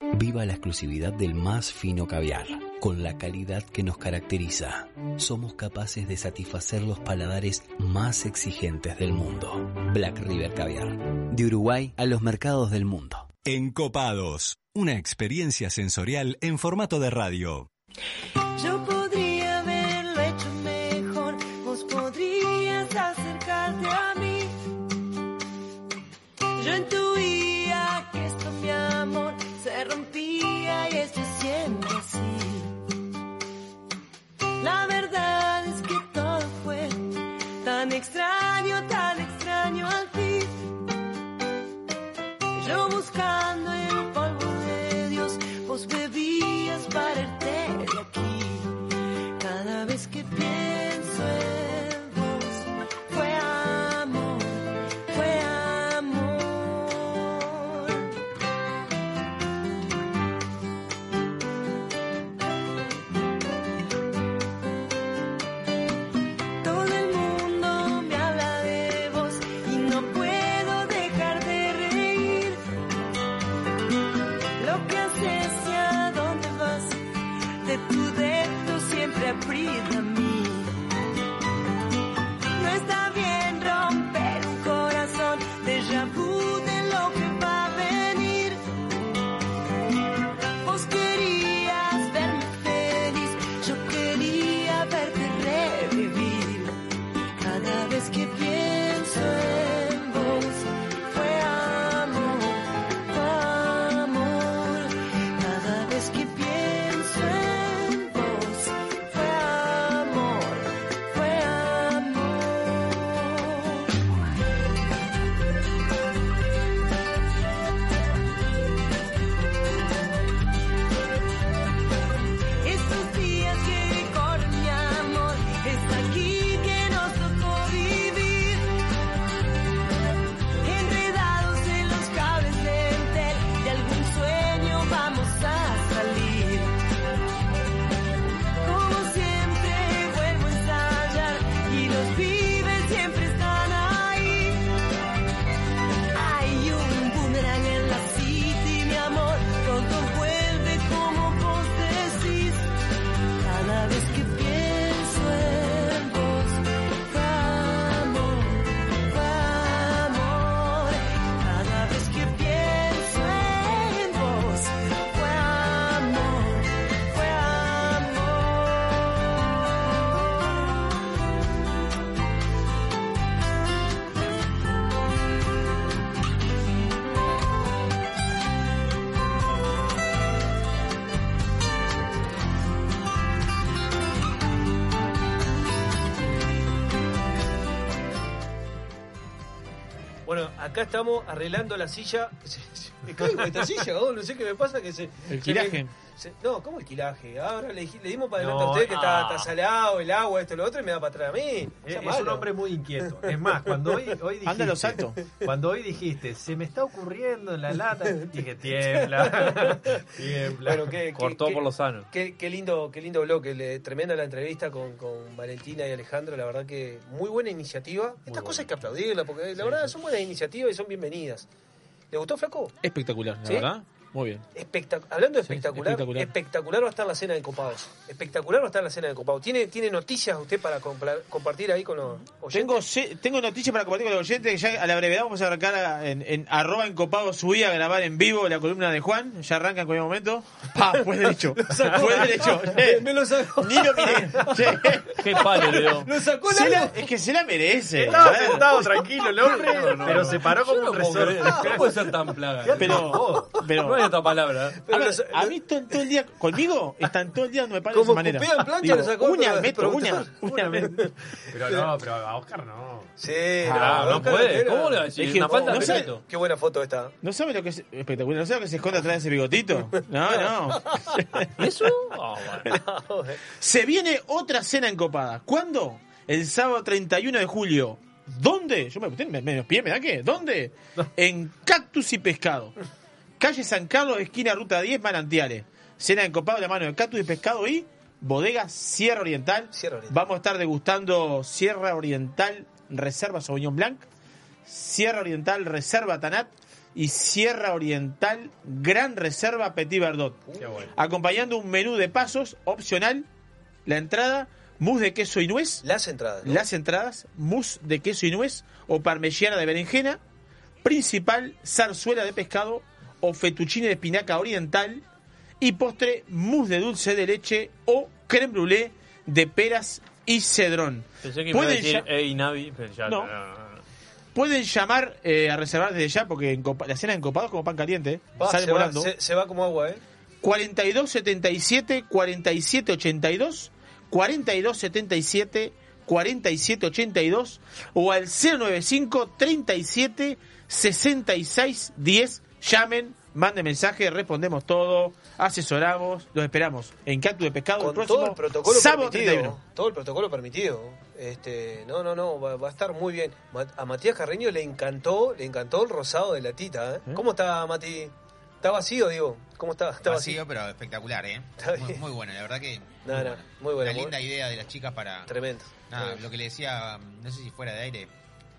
Viva la exclusividad del más fino caviar, con la calidad que nos caracteriza. Somos capaces de satisfacer los paladares más exigentes del mundo. Black River Caviar, de Uruguay a los mercados del mundo. Encopados. Una experiencia sensorial en formato de radio. La verdad es que todo fue tan extraño, tan extraño al fin. Yo buscando acá estamos arreglando la silla. Me caigo esta silla, oh, no sé qué me pasa que se. El se me- se- no, ¿cómo el quilaje? Ahora le, le dimos para adelante No, a usted que está, ah. está salado, el agua, esto, lo otro, y me da para atrás a mí. Es, Sea es un hombre muy inquieto. Es más, cuando hoy, hoy dijiste, Anda los. Cuando hoy dijiste, se me está ocurriendo en la lata, dije, tiembla, tiembla. Bueno, qué, qué- Cortó qué- por lo sano. Qué, qué lindo, qué lindo bloque, le- tremenda la entrevista con, con Valentina y Alejandro, la verdad que muy buena iniciativa. Estas cosas hay que aplaudirlas, porque la verdad son buenas iniciativas y son bienvenidas. ¿Le gustó, Flaco? Espectacular, la ¿Sí? verdad. Muy bien. Espectac- Hablando de Sí, espectacular, espectacular, va a estar la cena de copados. Espectacular va a estar la cena de copados. ¿Tiene, tiene noticias usted para compartir ahí con los oyentes? Tengo, se- tengo noticias para compartir con los oyentes. que Ya a la brevedad vamos a arrancar a- en, en arroba encopado subí a grabar en vivo la columna de Juan. Ya arranca en cualquier momento. Pa, fue derecho. sacó. fue derecho. Me- me lo sacó. Ni lo miré. Qué palo le dio. Lo sacó largo. la- es que se la merece. Estaba sentado tranquilo el hombre, No, no, pero no. se paró como no un resorte. ¿Cómo puede ser tan plaga? Pero, pero No hay otra palabra. A, ver, a mí todo, todo el día, conmigo, están todo el día no me paran de esa Como manera. en plancha Digo, sacó uña metro, uña, uña metro. Pero no, pero a Oscar no. Sí, Ah, no, puede. ¿Cómo le va a decir? Es que Una falta de no. Qué buena foto esta. ¿No sabe lo que es espectacular? ¿No sabe lo que se esconde atrás de ese bigotito? No, no. ¿Eso? Bueno. Se viene otra cena encopada. ¿Cuándo? El sábado 31 de julio. ¿Dónde? Yo me, me, me, me da qué? ¿Dónde? En Cactus y Pescado. Calle San Carlos, esquina Ruta 10, Manantiales. Cena encopado de la mano de Cactus y Pescado y Bodega Sierra Oriental. Sierra Oriental. Vamos a estar degustando Sierra Oriental Reserva Sauvignon Blanc, Sierra Oriental Reserva Tanat y Sierra Oriental Gran Reserva Petit Verdot. Qué bueno. Acompañando un menú de pasos opcional, la entrada, mousse de queso y nuez, Las entradas. ¿no? las entradas, mousse de queso y nuez o parmellana de berenjena, principal, zarzuela de pescado o fettuccine de espinaca oriental y postre, mousse de dulce de leche o creme brûlée de peras y cedrón. Pensé que iba a Pueden decir, hey, Navi, pero ya No. no. Pueden llamar eh, a reservar desde ya porque en Copa- la cena en Copados como pan caliente, eh, Va, sale se, va, volando. se- se va como agua, ¿eh? 4277 4782 4277 4782 o al 095 37 66 10 llamen manden mensaje respondemos todo asesoramos los esperamos en Cactus de Pescado el Con próximo todo el protocolo sábado permitido. 31 Todo el protocolo permitido. Este, no, no, no, va, va a estar muy bien. A Matías Carreño le encantó, le encantó el rosado de la tita, ¿eh? ¿Cómo está, Mati? ¿Está vacío, digo? ¿Cómo está? ¿Está vacío? Vacío, pero espectacular, ¿eh? Está Muy, bien. muy bueno, la verdad que. No, muy no, bueno. muy bueno, Una muy- linda idea de las chicas para. Tremendo. Nada, Tremendo. lo que le decía, no sé si fuera de aire,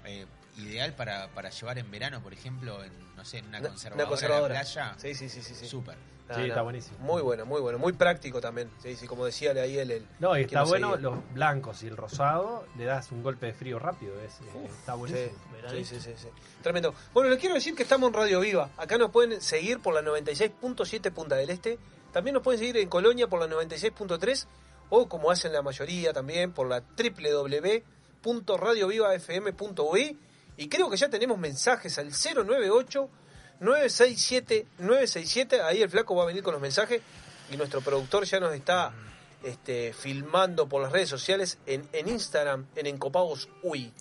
eh, ideal para, para llevar en verano, por ejemplo, en, no sé, en una Una- conservadora, una conservadora. la playa. Sí, sí, sí, sí. sí. Súper. Ah, Sí, no. está buenísimo. Muy bueno, muy bueno. Muy práctico también. Sí, sí, como decía ahí él. El, No, y está bueno seguía. los blancos y el rosado, le das un golpe de frío rápido. Es, eh, está buenísimo. Sí, sí, sí, sí. Tremendo. Bueno, les quiero decir que estamos en Radio Viva. Acá nos pueden seguir por la 96.7 Punta del Este. También nos pueden seguir en Colonia por la 96.3 o como hacen la mayoría también por la www.radiovivafm.uy y creo que ya tenemos mensajes al 098 967 967. Ahí el flaco va a venir con los mensajes y nuestro productor ya nos está este, filmando por las redes sociales en, en Instagram en Encopados Uy.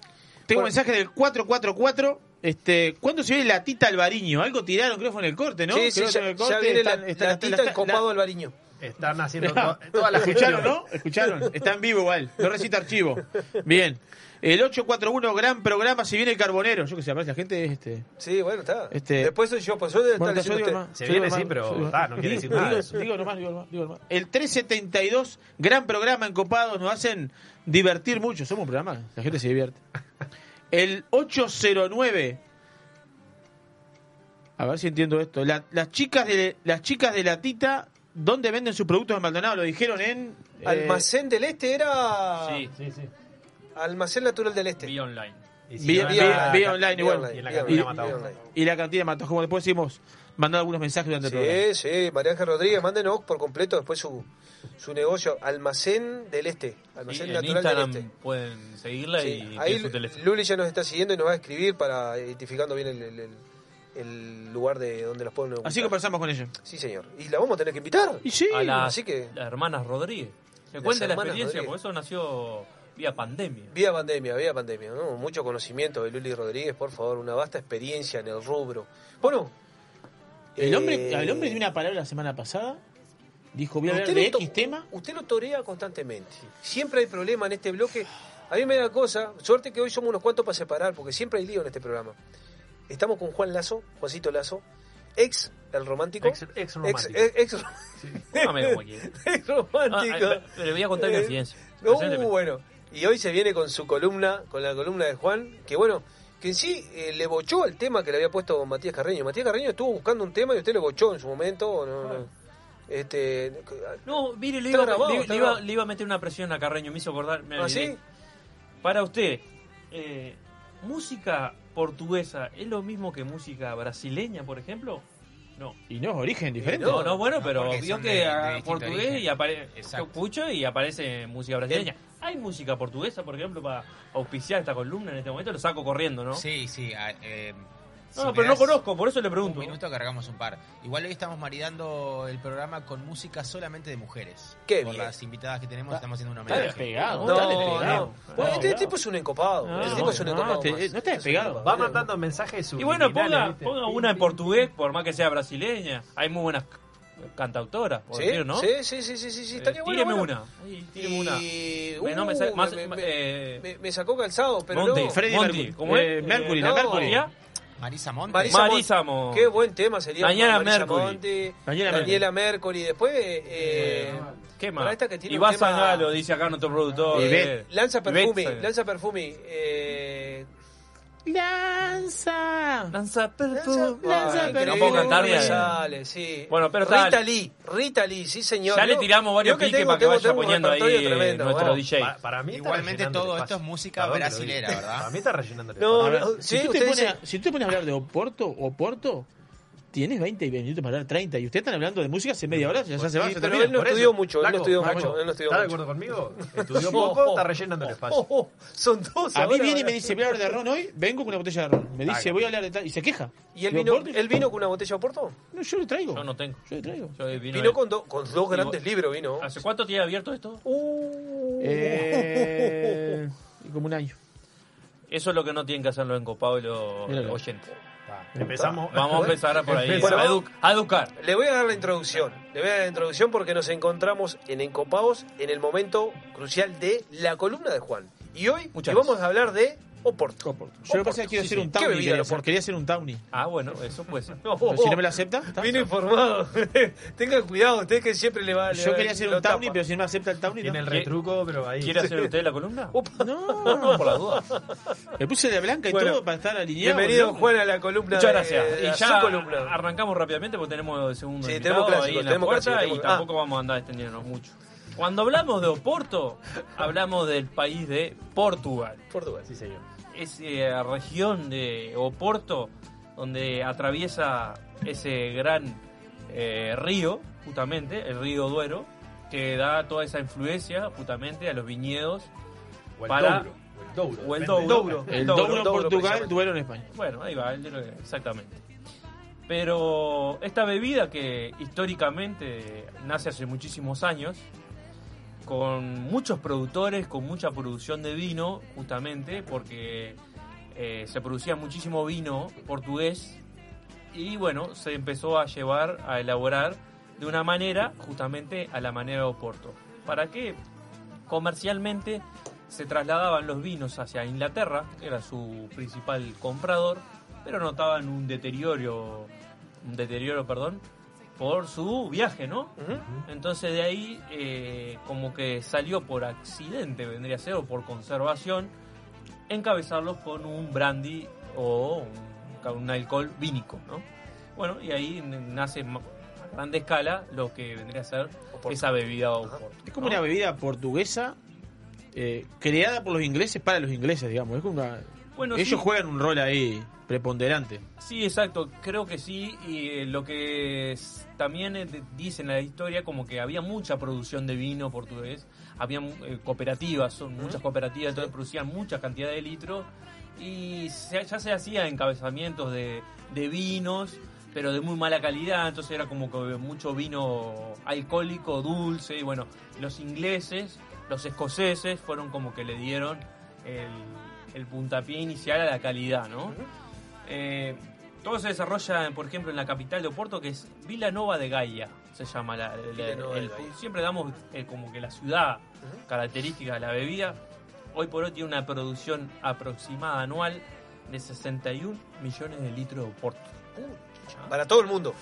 tengo Bueno. mensaje del 444 este, ¿Cuándo se viene la tita Albariño? Algo tiraron, creo que fue en el corte, ¿no? Sí, sí, ya, en el ya corte viene la, están- la están- tita la- el copado Alvariño. Están haciendo to- toda la ¿Escucharon, no? ¿Escucharon? Está en vivo igual. No recita archivo. Bien. El 841, gran programa. Si viene el carbonero. Yo que sé, aparece la gente. Este, Sí, bueno, está. Este- Después soy yo, pues yo Bueno, digo usted. nomás, Se yo viene, sí, pero, yo digo- ah, no quiere decir nada digo- eso. Digo nomás, digo nomás, digo nomás. El 372, gran programa en Copados. Nos hacen divertir mucho. Somos un programa. La gente se divierte. El 809. A ver si entiendo esto. La- las chicas de las chicas de la tita, ¿dónde venden sus productos en Maldonado? Lo dijeron en eh, Almacén del Este era. Sí, Sí, sí. Almacén Natural del Este. vía online. Y si Vía, online igual. online, Y en la cantina online. Y la cantina mató. Como después decimos, mandado algunos mensajes durante el programa. Sí, sí, María Ángel Rodríguez, mándenos por completo después su, su negocio, Almacén del Este. Sí, Almacén en Natural Instagram del Este. pueden seguirla Sí, y ahí su teléfono. Luli ya nos está siguiendo y nos va a escribir para identificando bien el, el- el- el lugar de donde los pueden Así ubicar. conversamos con ella. Sí, señor. Y la vamos a tener que invitar. Y sí. a las, así que- las hermanas Rodríguez. Que Las cuente la experiencia, Rodríguez. porque eso nació vía pandemia. Vía pandemia, vía pandemia, ¿no? Mucho conocimiento de Luli Rodríguez, por favor, una vasta experiencia en el rubro. Bueno. El hombre, eh, el hombre dio una palabra la semana pasada. Dijo, voy a hablar de X tema. Usted lo torea constantemente. Siempre hay problema en este bloque. A mí me da cosa, suerte que hoy somos unos cuantos para separar, porque siempre hay lío en este programa. Estamos con Juan Lazo, Juancito Lazo, ex el romántico. Ex- ex romántico. Ex, romántico. Ah, ah, le voy a contar mi Eh. No, bueno. Y hoy se viene con su columna, con la columna de Juan, que bueno, que en sí eh, le bochó el tema que le había puesto Matías Carreño. Matías Carreño estuvo buscando un tema y usted le bochó en su momento. ¿o no, no? Este, No, mire, le iba, grabado, le- iba- grabado. le iba a meter una presión a Carreño, me hizo acordar. me ¿Ah, sí? Para usted, eh, ¿música portuguesa es lo mismo que música brasileña, por ejemplo? No. Y no, origen diferente. No, no, bueno, pero vio que de- de portugués origen. y aparece Exacto. escucho y aparece música brasileña. ¿Hay música portuguesa, por ejemplo, para auspiciar esta columna en este momento? Lo saco corriendo, ¿no? Sí, sí. a- eh, si No, pero no conozco, por eso le pregunto. Un minuto cargamos un par. Igual hoy estamos maridando el programa con música solamente de mujeres. Qué Por bien. las invitadas que tenemos estamos haciendo un Está homenaje. despegado, No, está no, despegado. Bueno, este No, tipo es un encopado. No, este tipo es un no, encopado. te- más. no está Este despegado. Va mandando mensajes Y bueno, ponga, ponga una en portugués, por más que sea brasileña. Hay muy buenas c- cantautoras, por ¿Sí? decir, ¿no? sí, sí, sí, sí, sí, sí, Eh, estaría bueno, tíreme bueno. una. Tíreme una. Y, Me- no me sa- más- me, me- eh, me- me sacó calzado, pero Monty, no. Freddie Monty, Mercury. ¿cómo Eh, es? Mercury, Eh, la no. Mercury. ¿María? Marisa Monte. Marisa, Marisa Mon- Mon- Qué buen tema sería. Daniela Mercury. Monti, Daniela Daniela, Mercury. Después, eh, ¿Qué más? esta que tiene y un va tema- Zangalo, dice acá nuestro productor. eh, eh, Lanza Perfumi. Ivette, Lanza Perfumi. Eh, Lanza. Lanza perfume. Lanza Ay, Perfumi. No puedo cantar bien. sale, sí. Bueno, pero está- Rita Lee, Rita Lee, sí señor. Ya le tiramos varios piques tengo- para que tengo- vaya poniendo ahí eh, tremendo, nuestro bueno. DJ. Pa- para mí Igualmente todo esto es música brasilera. ¿verdad? Para mí está rellenando el No. Ahora, no, si, sí, tú te a- si tú te pones a hablar de Oporto, Oporto, tienes 20 minutos para hablar 30 y ustedes están hablando de música hace media hora, ya se va, Sí, se pero termina. él no estudió mucho, él no estudió mucho, él no estudió ¿Está de acuerdo conmigo? Estudió poco, está rellenando el espacio. Oh, oh, son dos A mí ahora, viene y me dice, voy a hablar de ron hoy, vengo con una botella de ron. Me dice, voy a hablar de tal, y se queja. ¿Y él vino, "Porto". él vino con una botella de Oporto? No, yo le traigo. Yo no tengo. Yo le traigo. Yo vino, Vino con, do- con dos grandes libros, vino. ¿Hace cuánto tiene abierto esto? Uh. Eh, y como un año. Eso es lo que no tienen que hacer los encopados y los oyentes. Empezamos. Vamos a empezar por ahí. Bueno, a, edu- a educar. Le voy a dar la introducción. Le voy a dar la introducción porque nos encontramos en Encopados en el momento crucial de la columna de Juan. Y hoy vamos a hablar de Oporto. Yo lo que pasa es que quiero Sí, hacer sí. un ¿Qué townie. Quería, de hacer- Oporto? quería hacer un townie. Ah, bueno, eso puede ser. Oh, Pero si no me lo acepta. Vino informado. Tenga cuidado, usted que siempre le va Yo le- quería hacer lo un townie, tapa. pero si no me acepta el townie, Tiene el no. retruco, pero ahí. ¿Quiere hacer usted la columna? Opa. No, No, por la duda. Me puse de blanca y Bueno, todo para estar alineado. Bienvenido ¿no? Juan a la columna Muchas gracias. de- y a ya su columna. arrancamos rápidamente porque tenemos el segundo Sí, invitado tenemos clásicos, ahí en la tenemos puerta y ah. tampoco vamos a andar extendiéndonos mucho. Cuando hablamos de Oporto, hablamos del país de Portugal. Portugal. Sí, señor. Esa región de Oporto donde atraviesa ese gran eh, río, justamente, el río Duero, que da toda esa influencia justamente a los viñedos O el para... Douro. O el Douro. El. Douro. El Douro, Douro en Douro, Portugal. Duero en España. Bueno, ahí va, exactamente. Pero esta bebida que históricamente nace hace muchísimos años, con muchos productores, con mucha producción de vino, justamente, porque eh, se producía muchísimo vino portugués y bueno, se empezó a llevar, a elaborar de una manera, justamente a la manera de Oporto. ¿Para qué? Comercialmente se trasladaban los vinos hacia Inglaterra, que era su principal comprador, pero notaban un deterioro, un deterioro, perdón, por su viaje, ¿no? Entonces de ahí eh, como que salió por accidente, vendría a ser, o por conservación, encabezarlos con un brandy o un, un alcohol vínico, ¿no? Bueno, y ahí nace a grande escala lo que vendría a ser esa bebida Oporto. Es como una bebida portuguesa eh, creada por los ingleses para los ingleses, digamos. Es como una- Bueno, Ellos sí. juegan un rol ahí preponderante. Sí, exacto, creo que sí. Y eh, lo que es- también eh, dice en la historia, como que había mucha producción de vino portugués, había eh, cooperativas, son muchas cooperativas, entonces producían mucha cantidad de litros y se- ya se hacía encabezamientos de, de vinos pero de muy mala calidad, entonces era como que mucho vino alcohólico, dulce, y bueno, los ingleses, los escoceses fueron como que le dieron el, el puntapié inicial a la calidad, ¿no? Eh, todo se desarrolla, por ejemplo, en la capital de Oporto, que es Villanova de Gaia, se llama la, la- el-. Siempre damos eh, como que la ciudad característica de la bebida. Hoy por hoy tiene una producción aproximada anual de 61 millones de litros de Oporto. Para todo el mundo.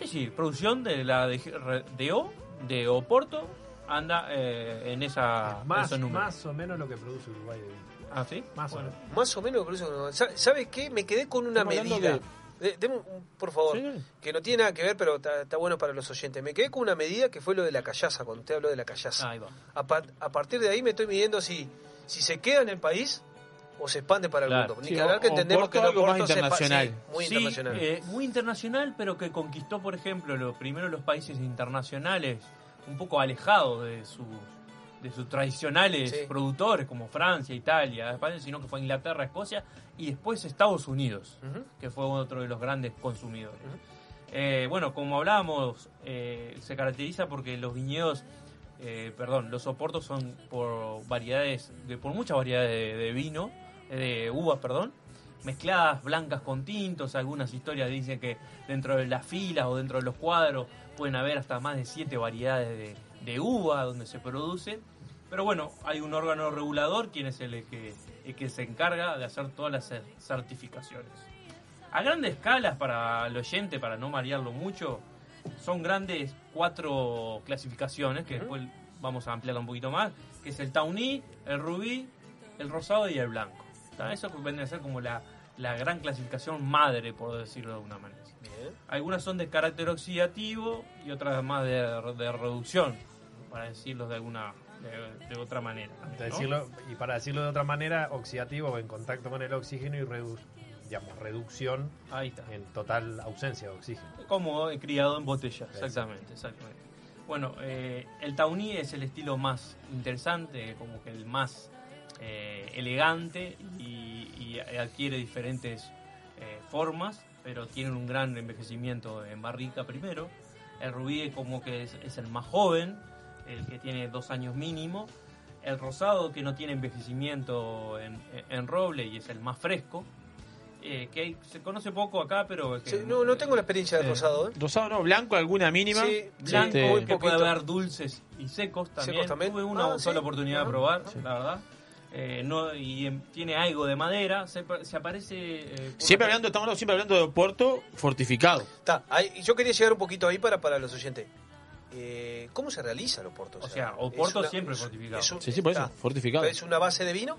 Sí, sí, producción de la de, de O, de Oporto, anda eh, en esa Más, esos números. más o menos lo que produce Uruguay de vino. ¿Ah, sí? Más Bueno. o menos. Más o menos, por eso, ¿sabe- ¿sabes qué? Me quedé con una medida. De- un- por favor, que no tiene nada que ver, pero está, bueno para los oyentes. Me quedé con una medida que fue lo de la callaza, cuando usted habló de la callaza. Ahí va. A, pa- a partir de ahí me estoy midiendo si, si se queda en el país o se expande para el Claro. mundo. Ni Sí, que hablar que entendemos que el algo más internacional. sí, muy Sí, internacional. eh, muy internacional, pero que conquistó, por ejemplo, los primeros los países internacionales un poco alejados de sus de sus tradicionales Sí. productores como Francia, Italia, España, sino que fue Inglaterra, Escocia y después Estados Unidos, que fue otro de los grandes consumidores. Eh, bueno, como hablábamos, eh, se caracteriza porque los viñedos, eh, perdón, los soportos son por variedades, de, por muchas variedades de, de vino, de uvas, perdón, mezcladas blancas con tintos. Algunas historias dicen que dentro de las filas o dentro de los cuadros pueden haber hasta más de siete variedades de, de uva donde se produce. Pero bueno, hay un órgano regulador quien es el que, el que se encarga de hacer todas las cer- certificaciones. A grandes escalas para el oyente, para no marearlo mucho, son grandes cuatro clasificaciones que después vamos a ampliarla un poquito más, que es el tawny, el rubí, el rosado y el blanco. ¿Está? Eso vendría a ser como la, la gran clasificación madre, por decirlo de alguna manera. Algunas son de carácter oxidativo y otras más de, de reducción, para decirlo de alguna de, de otra manera. ¿no? Decirlo- y para decirlo de otra manera, oxidativo en contacto con el oxígeno y redu- digamos, reducción en total ausencia de oxígeno. Como criado en botella, exactamente, exactamente. Bueno, eh, el tawny es el estilo más interesante, como que el más eh, elegante y, y adquiere diferentes eh, formas, pero tiene un gran envejecimiento en barrica primero. El rubí es como que es, es el más joven, el que tiene dos años mínimo. El rosado que no tiene envejecimiento en, en roble y es el más fresco. eh, que hay- se conoce poco acá, pero es que Sí, no, no tengo la experiencia del Eh, rosado, ¿eh? Rosado no, blanco alguna mínima. Sí, Blanco, Este, que puede haber dulces y secos también. Secos también. Tuve una Ah, sola sí. oportunidad de Ajá. probar, la verdad. Eh, no, y em, tiene algo de madera, se, se aparece... eh, Siempre hablando, estamos siempre hablando de Oporto fortificado. Está, ahí- yo quería llegar un poquito ahí para, para los oyentes. Eh, ¿Cómo se realiza el Oporto? O sea, Oporto una- siempre es- fortificado. es un- Sí, sí, por eso, está. fortificado. ¿Es una base de vino?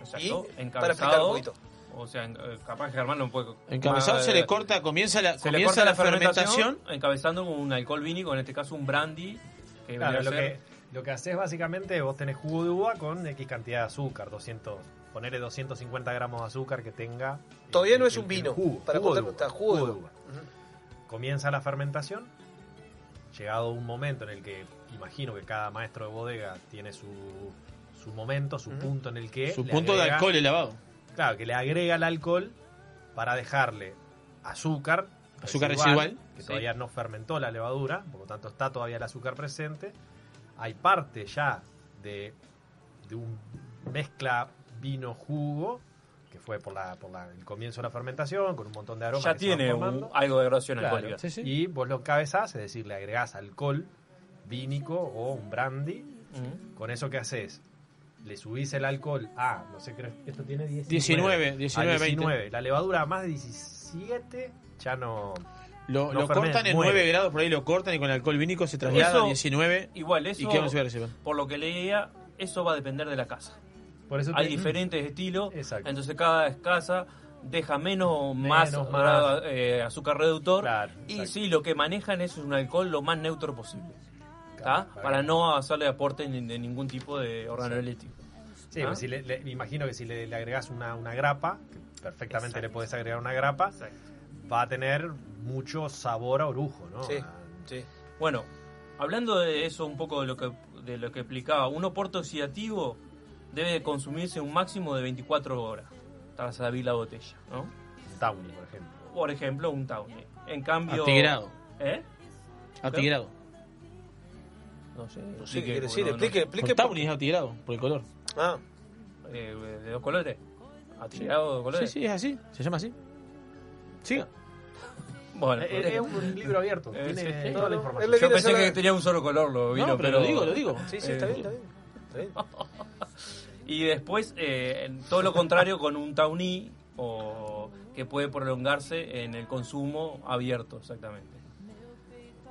Exacto, y, para explicar encabezado, un poquito. O sea, eh, capaz que Germán no puede... Encabezado más, se eh, le corta, comienza la, se le comienza corta la fermentación. encabezando con un alcohol vínico, en este caso un brandy. Que Claro, lo ser- que, lo que haces básicamente, vos tenés jugo de uva con X cantidad de azúcar, 200, ponerle 250 gramos de azúcar que tenga. Todavía el- no es el- un vino, Jugo, para jugo de uva, está, jugo de uva. uva. Comienza la fermentación, llegado un momento en el que imagino que cada maestro de bodega tiene su, su momento, su punto en el que... Su punto de alcohol elevado. Claro, que le agrega el alcohol para dejarle azúcar, Azúcar residual. que Sí. todavía no fermentó la levadura, por lo tanto está todavía el azúcar presente. Hay parte ya de, de un mezcla vino-jugo, fue por, la, por la- el comienzo de la fermentación, con un montón de aromas. Ya que se van tiene un- algo de graduación Claro. alcohólica. Sí, sí. Y vos lo encabezás, es decir, le agregás alcohol vínico o un brandy. Con eso, ¿qué haces? Le subís el alcohol a, no sé, creo esto tiene 19. 19, a 19, 19. La levadura a más de 17 ya no. Lo, no lo cortan en muere. 9 grados, por ahí lo cortan y con el alcohol vínico se traslada Eso- a 19. Igual, eso, ¿Y qué vamos a ver, por lo que leía, eso va a depender de la casa. Por eso Hay te- diferentes estilos, Exacto. entonces cada casa deja menos, más, Menos, más. eh, azúcar reductor y sí, lo que manejan es un alcohol lo más neutro posible. Claro, Para no hacerle aporte de ningún tipo de organoeléctrico. Sí, ¿Ah? pues si le, le- me imagino que si le, le agregás una, una grapa, que perfectamente le podés agregar una grapa, va a tener mucho sabor a orujo, ¿no? Sí, A- sí. Bueno, hablando de eso un poco de lo que de lo que explicaba, un oporto oxidativo debe de consumirse un máximo de 24 horas tras abrir la botella, ¿no? Tawny, por ejemplo. por ejemplo, un Tawny. En cambio... Atigrado. ¿Eh? Atigrado. No sé. No sé qué quiere decir, no- explique, explique. Tawny es atigrado, por el color. Ah, Eh, ¿De dos colores? ¿Atigrado de colores? Sí, sí, es así. Se llama así. Sí. Bueno, Es, es un libro abierto, Eh, tiene sí, sí. toda la información. Yo pensé que tenía un solo color, lo vino, No, pero lo digo, lo digo. sí, sí, está Eh, bien, está bien. Está bien. Y después, eh, todo lo contrario con un Tawny, o que puede prolongarse en el consumo abierto, exactamente.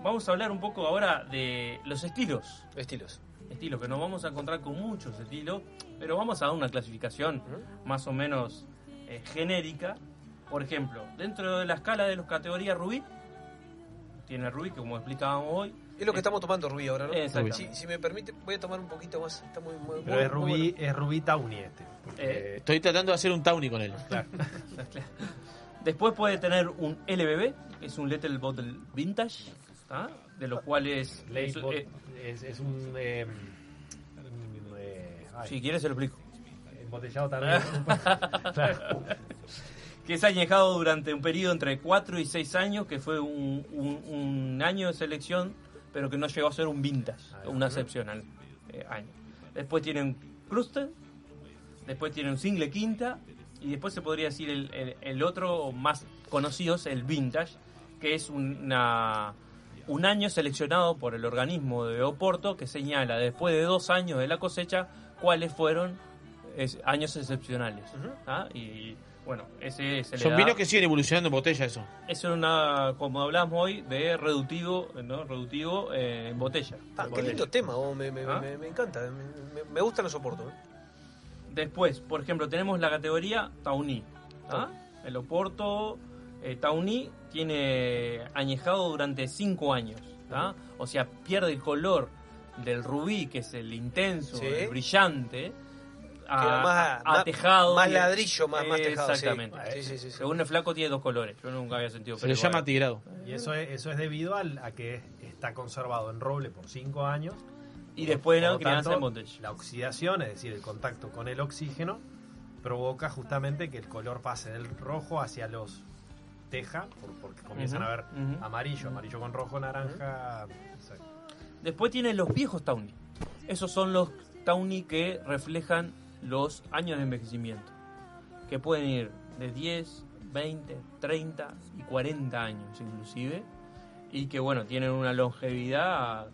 Vamos a hablar un poco ahora de los estilos. Estilos. Estilos, que nos vamos a encontrar con muchos estilos, pero vamos a dar una clasificación más o menos eh, genérica. Por ejemplo, dentro de la escala de las categorías Rubí, tiene Rubí, que como explicábamos hoy, Es lo que estamos tomando Rubí ahora, ¿no? Exactamente. Si, si me permite, voy a tomar un poquito más. Está muy, muy, Pero muy- es muy Rubí, bueno. es Rubí Tawny este. porque- Eh, Estoy tratando de hacer un Tawny con él. Después puede tener un LBB, es un Little Bottle Vintage, ¿tá? de los cuales... Es- eh, es, es un. eh, eh, si quieres se lo explico. Embotellado también. Claro. que es añejado durante un periodo entre 4 y 6 años, que fue un, un- un año de selección, pero que no llegó a ser un vintage, una excepcional eh, año. Después tienen Cluster, después tienen un single quinta, y después se podría decir el, el- el otro más conocido es el vintage, que es una, un año seleccionado por el organismo de Oporto que señala después de dos años de la cosecha cuáles fueron es- años excepcionales. ¿ah? Y bueno, ese se le Son da- vinos que siguen evolucionando en botella, eso. eso es una, como hablamos hoy, de reductivo, ¿no? Reductivo eh, en botella. Ah, qué Botella. lindo tema, oh, me, me, ¿Ah? me, me encanta. Me, gusta los soportos. ¿eh? Después, por ejemplo, tenemos la categoría Tauní. ¿ah? El Oporto eh, Tauní tiene añejado durante 5 años. ¿tá? O sea, pierde el color del rubí, que es el intenso, Sí. el brillante, a, Queda más- a tejado. más ladrillo, más- más tejado. Exactamente. Sí, sí, sí, sí. Según el flaco tiene dos colores. Yo nunca había sentido Se le llama igual. atigrado. Y eso es, eso es debido al- a que está conservado en roble por 5 años. Y después Por tanto, en botella. La oxidación, es decir, el contacto con el oxígeno, provoca justamente que el color pase del rojo hacia los teja, por- porque comienzan a ver amarillo, amarillo con rojo, naranja. exacto. Después tienen los viejos Tawny. Esos son los Tawny que reflejan los años de envejecimiento. Que pueden ir de 10, 20, 30 y 40 años inclusive. Y que bueno, tienen una longevidad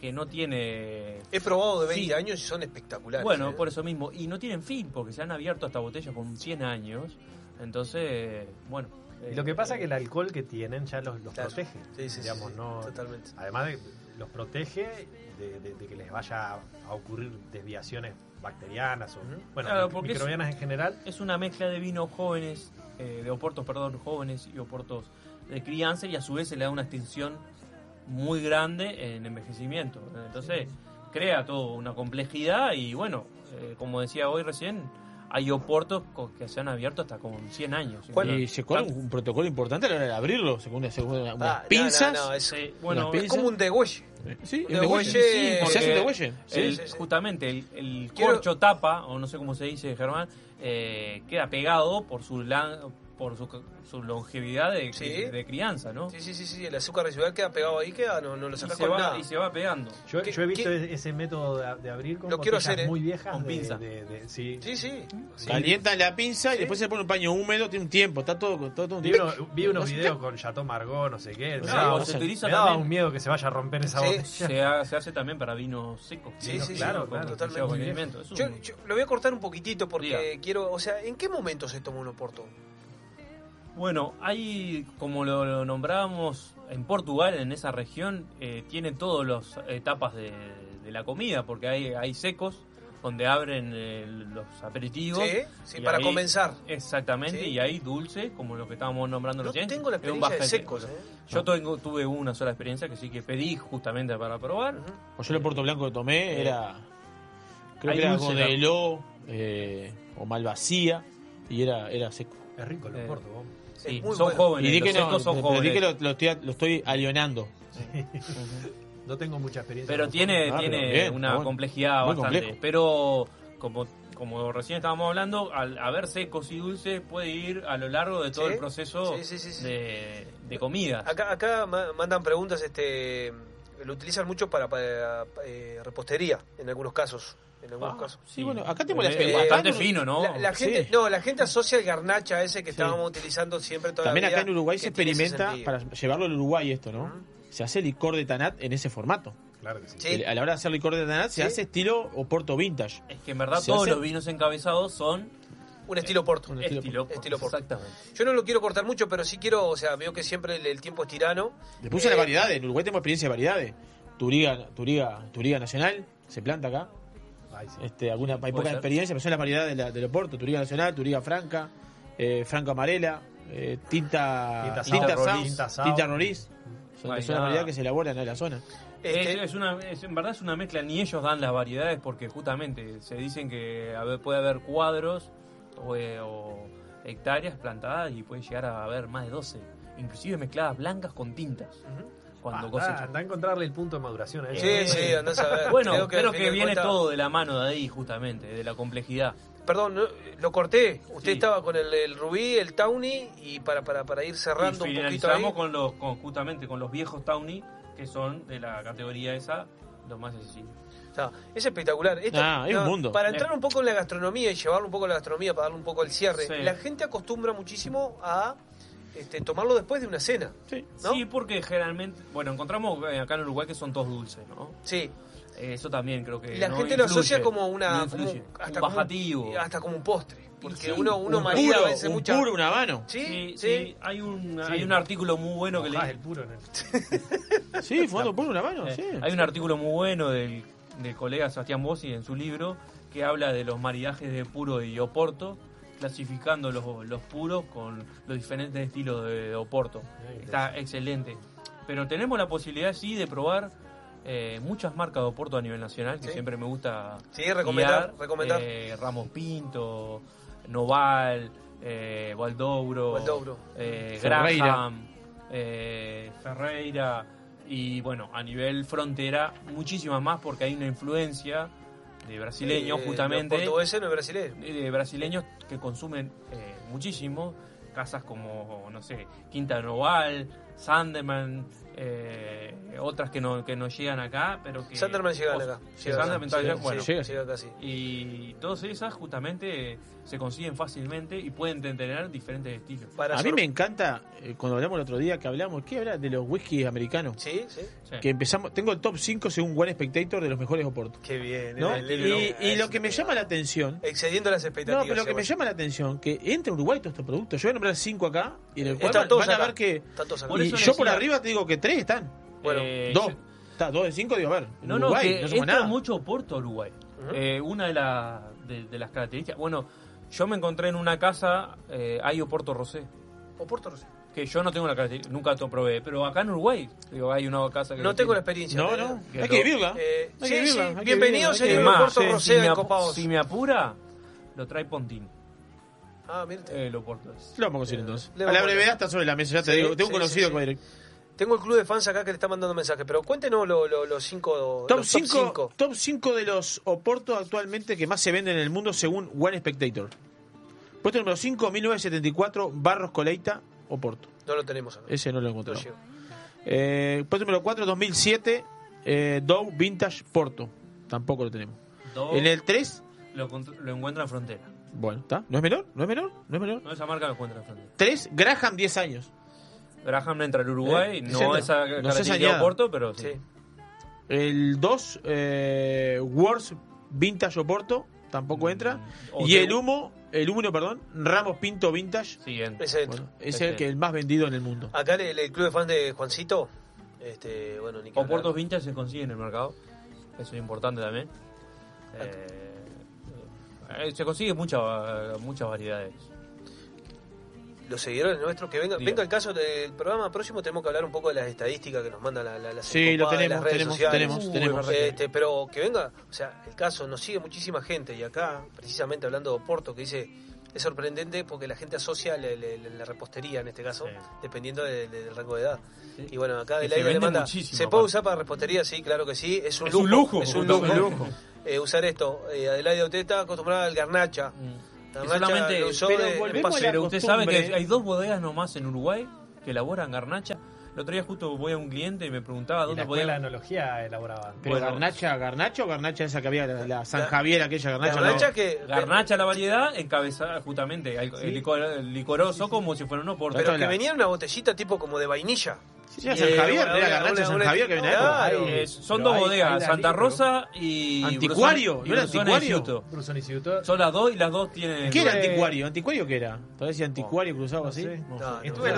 que no tiene... He probado de 20 Sí. años y son espectaculares. Bueno, ¿eh? por eso mismo. Y no tienen fin, porque se han abierto hasta botellas con 100 años. Entonces, bueno. Y lo que pasa es que el alcohol que tienen ya los, los Claro. protege. Sí, sí, sí, digamos, sí, no, totalmente. Además de los protege de, de- de que les vaya a ocurrir desviaciones bacterianas o bueno, Claro, microbianas en general. Es una mezcla de vinos jóvenes, eh, de oportos, perdón, jóvenes y oportos de crianza y a su vez se le da una extensión muy grande en envejecimiento. Entonces crea toda una complejidad y bueno, eh, como decía hoy recién, hay oportos que se han abierto hasta con 100 años. y se corre un, protocolo importante a la hora de abrirlo, según una, según una- unas Ah, pinzas. no, no, es- bueno, es como un degüelle. Sí, un degüelle. Sí, porque se hace un degüelle. Sí, el- sí, sí. Justamente el, el Quiero- corcho tapa, o no sé cómo se dice Germán, eh, queda pegado por su por su, su longevidad de, Sí. de crianza, ¿no? Sí, sí, sí, sí, el azúcar residual queda pegado ahí, queda, no, no lo sacas con va, nada. y se va pegando. Yo, ¿Qué- yo he visto qué- ese método de, de abrir con Lo quiero hacer, ¿eh? muy viejas. Con de- pinza. de- de- sí. Sí, sí. Calientan la pinza y después se pone un paño húmedo, tiene un tiempo, está todo, todo, todo un Vi, tiempo. uno- vi unos videos con Chateau Margaux, no sé qué. Me Sí, daba, o se utiliza me daba un miedo que se vaya a romper esa Sí, botella. Se, ha- se hace también para vinos secos. Sí, sí, claro, totalmente. Yo, yo lo voy a cortar un poquitito porque Diga. quiero, o sea, ¿en qué momento se toma un oporto? Bueno, hay, como lo, lo nombrábamos, en Portugal, en esa región, eh, tiene todas las etapas de, de la comida, porque hay, hay secos donde abren eh, los aperitivos. Sí, para ahí- comenzar. Exactamente, Sí. y hay dulce, como lo que estábamos nombrando No recién. tengo la experiencia de secos, ¿eh? Yo tengo, tuve una sola experiencia que sí que pedí justamente para probar. O yo el Puerto Blanco que tomé era. Creo que era dulce Godeló eh, o Malvasía y era, era seco. Es rico el Eh, vos. Sí, Es muy son bueno. jóvenes, Y di que los no, son di jóvenes. que lo, lo estoy, lo estoy alionando. No tengo mucha experiencia. Pero tiene, Ah, pero tiene bien, una bueno. complejidad bastante. complejo. Pero como, como recién estábamos hablando, al haber secos y dulces puede ir a lo largo de todo Sí. el proceso Sí, sí, sí, sí. De, de comida. Acá, acá ma- mandan preguntas, este, lo utilizan mucho para, para, eh, repostería, en algunos casos. En algunos Ah, casos. Sí, bueno, acá tenemos la Es bastante fino, ¿no? La, la gente, Sí. No, la gente asocia el garnacha ese que estábamos utilizando siempre toda También la vida, acá en Uruguay se experimenta para llevarlo al Uruguay esto, ¿no? Se hace licor de Tanat en ese formato. Claro que sí. Sí. A la hora de hacer licor de Tanat se Sí. hace estilo Oporto Vintage. Es que en verdad Se todos hace- los vinos encabezados son Un estilo porto. Un estilo estilo, Estilo Porto. Exactamente. Yo no lo quiero cortar mucho, pero sí quiero, o sea, veo que siempre el, el tiempo es tirano. Le puse Eh, la variedad. En Uruguay tenemos experiencia de variedades. Turiga, Turiga, Turiga Nacional, se planta acá. Ay. Este, alguna, hay poca ser. experiencia, pero son las variedades de la, del Oporto. Turiga Nacional, Turiga Franca, eh, Franca Amarela, eh, tinta, Tinta tinta, Roriz. Son, Ahí son las va. variedades que se elaboran en la zona. Este, Es, es una, es- en verdad es una mezcla, ni ellos dan las variedades porque justamente se dicen que puede haber cuadros o, eh, o hectáreas plantadas y puede llegar a haber más de 12, inclusive mezcladas blancas con tintas. Cuando Ah, a encontrarle el punto de maduración a Sí, ellos. sí, andás a ver. Bueno, Creo que creo que, viene todo de la mano de ahí justamente, de la complejidad. Perdón, no, lo corté. Usted Sí. estaba con el, el rubí, el tawny, y para, para, para ir cerrando y un poquito ahí. finalizamos con los, con, justamente con los viejos Tawny, que son de la categoría esa, los más. Está, es espectacular. Esto- Ah, es un mundo. Para Eh. entrar un poco en la gastronomía y llevarlo un poco a la gastronomía, para darle un poco el cierre, Sí. la gente acostumbra muchísimo a este, tomarlo después de una cena. Sí. ¿No? Sí, porque generalmente, bueno, encontramos eh, acá en Uruguay que son todos dulces, ¿no? Sí. Eh, Eso también creo que la no gente lo influye, asocia como una. no influye. como- hasta un como bajativo. hasta como un postre. Porque Sí, uno, uno un marida puro, a veces un mucha. puro, un habano. Sí, Sí, hay un, hay un artículo muy bueno que leí. el puro en el... Sí, fumando puro un habano. Eh, sí. Hay un artículo muy bueno del, del colega Sebastián Bossi en su libro que habla de los maridajes de puro y oporto, clasificando los, los puros con los diferentes estilos de, oporto. Está excelente. Pero tenemos la posibilidad, sí, de probar eh, muchas marcas de oporto a nivel nacional, que Sí. siempre me gusta Sí, recomendar, guiar. recomendar. Eh, Ramos Pinto, Noval, eh, Valdouro, Valdouro. eh, Ferreira. Graham, eh, Ferreira y bueno, a nivel frontera muchísimas más porque hay una influencia de brasileños Eh, justamente, Los portugueses no es brasileño. de, brasileños que consumen eh, muchísimo, casas como, no sé, Quinta Noval, Sandeman, eh, otras que no, que no llegan acá, pero que... Sanderman llega o- acá. Llega acá. Sanderman Sí, llega, sí, bueno, llega. llega acá, sí. y todas esas justamente se consiguen fácilmente y pueden tener diferentes estilos. Para A mí me encanta, eh, cuando hablamos el otro día, que hablamos, ¿qué habla? De los whiskies americanos. Sí, sí. Que empezamos, tengo el top 5 según One Spectator de los mejores oportos. Qué bien. ¿no? el- el- Y, lo que me llama la atención, Excediendo las no, expectativas. pero lo que me llama la atención, que entra en Uruguay todos estos productos. Yo voy a nombrar 5 acá y en el cual Están van, a ver que. Están todos acá. Por Y yo por arriba te digo que 3 están. Bueno, Eh, Dos. yo- Está, dos de 5, digo, a ver. No, no, Uruguay, que no somos entra nada. mucho Oporto a Uruguay. Eh, una de, la- de, de las características. Bueno, yo me encontré en una casa, eh, hay Oporto Rosé. O Porto Rosé. Que yo no tengo la característica, nunca lo probé. Pero acá en Uruguay, digo, hay una casa que. No lo tengo la experiencia. No, no. Que Hay lo- que vivirla. Eh, Hay sí, que vivirla, sí, hay que bienvenido, vivirla, hay que señor Es vivirla. más, Porto eh, Rosé si, me en si me apura, lo trae Pontín. Ah, mira. El Oporto es. Lo vamos a conseguir entonces. A la brevedad está sobre la mesa, ya te Sí, digo. Tengo un sí, conocido sí, que sí. Tengo el club de fans acá que le está mandando mensajes, pero cuéntenos lo- lo- los cinco. Top los 5 cinco. top 5 de los Oportos actualmente que más se venden en el mundo según One Spectator. Puesto número 5, 1974, Barros Coleita, Oporto. No lo tenemos acá. Ese no lo No encontré. llega. Eh, puesto número 4, 2007, eh, Dow Vintage Porto. Tampoco lo tenemos. En el 3, lo, lo encuentra en frontera. bueno, ¿está? ¿No es menor? ¿No es menor? ¿No es menor? No, esa marca lo encuentra en frontera. 3, Graham, 10 años. Graham entra al Uruguay, Eh, no esa no característica. Oporto, pero sí. Sí. El 2, eh, Wars Vintage Oporto. Tampoco entra. Mm, O Y el humo, el humo, perdón, Ramos Pinto Vintage. Entra. Ese. Bueno, es el que el más vendido en el mundo. Acá el, el club de fans de Juancito. Este, bueno, ni. Oportos vintage se consiguen en el mercado. Eso es importante también. Eh, eh, se consigue mucha- muchas variedades. Los seguidores nuestros que vengan. Venga el caso del programa próximo, tenemos que hablar un poco de las estadísticas que nos mandan la, la, las Sí, lo tenemos, las redes tenemos, sociales. tenemos, Uy, Este, pero que venga, o sea, el caso nos sigue muchísima gente y acá, precisamente hablando de Oporto, que dice, es sorprendente porque la gente asocia la, la- la repostería en este caso, Sí. dependiendo de- de- del rango de edad. Sí. Y bueno, acá del aire le manda, ¿se puede usar para repostería? Sí, claro que sí, es un Es lujo. un lujo, es un lujo. eh, usar esto. Eh, Adelaide está acostumbrada al garnacha. Garnacha solamente, pero, la pero usted sabe que hay dos bodegas nomás en Uruguay que elaboran garnacha. El otro día justo voy a un cliente y me preguntaba dónde la podía... enología elaboraba. Pero Bueno. garnacha, garnacha o garnacha esa que había, la, la San Javier, aquella garnacha. Garnacha no. que- Garnacha la variedad encabezada justamente el, el licor, el licoroso como si fuera un oporto. Pero que venía en una botellita tipo como de vainilla. Sí, era San Javier, era garnacha San Javier que venía Claro. ahí. Son dos bodegas, Santa. Rosa y Anticuario, ¿no era anticuario? Son las dos y las dos tienen... ¿Qué era anticuario? ¿Anticuario qué era? ¿Todavía decía anticuario cruzado así? Estuve,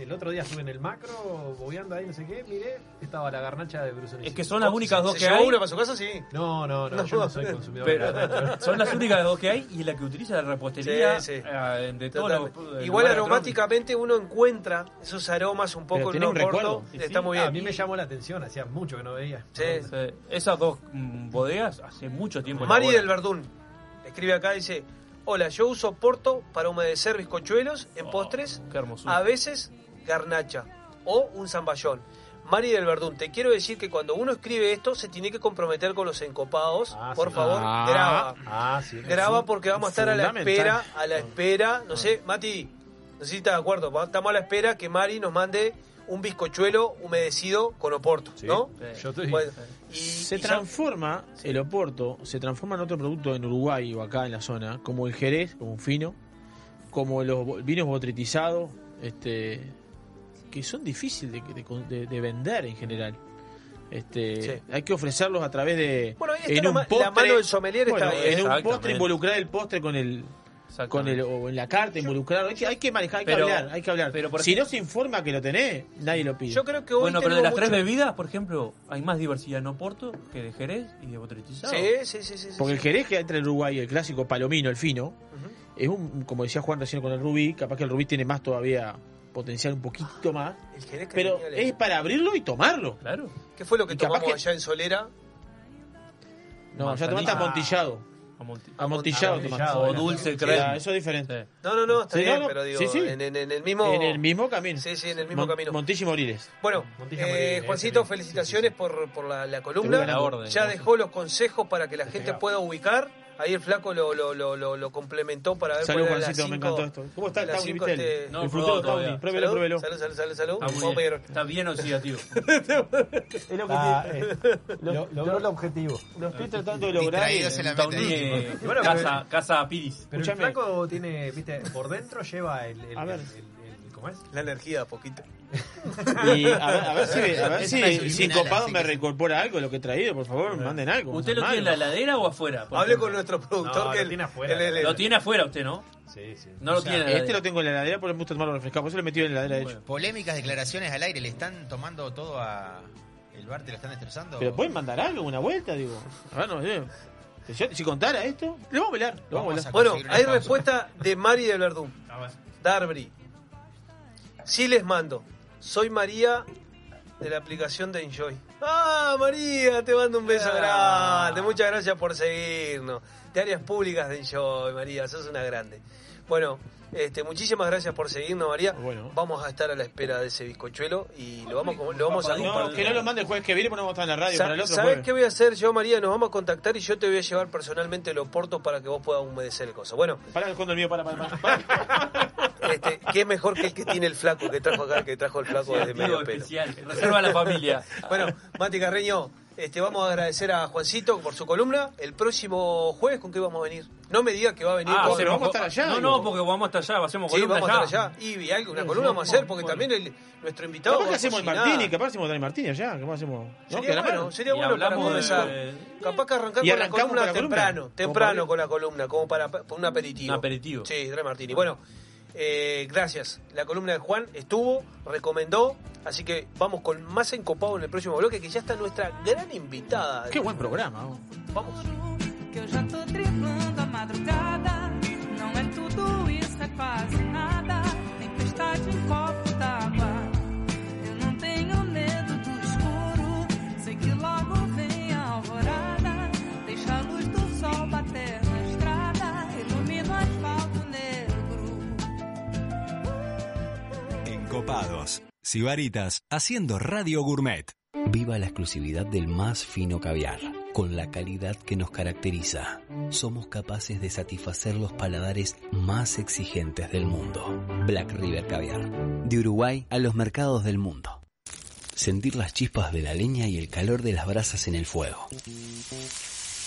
el, otro día estuve en el macro, bobeando ahí, no sé qué, miré, estaba la garnacha de Bruson Es que son las únicas dos ¿Se que hay. una para su casa? Sí. No, no, no, yo no soy consumidor Pero de garnacha. son las únicas dos que hay y la que utiliza la repostería Sí, sí. eh, de todos los Totalmente. eh, Igual aromáticamente uno encuentra esos aromas un poco Tiene un oporto. recuerdo. Está muy bien. A mí me llamó la atención, hacía mucho que no veía. Sí. Esas dos mm, bodegas hace mucho tiempo. Mari del Verdún escribe acá, dice, hola, yo uso porto para humedecer bizcochuelos en Oh, postres, Qué hermosura. a veces garnacha o un zamballón. Mari del Verdún, te quiero decir que cuando uno escribe esto se tiene que comprometer con los encopados. Ah, Por sí. favor, Ah. graba. Ah, sí. Graba porque vamos a estar a la espera, a la espera, no sé, Mati, no sé si estás de acuerdo, estamos a la espera que Mari nos mande un bizcochuelo humedecido con oporto, Sí. ¿no? Sí. Yo estoy... Bueno, y, Se y ya- transforma el oporto, se transforma en otro producto en Uruguay o acá en la zona, como el jerez, como un fino, como los vinos botritizados, este, que son difíciles de, de- de- de vender en general. Este, Sí. Hay que ofrecerlos a través de Bueno, ahí está en la un la postre, mano del sommelier está bueno, en un postre involucrar el postre con el con el o en la carta involucrarlo. Hay que, hay que manejar, hay que hablar, hay que hablar. pero por si ejemplo- no se informa que lo tenés, nadie lo pide. Yo creo que hoy Bueno, pero de las tres bebidas, por ejemplo, hay más diversidad en Oporto que de Jerez y de botritizado. Sí, sí, sí, sí. sí, Porque el. Jerez que entra en Uruguay, el clásico palomino, el fino, es un, como decía Juan recién con el Rubí, capaz que el Rubí tiene más todavía potencial un poquito más, El Jerez que pero el- es para abrirlo y tomarlo. Claro. ¿Qué fue lo que y capaz tomamos que- allá en Solera? No, ya Manzanilla. tomaste amontillado. Amonti- Amontillado. O dulce Sí, crema. eso es diferente. Sí. No, no, no, está Sí, bien, no, no. pero digo, Sí, sí. En, en- en el mismo... En el mismo camino. Sí, sí, en el mismo Mon- camino. Montilla y Moriles. Bueno, Montilla eh, Moriles, Juancito, felicitaciones por, por la, columna. la orden, ya dejó los consejos para que la gente pueda ubicar. Ahí el flaco lo, lo, lo, lo, lo complementó para ver Salud, cuál era Juancito, me las cinco- encantó esto. ¿Cómo está el Tawny, viste? este- No, el frutero. Tawny. Pruébelo, Salud, pruébelo. salud, salud, salud, salud. Está, muy bien. Está bien oxidativo. Es lo que Ah, eh, lo- logró el objetivo. lo estoy tratando de lograr. la. Tawny, casa, casa Piris. Pero el flaco tiene, viste, por dentro lleva el, el, A ver. ¿cómo es? La energía, poquito. Y a ver, a ver si, a ver si, si Copado me reincorpora algo de lo que he traído, por favor, manden algo. ¿Usted lo tiene en la heladera o afuera? Hable con nuestro productor No, que lo tiene afuera. Lo tiene afuera usted, ¿no? Sí, sí. No lo O sea, tiene en la Este lo tengo en la heladera porque me gusta tomarlo refrescado, por eso lo he metido en la heladera de hecho. Polémicas declaraciones al aire, le están tomando todo a. El bar te lo están destrozando. Pero pueden mandar algo, una vuelta, digo. A ver, no sé. Si, yo- si contara esto, lo vamos a velar. Lo vamos a Vamos velar. a- Bueno, hay pausa. respuesta de Mari del Verdún. Darbri. Sí les mando. Soy María de la aplicación de Enjoy. Ah, María, te mando un beso Ah. grande. Muchas gracias por seguirnos. De áreas públicas de Enjoy, María, sos una grande. Bueno, este, muchísimas gracias por seguirnos, María. Bueno. Vamos a estar a la espera de ese bizcochuelo y lo vamos, a- lo vamos a No, compartir. que no lo mande el jueves que viene, porque no vamos a estar en la radio Sa- para el otro ¿Sabes jueves. qué voy a hacer yo, María? Nos vamos a contactar y yo te voy a llevar personalmente los portos para que vos puedas humedecer el coso. Bueno, Para el fondo el mío, para, para, para. este, ¿qué es mejor que el que tiene el flaco que trajo acá, que trajo el flaco desde Activo medio pelo? especial. Reserva a la familia. Bueno, Mati Carreño, este, vamos a agradecer a Juancito por su columna. El próximo jueves, ¿con qué vamos a venir? No me diga que va a venir Ah, con... pero vamos a estar allá, No, digo. no, porque vamos hasta allá. Hacemos Sí, columna vamos a allá. estar allá. Y algo, una columna vamos a hacer, porque también el- nuestro invitado... Capaz que hacemos. Martini, capaz hacemos Dani Martini allá. Capaz hacemos. ¿no? Sería bueno, sería Y bueno para comenzar. de- Capaz que arrancar Y con la arrancamos columna con la columna. temprano, temprano con la columna, como para, para un aperitivo. Un aperitivo. Sí, Dre Martini. Bueno, eh, gracias. La columna de Juan estuvo, recomendó, así que vamos con más encopado en el próximo bloque, que ya está nuestra gran invitada. Qué buen programa. oh. Vamos. que eu já tô driblando a madrugada. Não é tudo isso, é quase nada. Tempestade em copo Sibaritas haciendo Radio Gourmet. Viva la exclusividad del más fino caviar, con la calidad que nos caracteriza, somos capaces de satisfacer los paladares más exigentes del mundo. Black River Caviar. De Uruguay a los mercados del mundo. Sentir las chispas de la leña y el calor de las brasas en el fuego.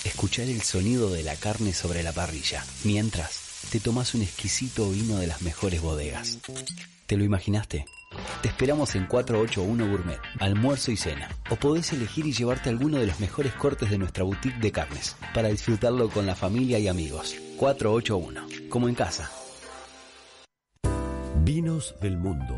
Escuchar el sonido de la carne sobre la parrilla, mientras te tomas un exquisito vino de las mejores bodegas. ¿Te lo imaginaste? Te esperamos en 481 Gourmet, almuerzo y cena. O podés elegir y llevarte alguno de los mejores cortes de nuestra boutique de carnes, para disfrutarlo con la familia y amigos. 481, como en casa. Vinos del mundo.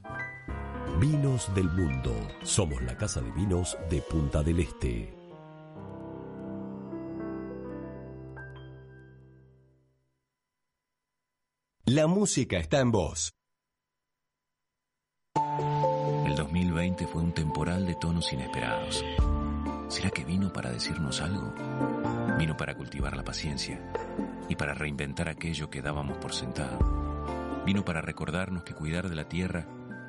Vinos del Mundo. Somos la casa de vinos de Punta del Este. La música está en vos. El 2020 fue un temporal de tonos inesperados. ¿Será que vino para decirnos algo? Vino para cultivar la paciencia y para reinventar aquello que dábamos por sentado. Vino para recordarnos que cuidar de la tierra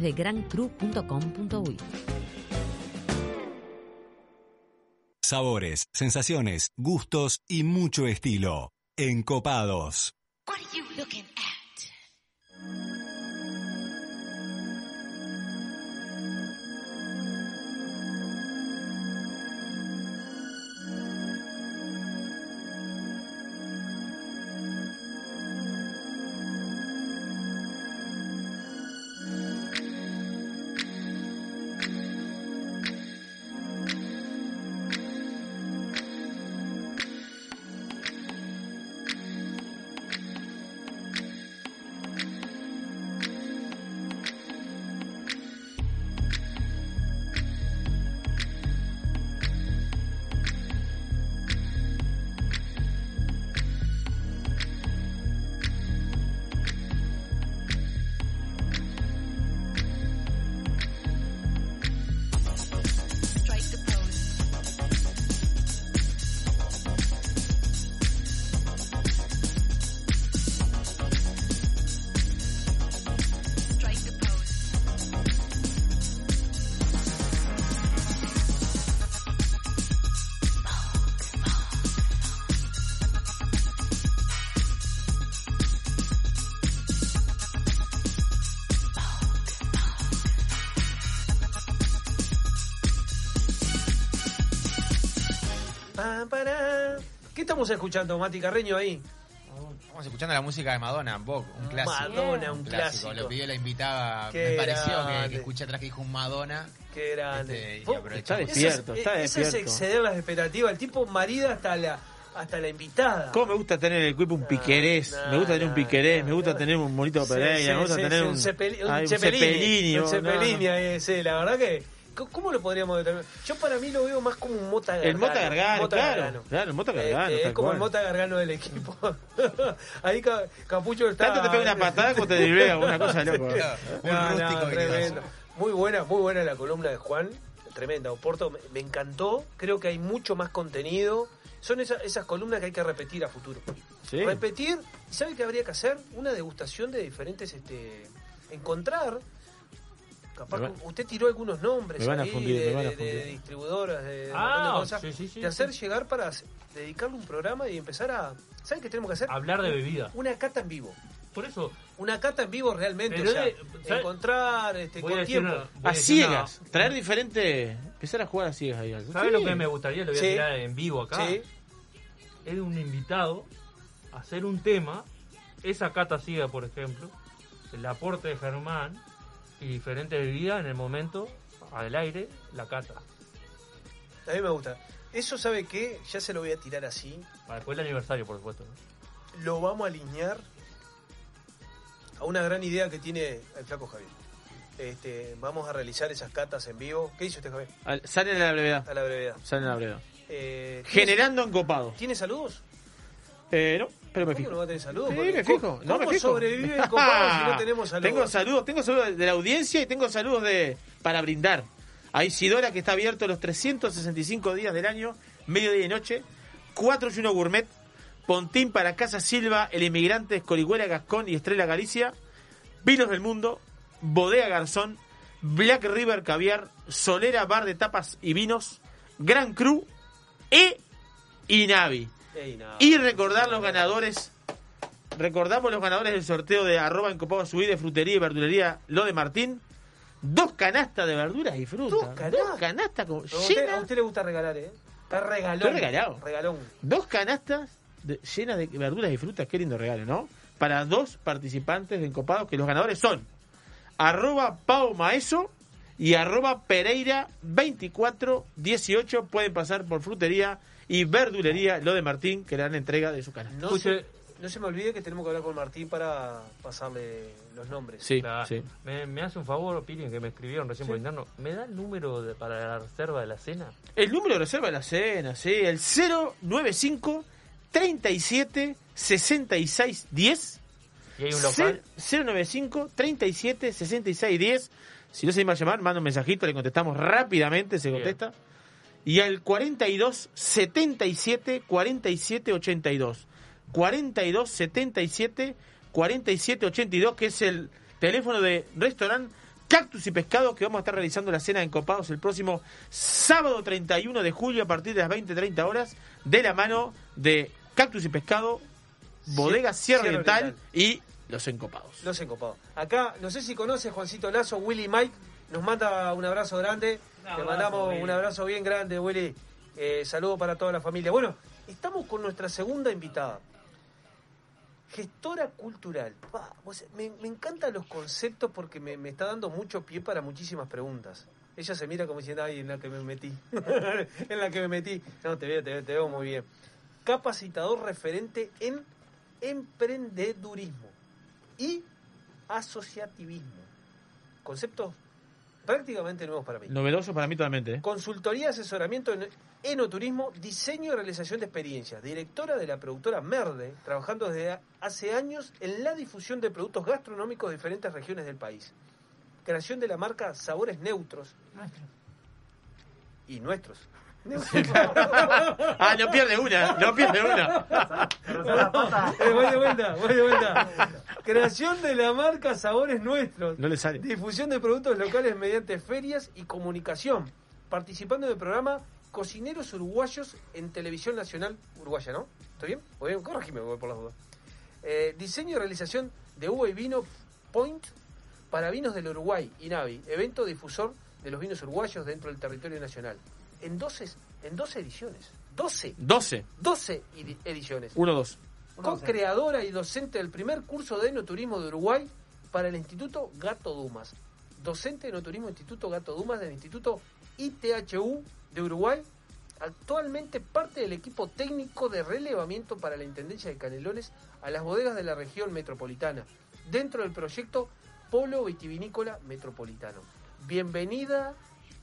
de grancru.com.uy. Sabores, sensaciones, gustos y mucho estilo. Encopados. Pa, estamos escuchando, Mati Carreño, ahí? Estamos escuchando la música de Madonna, Vogue, un clásico. Madonna, un clásico. Lo pidió la invitada, Qué me pareció que, escuché atrás que dijo un Madonna. Qué grande. Este, y Vos- aprovechamos. eso es- Eso es exceder las expectativas. El tipo marida hasta la, hasta la invitada. ¿Cómo me gusta tener en el equipo un piquerés? me gusta tener un piquerés, me gusta tener un monito Sí, Pereira, sí, me gusta sí, tener sí, un, Cepeli- un ay, un Cepelini, Cepelini, un Cepelini no, sí, la verdad que ¿Cómo lo podríamos determinar? Yo para mí lo veo más como un Mota Gargano. El Mota Gargano, Mota claro. Gargano. Claro, el Mota Este, Gargano. es tal como cual. el Mota Gargano del equipo. Ahí Ca- Capucho está... Tanto te pega una patada como te driblea, una cosa No, no, rústico tremendo. Muy buena, muy buena la columna de Juan. Tremenda. Oporto me, me encantó. Creo que hay mucho más contenido. Son esas, esas columnas que hay que repetir a futuro. Sí. Repetir. ¿Y sabe qué habría que hacer? Una degustación de diferentes... este Encontrar... Capaz va- usted tiró algunos nombres me van a ahí fundir, de, me van a de- de fundir. distribuidoras, de, Ah, cosas, sí, sí, sí, de hacer sí. llegar para dedicarle un programa y empezar a... ¿Sabe qué tenemos que hacer? Hablar de bebida. Una cata en vivo. Por eso. Una cata en vivo realmente, Pero o sea, de- ¿sabe? encontrar este, con tiempo. una- A ciegas. una- Traer diferente. Empezar a jugar a ciegas ahí. ¿Sabes Sí. lo que me gustaría? Lo voy a Sí. tirar en vivo acá. Sí. Es un invitado a hacer un tema, esa cata ciega, por ejemplo, el aporte de Germán y diferentes bebidas en el momento, al aire, la cata. A mí me gusta. Eso, ¿sabe qué? Ya se lo voy a tirar así. Para después del aniversario, por supuesto. ¿no? Lo vamos a alinear a una gran idea que tiene el flaco Javier. Este, vamos a realizar esas catas en vivo. ¿Qué dice usted, Javier? Al- Salen a la brevedad. A la brevedad. Salen a la brevedad. Eh, ¿tiene- Generando encopado. ¿Tiene saludos? Eh, no, pero me ¿Cómo fijo. no va a tener saludos? Sí, me ¿cómo- fijo. No, ¿Cómo me fijo. sobrevive el copado si no tenemos saludos? Tengo saludos, tengo saludos de la audiencia y tengo saludos de para brindar. A Isidora que está abierto los 365 días del año, mediodía y noche. 4 y 1 Gourmet. Pontín para Casa Silva, El Inmigrante, Escorihuela Gascón y Estrella Galicia. Vinos del Mundo, Bodega Garzón, Black River Caviar, Solera Bar de Tapas y Vinos, Gran Cru e Inavi. Y recordar los ganadores. Recordamos los ganadores del sorteo de arroba encopado subí de frutería y verdulería Lo de Martín. Dos canastas de verduras y frutas. Dos canastas. Dos canastas A usted, llenas- a usted le gusta regalar, ¿eh? Está regalón. Regalado. Regalón. Dos canastas de- llenas de verduras y frutas. Qué lindo regalo, ¿no? Para dos participantes de encopados que los ganadores son arroba Pau Maeso y arroba Pereira 2418. Pueden pasar por frutería y verdulería Lo de Martín que le dan entrega de su canasta. No se, no se me olvide que tenemos que hablar con Martín para pasarle los nombres. Sí, Claro. sí. Me, me hace un favor, Piri, que me escribieron recién por interno. ¿Me da el número de- para la reserva de la cena? El número de reserva de la cena, sí, el 095 37 66 10. ¿Y hay un local? 095 37 66 10. Si no se anima a llamar, manda un mensajito, le contestamos rápidamente, se Bien. Y al 42 77 47 82. 42 77 47 82, que es el teléfono de restaurante Cactus y Pescado, que vamos a estar realizando la cena en Copados el próximo sábado 31 de julio a partir de las 20-30 horas, de la mano de Cactus y Pescado, Bodega Sierra Sierra Oriental Oriental. y Los Encopados. Los encopados. Acá, no sé si conoce Juancito Lazo, Willy Mike, nos manda un abrazo grande. Un Te mandamos Willy. un abrazo bien grande, Willy. Eh, saludo para toda la familia. Bueno, estamos con nuestra segunda invitada. Gestora cultural. Pa, vos- me, me encantan los conceptos porque me, me está dando mucho pie para muchísimas preguntas. Ella se mira como diciendo, ay, en la que me metí. en la que me metí. No, te veo, te veo, te veo muy bien. Capacitador referente en emprendedurismo y asociativismo. Conceptos prácticamente nuevos para mí. Novedoso para mí totalmente. ¿eh? Consultoría, asesoramiento en enoturismo, diseño y realización de experiencias. Directora de la productora Merde, trabajando desde hace años en la difusión de productos gastronómicos de diferentes regiones del país. Creación de la marca Sabores Neutros. Y nuestros. Ah, no pierde una, no pierde una. Eh, voy de vuelta, voy de vuelta. Creación de la marca Sabores Nuestros. No le sale. Difusión de productos locales mediante ferias y comunicación. Participando del programa Cocineros Uruguayos en Televisión Nacional Uruguaya, ¿no? ¿Estoy bien? Voy bien, corregime voy por las dudas. Eh, diseño y realización de uva y vino Point para vinos del Uruguay, INAVI, evento difusor de los vinos uruguayos dentro del territorio nacional. En 12, en 12 ediciones. 12. 12. 12 edi- ediciones. 1, 2. Co-creadora y docente del primer curso de enoturismo de Uruguay para el Instituto Gato Dumas. Docente de enoturismo Instituto Gato Dumas del Instituto ITHU de Uruguay. Actualmente parte del equipo técnico de relevamiento para la Intendencia de Canelones a las bodegas de la región metropolitana, dentro del proyecto Polo Vitivinícola Metropolitano. Bienvenida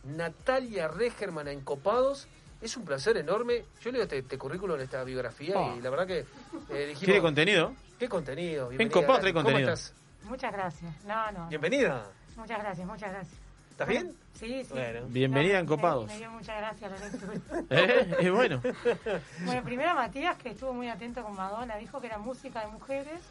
Natalia Regerman en Copados. Es un placer enorme. Yo leo este, este currículum, esta biografía, Oh. y la verdad que eh, dijimos... ¿Tiene contenido? ¿Qué contenido? En Copados trae ¿Cómo contenido. estás? Muchas gracias. No, no. Bienvenida. Muchas gracias, muchas gracias. ¿Estás bien? Sí, sí. Bueno. Bienvenida No, en me- Copados. Me, dio muchas gracias la lectura. ¿Eh? Es bueno. Bueno, primero Matías, que estuvo muy atento con Madonna, dijo que era música de mujeres.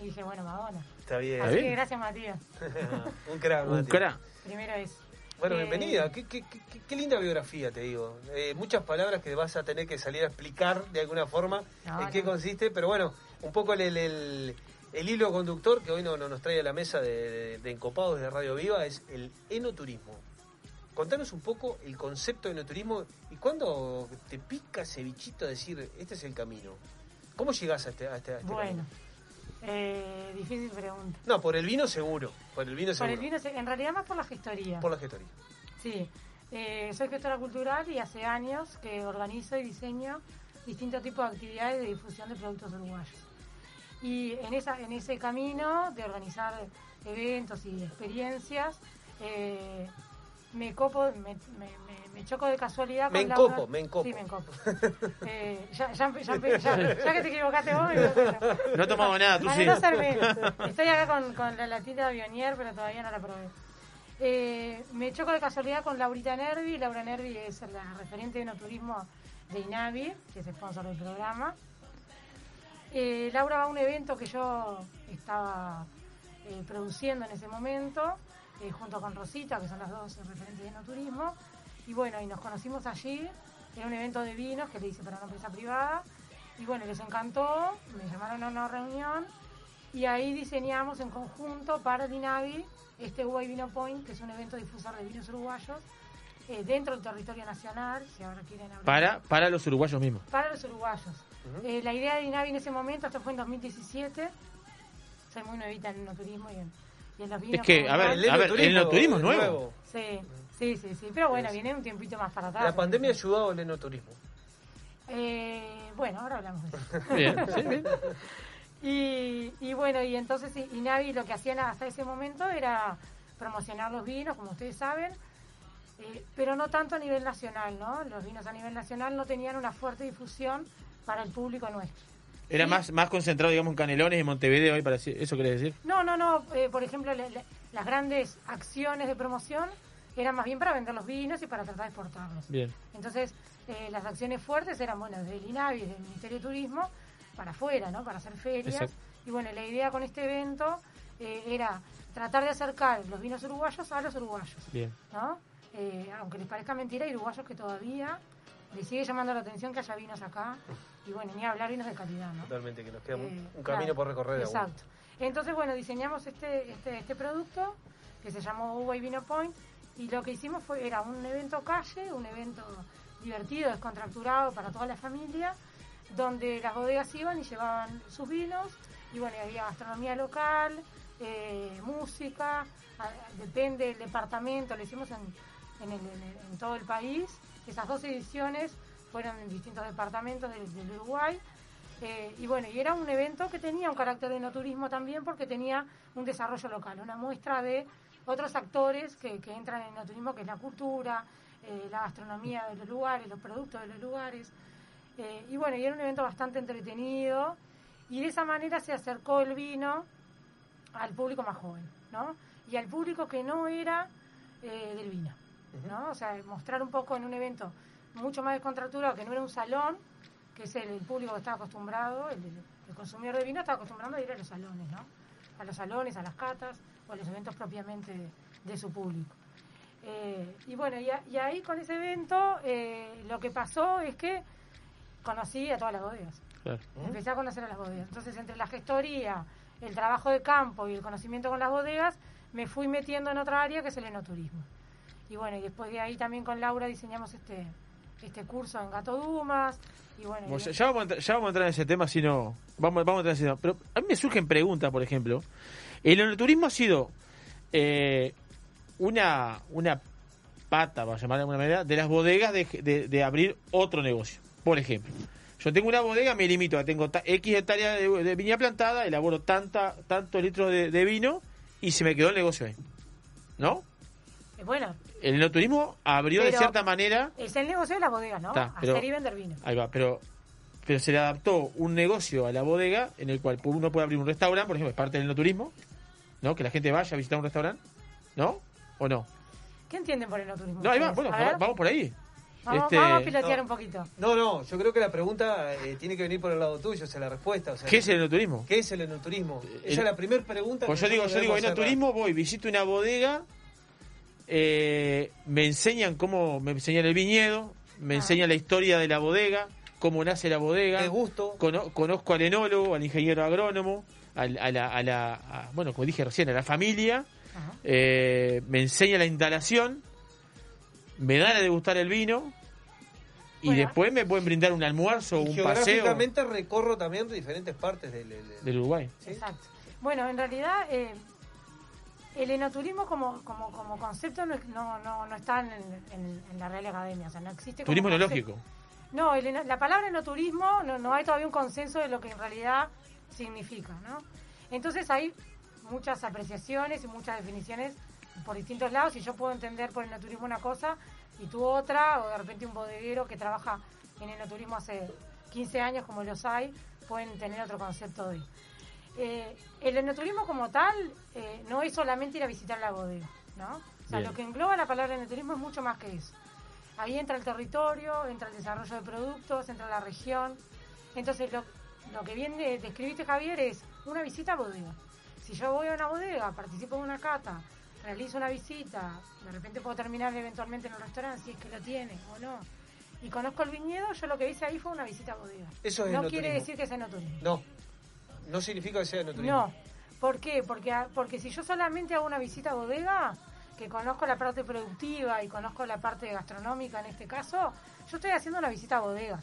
Y dije, bueno, Madonna. Está bien. Así que gracias, Matías. un crack, Un crack. Primero es. Bueno, Eh, bienvenida. Qué, qué- qué- qué linda biografía, te digo. Eh, muchas palabras que vas a tener que salir a explicar de alguna forma No, en qué consiste, pero bueno, un poco el, el- el- el hilo conductor que hoy no, no nos trae a la mesa de, de- de Encopados de Radio Viva es el enoturismo. Contanos un poco el concepto de enoturismo y cuándo te pica ese bichito de decir, este es el camino. ¿Cómo llegás a este, a este, a este Bueno, camino? Eh, difícil pregunta. No, por el vino seguro. Por el vino Por seguro. el vino, en realidad más por la gestoría. Por la gestoría. Sí, eh, soy gestora cultural y hace años que organizo y diseño distintos tipos de actividades de difusión de productos uruguayos. Y en, esa, en ese camino de organizar eventos y experiencias, eh, me copo, me, me- me- me choco de casualidad Me con Laura- encopo, me encopo. Sí, me encopo. Eh, ya, ya, ya ya- ya que te equivocaste vos, me. No tomamos nada, tú Para sí. no. Estoy acá con, con la latita Bionier, pero todavía no la probé. Eh, me choco de casualidad con Laurita Nervi. Laura Nervi es la referente de enoturismo de INAVI, que es sponsor del programa. Eh, Laura va a un evento que yo estaba eh, produciendo en ese momento, eh, junto con Rosita, que son las dos referentes de enoturismo. Y bueno, y nos conocimos allí. Era un evento de vinos que le hice para una empresa privada. Y bueno, les encantó, me llamaron a una reunión y ahí diseñamos en conjunto para Dinavi este Uruguay Vino Point, que es un evento difusor de vinos uruguayos eh, dentro del territorio nacional, si ahora quieren hablar. Para, para los uruguayos mismos. Para los uruguayos. Eh, la idea de Dinavi en ese momento, esto fue en 2017, soy muy nuevita en el turismo y en, y. Es que, a ver, tal. a ver, el enoturismo es nuevo. Sí, sí, sí, sí, pero bueno, viene un tiempito más para atrás. La pandemia ha ayudado al enoturismo. Eh, bueno, ahora hablamos de eso. Bien, sí, bien. Y, y bueno, y entonces Inavi lo que hacían hasta ese momento era promocionar los vinos, como ustedes saben, eh, pero no tanto a nivel nacional, ¿no? Los vinos a nivel nacional no tenían una fuerte difusión para el público nuestro. Era Sí. más, más concentrado, digamos, en Canelones y Montevideo, ahí para ¿eso querés decir? No, no, no. eh, por ejemplo, le- le- las grandes acciones de promoción eran más bien para vender los vinos y para tratar de exportarlos. Bien. Entonces, eh, las acciones fuertes eran, bueno, desde el INAVI, desde el Ministerio de Turismo, para afuera, ¿no? Para hacer ferias. Exacto. Y bueno, la idea con este evento eh, era tratar de acercar los vinos uruguayos a los uruguayos, Bien. ¿no? Eh, aunque les parezca mentira, hay uruguayos que todavía les sigue llamando la atención que haya vinos acá. Y bueno, ni hablar vinos de calidad, ¿no? Totalmente, que nos queda un- Eh, un camino claro, por recorrer. aún. Exacto. Entonces, bueno, diseñamos este, este, este producto que se llamó Uruguay Vino Point y lo que hicimos fue, era un evento calle, un evento divertido, descontracturado para toda la familia, donde las bodegas iban y llevaban sus vinos y bueno, y había gastronomía local, eh, música, a- depende del departamento, lo hicimos en, en, el- en el- en todo el país. Esas dos ediciones fueron en distintos departamentos del, del Uruguay. Eh, y bueno, y era un evento que tenía un carácter de enoturismo también porque tenía un desarrollo local, una muestra de otros actores que, que entran en enoturismo, que es la cultura, eh, la gastronomía de los lugares, los productos de los lugares. Eh, y bueno, y era un evento bastante entretenido y de esa manera se acercó el vino al público más joven, ¿no? Y al público que no era del vino, ¿no? O sea, mostrar un poco en un evento mucho más descontracturado, que no era un salón, que es el, el público que estaba acostumbrado, el, el consumidor de vino estaba acostumbrado a ir a los salones, ¿no? A los salones, a las catas o a los eventos propiamente de, de su público. Eh, y bueno, y, a- y ahí con ese evento eh, lo que pasó es que conocí a todas las bodegas. Claro. Empecé a conocer a las bodegas. Entonces, entre la gestoría, el trabajo de campo y el conocimiento con las bodegas, me fui metiendo en otra área que es el enoturismo. Y bueno, y después de ahí también con Laura diseñamos este este curso en Gato Dumas. Y bueno, y- ya, ya vamos a entrar, ya vamos a entrar en ese tema, si no. Vamos, vamos a entrar en ese tema. Pero a mí me surgen preguntas, por ejemplo. El enoturismo ha sido eh, una, una pata, para llamar de alguna manera, de las bodegas de, de- de abrir otro negocio. Por ejemplo, yo tengo una bodega, me limito a tengo X hectáreas de, de viña plantada, elaboro tanta, tantos litros de, vino y se me quedó el negocio ahí. ¿No? Eh, Bueno, El enoturismo abrió de cierta manera. es el negocio de las bodegas, ¿no? Está, pero- Hacer y vender vino. Ahí va, pero, pero se le adaptó un negocio a la bodega en el cual uno puede abrir un restaurante, por ejemplo, es parte del enoturismo, ¿no? Que la gente vaya a visitar un restaurante, ¿no? ¿O no? ¿Qué entienden por el turismo? No, ahí va, bueno, vamos por ahí. Vamos, Este, vamos a pilotear no. un poquito. No, no, yo creo que la pregunta eh, tiene que venir por el lado tuyo, o sea, la respuesta. O sea, ¿Qué es el enoturismo? ¿Qué es el enoturismo? Esa el- es la primera pregunta Pues que yo digo, yo digo, enoturismo, voy, visito una bodega, eh, me enseñan cómo, me enseñan el viñedo, me enseñan la historia de la bodega, cómo nace la bodega. Qué gusto. Cono- conozco al enólogo, al ingeniero agrónomo, al- a, la, a la- a- bueno, como dije recién, a la familia, eh, me enseña la instalación, me dan a degustar el vino y Bueno. después me pueden brindar un almuerzo o un paseo geográficamente recorro también diferentes partes del... del- del Uruguay. Exacto. Bueno, en realidad eh, el enoturismo como, como, como concepto no, no, no, no está en, en- en la Real Academia, o sea, no existe como Turismo enológico. No, el la palabra enoturismo no, no hay todavía un consenso de lo que en realidad significa, ¿no? Entonces hay muchas apreciaciones y muchas definiciones por distintos lados y yo puedo entender por enoturismo una cosa y tú otra, o de repente un bodeguero que trabaja en enoturismo hace 15 años como los hay, pueden tener otro concepto de... Eh, el enoturismo como tal eh, no es solamente ir a visitar la bodega, ¿no? O sea, Bien. lo que engloba la palabra enoturismo es mucho más que eso. Ahí entra el territorio, entra el desarrollo de productos, entra la región. Entonces, lo, lo que bien de- describiste, Javier, es una visita a bodega. Si yo voy a una bodega, participo en una cata, realizo una visita, de repente puedo terminar eventualmente en el restaurante, si es que lo tiene o no, y conozco el viñedo, yo lo que hice ahí fue una visita a bodega. Eso es no enoturismo. quiere decir que sea enoturismo. No, no significa que sea enoturismo. No. ¿Por qué? Porque, a- porque si yo solamente hago una visita a bodega, que conozco la parte productiva y conozco la parte gastronómica en este caso, yo estoy haciendo una visita a bodega.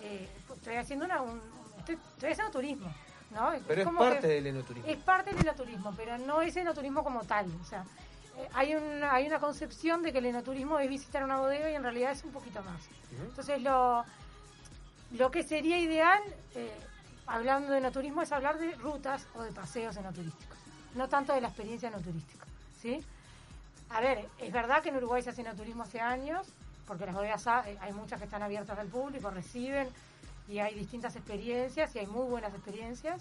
Eh, estoy haciendo una, un- estoy, estoy haciendo turismo. ¿no? Pero es parte del enoturismo. Es parte del enoturismo, pero no es enoturismo como tal. O sea, eh, hay, una, hay una concepción de que el enoturismo es visitar una bodega y en realidad es un poquito más. Entonces, lo, lo que sería ideal, eh, hablando de enoturismo, es hablar de rutas o de paseos enoturísticos, no tanto de la experiencia enoturística. ¿sí? A ver, es verdad que en Uruguay se hace enoturismo hace años, porque las bodegas eh, hay muchas que están abiertas al público, reciben y hay distintas experiencias y hay muy buenas experiencias.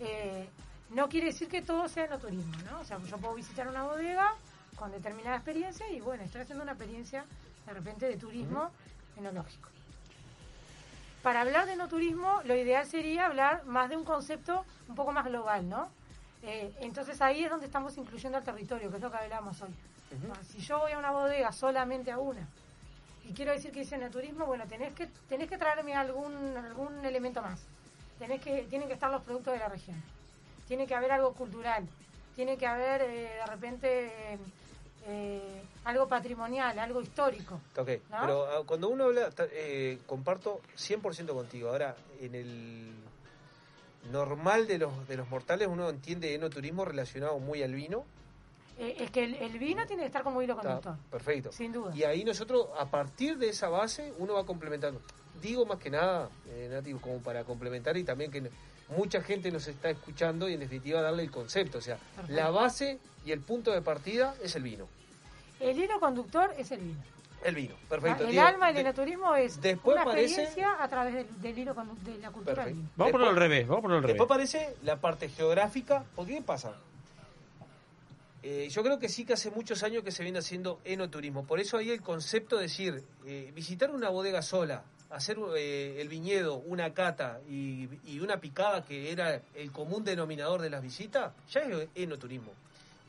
Eh, no quiere decir que todo sea enoturismo, ¿no? O sea, yo puedo visitar una bodega con determinada experiencia y bueno, estoy haciendo una experiencia de repente de turismo enológico. Para hablar de enoturismo, lo ideal sería hablar más de un concepto un poco más global, ¿no? Eh, entonces ahí es donde estamos incluyendo al territorio, que es lo que hablamos hoy. Ah, Si yo voy a una bodega solamente a una y quiero decir que hice enoturismo, bueno, tenés que tenés que traerme algún algún elemento más. Tenés que tienen que estar los productos de la región. Tiene que haber algo cultural. Tiene que haber eh, de repente eh, algo patrimonial, algo histórico. Ok, ¿No? pero ah, cuando uno habla, eh, comparto 100% contigo. Ahora, en el normal de los, de los mortales, uno entiende enoturismo relacionado muy al vino. Eh, es que el, el vino tiene que estar como hilo Está, conductor. perfecto. Sin duda. Y ahí nosotros, a partir de esa base, uno va complementando. Digo más que nada, eh, Nati, como para complementar y también que mucha gente nos está escuchando y en definitiva darle el concepto. O sea, Perfecto. la base y el punto de partida es el vino. El hilo conductor es el vino. El vino, perfecto. el Digo, alma del de- enoturismo es después una aparece- experiencia a través del, del hilo de la cultura del vino. Vamos ponerlo al revés, vamos a ponerlo al revés. Después aparece la parte geográfica. porque qué pasa? Eh, yo creo que sí que hace muchos años que se viene haciendo enoturismo. Por eso ahí el concepto de decir, eh, visitar una bodega sola, hacer eh, el viñedo, una cata y, y una picada que era el común denominador de las visitas, ya es enoturismo.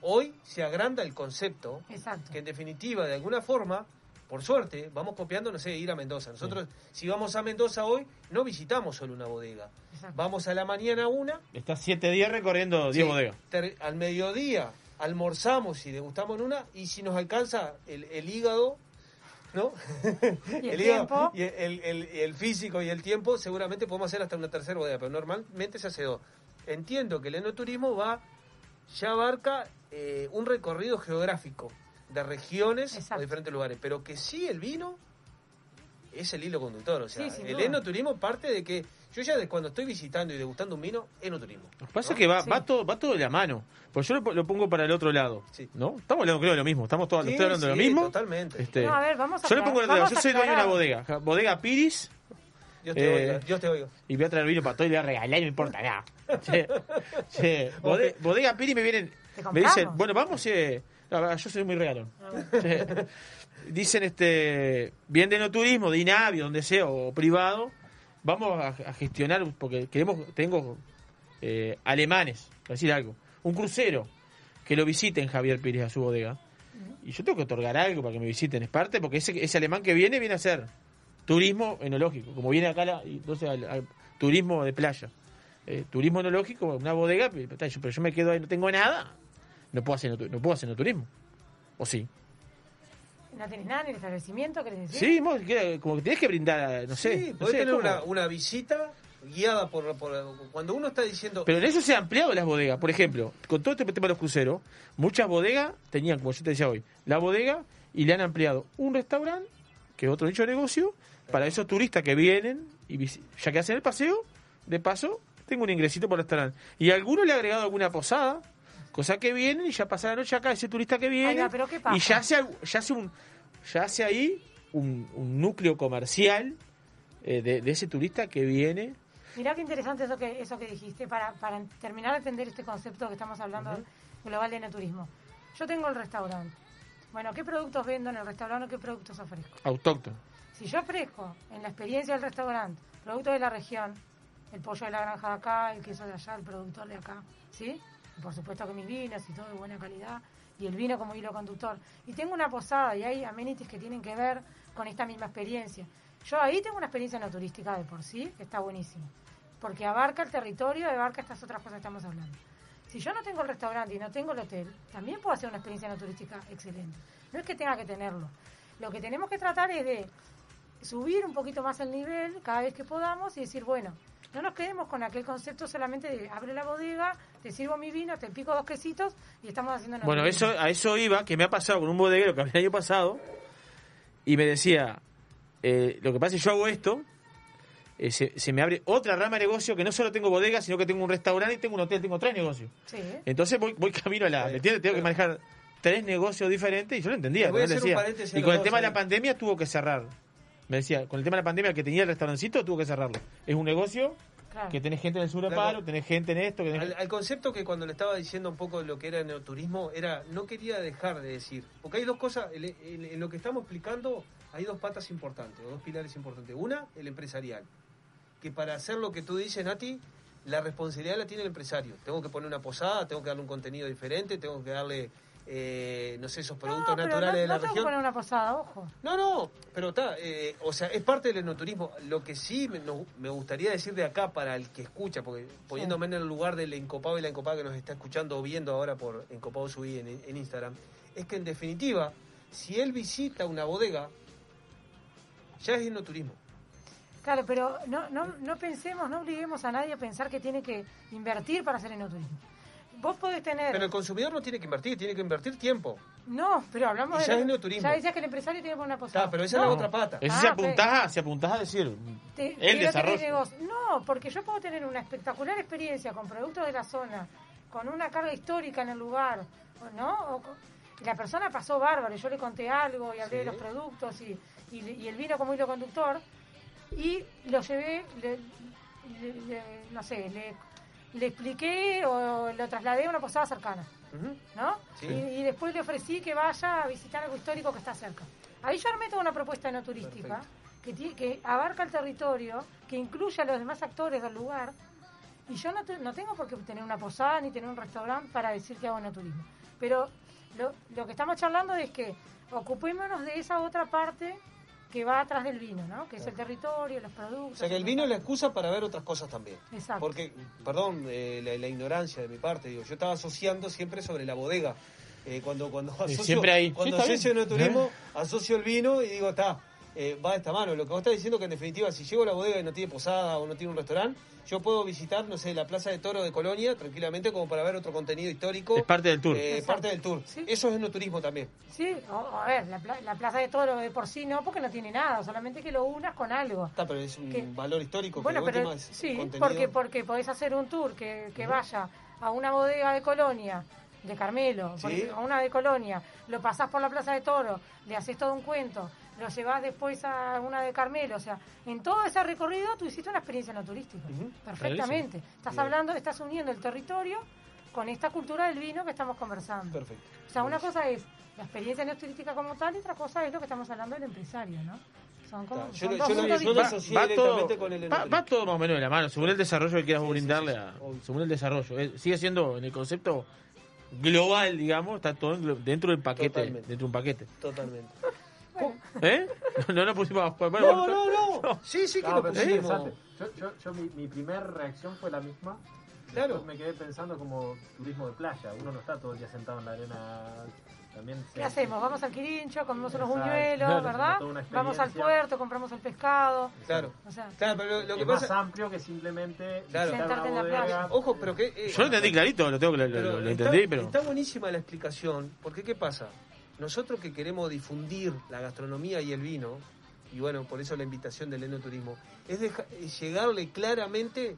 Hoy se agranda el concepto, Exacto. que en definitiva, de alguna forma, por suerte, vamos copiando, no sé, ir a Mendoza. Nosotros, si vamos a Mendoza hoy, no visitamos solo una bodega. Vamos a la mañana una, Está siete días recorriendo 10 Sí, bodegas. ter- al mediodía almorzamos y degustamos en una, y si nos alcanza el, el hígado, ¿no? Y el hígado tiempo. y el, el- el físico y el tiempo, seguramente podemos hacer hasta una tercera bodega, pero normalmente se hace dos. Entiendo que el enoturismo va, ya abarca eh, un recorrido geográfico de regiones o diferentes lugares, pero que sí el vino es el hilo conductor. O sea, Sí, el enoturismo parte de que yo ya de cuando estoy visitando y degustando un vino, enoturismo. Lo que pasa es que va, va, todo, va todo de la mano. Pues yo lo, lo pongo para el otro lado. ¿No? Estamos hablando, creo, de lo mismo. Estamos todos Sí, estoy hablando de lo mismo. totalmente. Este, No, a ver, vamos a yo le aclarar- pongo el otro lado. Yo soy dueño de una bodega. Bodega Piris. Dios te Eh, oiga, Dios te oiga. Y voy a traer vino para todo y le voy a regalar y no importa nada. Che, che, bode- bodega Piri me vienen. ¿Te Me dicen, bueno, vamos. Eh, no, yo soy muy regalón. Dicen, este, bien de no turismo, de INAVI, donde sea, o privado. Vamos a, a gestionar, porque queremos, tengo eh, alemanes, para decir algo. Un crucero que lo visiten Javier Pires a su bodega. Y yo tengo que otorgar algo para que me visiten, es parte, porque ese, ese alemán que viene viene a hacer turismo enológico, como viene acá, la, entonces al- al turismo de playa. Eh, turismo enológico, una bodega, pero yo me quedo ahí, no tengo nada, no puedo hacer, no, puedo hacer turismo. ¿O sí? ¿No tenés nada en el establecimiento? ¿querés decir? Sí, que- como que tenés que brindar, no sé. Sí, no podés sé, tener una, una visita guiada por, por- Cuando uno está diciendo... Pero en eso se han ampliado las bodegas. Por ejemplo, con todo este tema de los cruceros, muchas bodegas tenían, como yo te decía hoy, la bodega y le han ampliado un restaurante, que es otro nicho de negocio, para esos turistas que vienen y ya que hacen el paseo, de paso, tengo un ingresito por el restaurante. Y a alguno le ha agregado alguna posada, cosa que vienen y ya pasa la noche acá ese turista que viene. Oiga, ¿pero qué pasa? Y ya hace, ya hace un ya hace ahí un, un núcleo comercial eh, de, de ese turista que viene Mirá qué interesante eso que eso que dijiste para, para terminar de entender este concepto que estamos hablando global de enoturismo. Yo tengo el restaurante. Bueno, ¿qué productos vendo en el restaurante o qué productos ofrezco? autóctono. Si yo ofrezco en la experiencia del restaurante productos de la región, el pollo de la granja de acá, el queso de allá, el productor de acá, ¿sí? Por supuesto que mis vinos y todo de buena calidad, y el vino como hilo conductor. Y tengo una posada y hay amenities que tienen que ver con esta misma experiencia. Yo ahí tengo una experiencia no turística de por sí, que está buenísimo. Porque abarca el territorio, abarca estas otras cosas que estamos hablando. Si yo no tengo el restaurante y no tengo el hotel, también puedo hacer una experiencia no turística excelente. No es que tenga que tenerlo. Lo que tenemos que tratar es de subir un poquito más el nivel cada vez que podamos y decir, bueno, no nos quedemos con aquel concepto solamente de abre la bodega, te sirvo mi vino, te pico dos quesitos y estamos haciendo una Bueno, eso, a eso iba, que me ha pasado con un bodeguero que el año pasado, y me decía, eh, lo que pasa es que yo hago esto, eh, se, se me abre otra rama de negocio que no solo tengo bodega, sino que tengo un restaurante y tengo un hotel, tengo tres negocios. Sí. Entonces voy, voy camino a la... ¿me entiendes? Tengo que manejar tres negocios diferentes y yo lo entendía. Voy a hacer un decía. a y con el dos tema de la pandemia tuvo que cerrar. Me decía, con el tema de la pandemia el que tenía el restaurancito tuvo que cerrarlo. Es un negocio Claro. que tenés gente en el sur de Claro. palo, tenés gente en esto, que tenés... Al, al concepto que cuando le estaba diciendo un poco lo que era neoturismo, era no quería dejar de decir, porque hay dos cosas, en, en- en lo que estamos explicando hay dos patas importantes, o dos pilares importantes. Una, el empresarial, que para hacer lo que tú dices, Nati, la responsabilidad la tiene el empresario. Tengo que poner una posada, tengo que darle un contenido diferente, tengo que darle, eh, no sé, esos productos No, naturales no, de la no región. poner una posada, ojo. No, no, pero está, eh, o sea, es parte del enoturismo. Lo que sí me, me gustaría decir de acá para el que escucha, porque poniéndome en el lugar del encopado y la encopada que nos está escuchando o viendo ahora por Encopado Subí en, en Instagram, es que en definitiva, si él visita una bodega, ya es enoturismo. Claro, pero no, no, no pensemos, no obliguemos a nadie a pensar que tiene que invertir para hacer enoturismo. Vos podés tener... Pero el consumidor no tiene que invertir, tiene que invertir tiempo. No, pero hablamos Y de... ya es. Ya decías que el empresario tiene que poner una posada. Está, pero esa es la otra pata. Eso Ah, se pe- apuntás, a- se apuntás a decir, Te- el desarrollo. No, porque yo puedo tener una espectacular experiencia con productos de la zona, con una carga histórica en el lugar, o ¿no? O con- la persona pasó bárbaro, y yo le conté algo y hablé de los productos y, y, el vino como hilo conductor, y lo llevé, le- le- le- no sé, le, le expliqué o lo trasladé a una posada cercana. ¿no? Sí. Y, y después le ofrecí que vaya a visitar algo histórico que está cerca. Ahí yo armé toda una propuesta no turística que, que abarca el territorio, que incluye a los demás actores del lugar. Y yo no, te- no tengo por qué tener una posada ni tener un restaurante para decir que hago no turismo. Pero lo, lo que estamos charlando es que ocupémonos de esa otra parte que va atrás del vino, ¿no? Que es el territorio, los productos. O sea que el vino es la excusa para ver otras cosas también. Exacto. Porque, perdón, eh, la, la ignorancia de mi parte, digo, yo estaba asociando siempre sobre la bodega. Eh, cuando cuando asocio, siempre ahí. Cuando Sí, asocio el turismo, asocio el vino y digo, está. Eh, va de esta mano. Lo que vos estás diciendo que en definitiva, si llego a la bodega y no tiene posada o no tiene un restaurante, yo puedo visitar, no sé, la Plaza de Toro de Colonia tranquilamente como para ver otro contenido histórico. Es parte del tour. Eh, parte del tour. Eso es enoturismo también. Sí, o, a ver, la, pla- la Plaza de Toro de por sí no, porque no tiene nada, solamente que lo unas con algo. Está, pero es un Que- valor histórico. Bueno, que pero es sí, contenido. porque, porque podés hacer un tour que, que vaya a una bodega de Colonia, de Carmelo, Sí. a una de Colonia, lo pasás por la Plaza de Toro, le haces todo un cuento, lo llevas después a una de Carmelo, o sea, en todo ese recorrido tú hiciste una experiencia no turística, perfectamente. Estás Bien. hablando, estás uniendo el territorio con esta cultura del vino que estamos conversando. Perfecto. O sea, una cosa es la experiencia no turística como tal y otra cosa es lo que estamos hablando del empresario, ¿no? Son como Yo son yo lo- yo lo distintos. asocié va, todo, directamente con el va, va todo más o menos de la mano, según el desarrollo que quieras brindarle, a, según el desarrollo. Eh, sigue siendo en el concepto global, digamos, está todo dentro del paquete, Totalmente. dentro de un paquete. Totalmente. ¿Eh? No, no pusimos... Bueno, No, no, no. Sí, sí que No, lo pusimos. interesante. Yo, yo, yo mi, mi primer reacción fue la misma. Claro. Después me quedé pensando como turismo de playa. Uno no está todo el día sentado en la arena. También se- ¿Qué hacemos? Vamos al Quirincho, comemos unos Exacto. buñuelos, Claro, ¿verdad? Vamos al puerto, compramos el pescado. Claro. O sea, Claro, pero lo, lo es que más pasa. amplio que simplemente Claro. Sentarte en la playa. Ojo, pero que. eh, Yo lo entendí clarito, lo tengo lo, lo- Pero lo está, entendí, pero... está buenísima la explicación, porque ¿qué pasa? Nosotros que queremos difundir la gastronomía y el vino, y bueno, por eso la invitación del enoturismo, es, llegarle claramente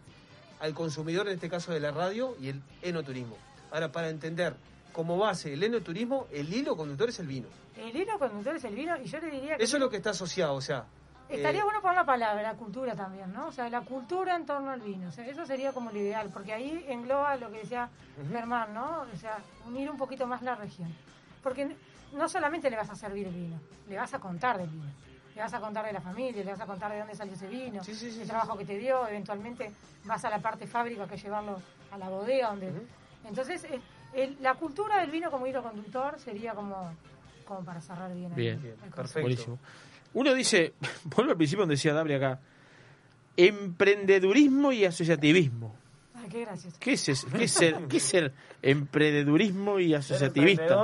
al consumidor, en este caso de la radio, y el enoturismo. Ahora, para entender como base el enoturismo, el hilo conductor es el vino. el hilo conductor es el vino y yo le diría que Eso es lo que está asociado, o sea... estaría eh, bueno poner la palabra, la cultura también, ¿no? O sea, la cultura en torno al vino. O sea, eso sería como lo ideal, porque ahí engloba lo que decía. Germán, ¿no? O sea, unir un poquito más la región. Porque no solamente le vas a servir el vino, le vas a contar del vino. Le vas a contar de la familia, le vas a contar de dónde salió ese vino, el trabajo que te dio, eventualmente vas a la parte fábrica que llevarlo a la bodega donde entonces el- la cultura del vino como hilo conductor sería como como para cerrar bien, Bien, el concepto. buenísimo. Uno dice, vuelvo al principio donde decía Dabri acá, emprendedurismo y asociativismo. Ay, qué gracioso. ¿Qué es, eso? ¿Qué es ser, qué es ser emprendedurismo y asociativista?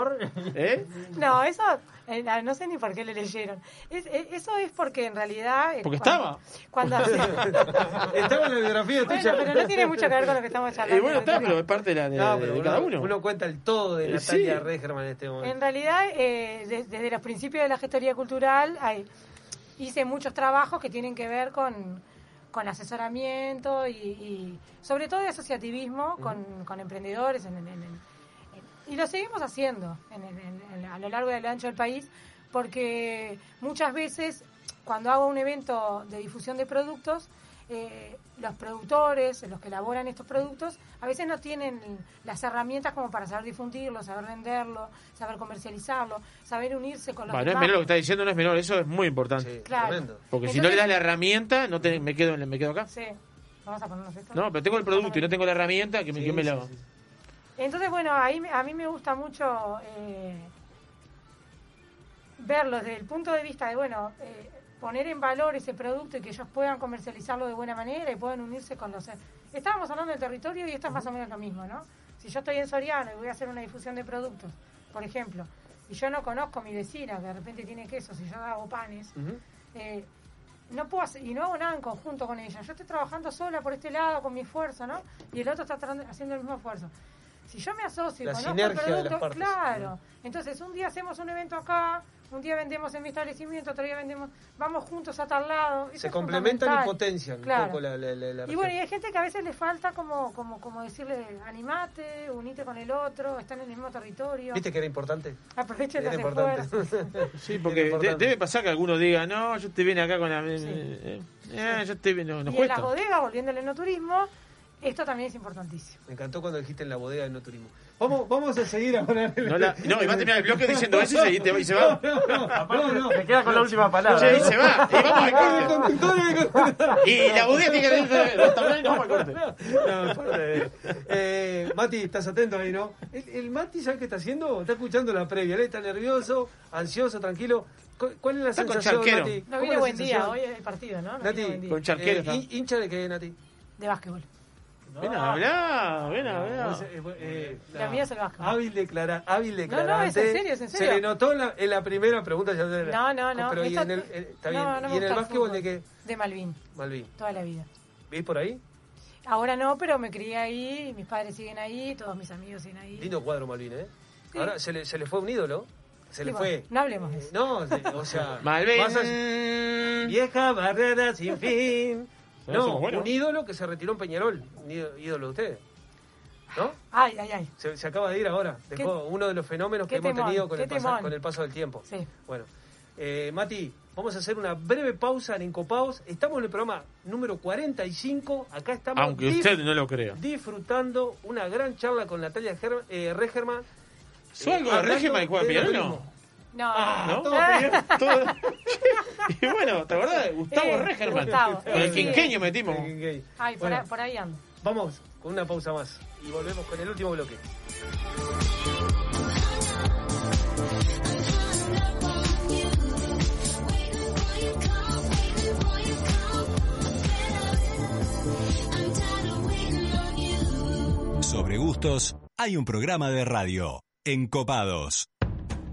¿Eh? No, eso eh, no sé ni por qué le leyeron. Es- eh, eso es porque en realidad... eh, Porque cuando- Cuando, Estaba en la biografía Bueno, tuya. pero no tiene mucho que ver con lo que estamos charlando. Eh, bueno, está, pero es parte de, la, de, No, de uno, cada uno. uno cuenta el todo de Eh, Natalia sí. Regerman en este momento. En realidad, eh, de- desde los principios de la gestoría cultural, hay- hice muchos trabajos que tienen que ver con, con asesoramiento y, y sobre todo de asociativismo con, con emprendedores en- en- en- y lo seguimos haciendo en- en- en- en- a lo largo y a lo ancho del país porque muchas veces cuando hago un evento de difusión de productos eh, los productores, los que elaboran estos productos, a veces no tienen las herramientas como para saber difundirlo, saber venderlo, saber comercializarlo, saber unirse con los Va, no es menor, lo que está diciendo no es menor, eso es muy importante. Claro. tremendo. Porque si no le das la herramienta, no te, me, quedo, me quedo acá. Sí, vamos a ponernos esto. No, pero tengo el producto y no tengo la herramienta, que me, que me la... Entonces, bueno, ahí me- a mí me gusta mucho eh, verlo desde el punto de vista de, bueno, eh, poner en valor ese producto y que ellos puedan comercializarlo de buena manera y puedan unirse con los... Estábamos hablando del territorio y esto es más o menos lo mismo, ¿no? Si yo estoy en Soriano y voy a hacer una difusión de productos, por ejemplo, y yo no conozco a mi vecina que de repente tiene quesos y yo hago panes, eh, no puedo hacer- y no hago nada en conjunto con ella. Yo estoy trabajando sola por este lado con mi esfuerzo, ¿no? Y el otro está haciendo el mismo esfuerzo. Si yo me asocio y conozco el producto, claro. Entonces, un día hacemos un evento acá, un día vendemos en mi establecimiento, otro día vendemos, vamos juntos a tal lado. Eso Se complementan y potencian Claro. un poco la, la, la- la Y bueno, y hay gente que a veces le falta como, como, como decirle, animate, unite con el otro, están en el mismo territorio. ¿Viste que era importante? Aprovechen Era importante. Sí, porque de- debe pasar que alguno diga, no, yo te viene acá con la... eh, eh, yo te no, nos y en las cuesta. bodegas, volviendo al enoturismo, esto también es importantísimo. Me encantó cuando dijiste en la bodega del no turismo. Vamos, vamos a seguir ahora. No, la- no, y va a terminar el bloque diciendo eso y se, y te- y se va. No, no, no. Me queda con la última palabra. Sí, se va. Y vamos al corte. Y la bodega tiene que restaurante y nos vamos al corte. No, eh, Mati, estás atento ahí, ¿no? El, el Mati, ¿sabes qué está haciendo? Está escuchando la previa. Él está nervioso, ansioso, tranquilo. ¿Cu- ¿Cuál es la Está con sensación, charquero. Nati? No ¿Cómo viene buen día, hoy es el partido, ¿no? No Nati, buen día. Con charquero eh, ¿hincha de qué, Nati? De básquetbol. Ven a hablar, ven a hablar. Eh, La mía es el vasco. Hábil, declara, hábil no, declarante. es en serio, es en serio. Se le notó en la, en la primera pregunta. Ya se- No, no, no. Pero ¿y en el, eh, está bien. No, no ¿Y en el básquetbol fútbol. de qué? De Malvin, Malvin. toda la vida. ¿Vís por ahí? Ahora no, pero me crié ahí, mis padres siguen ahí, todos mis amigos siguen ahí. Lindo cuadro Malvin, ¿eh? Sí. Ahora se le, se le fue un ídolo. Se le fue. No hablemos de eso. No, se- o sea. Malvin. Vieja barrera sin fin. No, un ídolo que se retiró en Peñarol. Un ídolo de ustedes. ¿No? Ay, ay, ay. Se, se acaba de ir ahora. Dejó uno de los fenómenos que hemos temón, tenido con el, pasa- temón. con el paso del tiempo. Sí. Bueno, eh, Mati, vamos a hacer una breve pausa en Encopados. Estamos en el programa número 45. Acá estamos Aunque usted no lo crea. disfrutando una gran charla con Natalia eh, Regerman. ¿Sos algo de Regerman y juega de piano? No, Ah, ¿No? todo bien. Todo- y bueno, ¿te acordás Gustavo Eh, Regerman? Gustavo, Con el quinqueño metimos. El. Ay, por, Bueno, por ahí ando. Vamos con una pausa más y volvemos con el último bloque. Sobre gustos, hay un programa de radio. Encopados.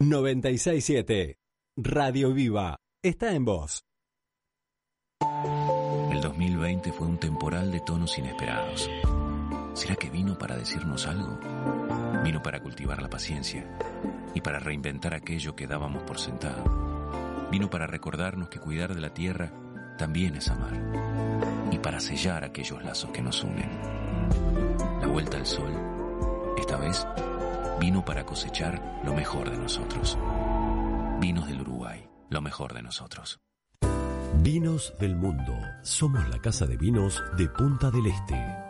967 Radio Viva está en voz. El 2020 fue un temporal de tonos inesperados. ¿Será que vino para decirnos algo? Vino para cultivar la paciencia y para reinventar aquello que dábamos por sentado. Vino para recordarnos que cuidar de la tierra también es amar y para sellar aquellos lazos que nos unen. La vuelta al sol, esta vez, vino para cosechar lo mejor de nosotros. Vinos del Uruguay, lo mejor de nosotros. Vinos del mundo. Somos la casa de vinos de Punta del Este.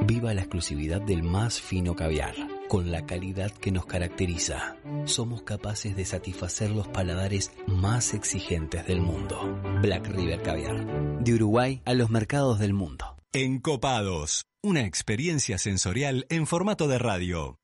Viva la exclusividad del más fino caviar, con la calidad que nos caracteriza. Somos capaces de satisfacer los paladares más exigentes del mundo. Black River Caviar, de Uruguay a los mercados del mundo. Encopados. Una experiencia sensorial en formato de radio.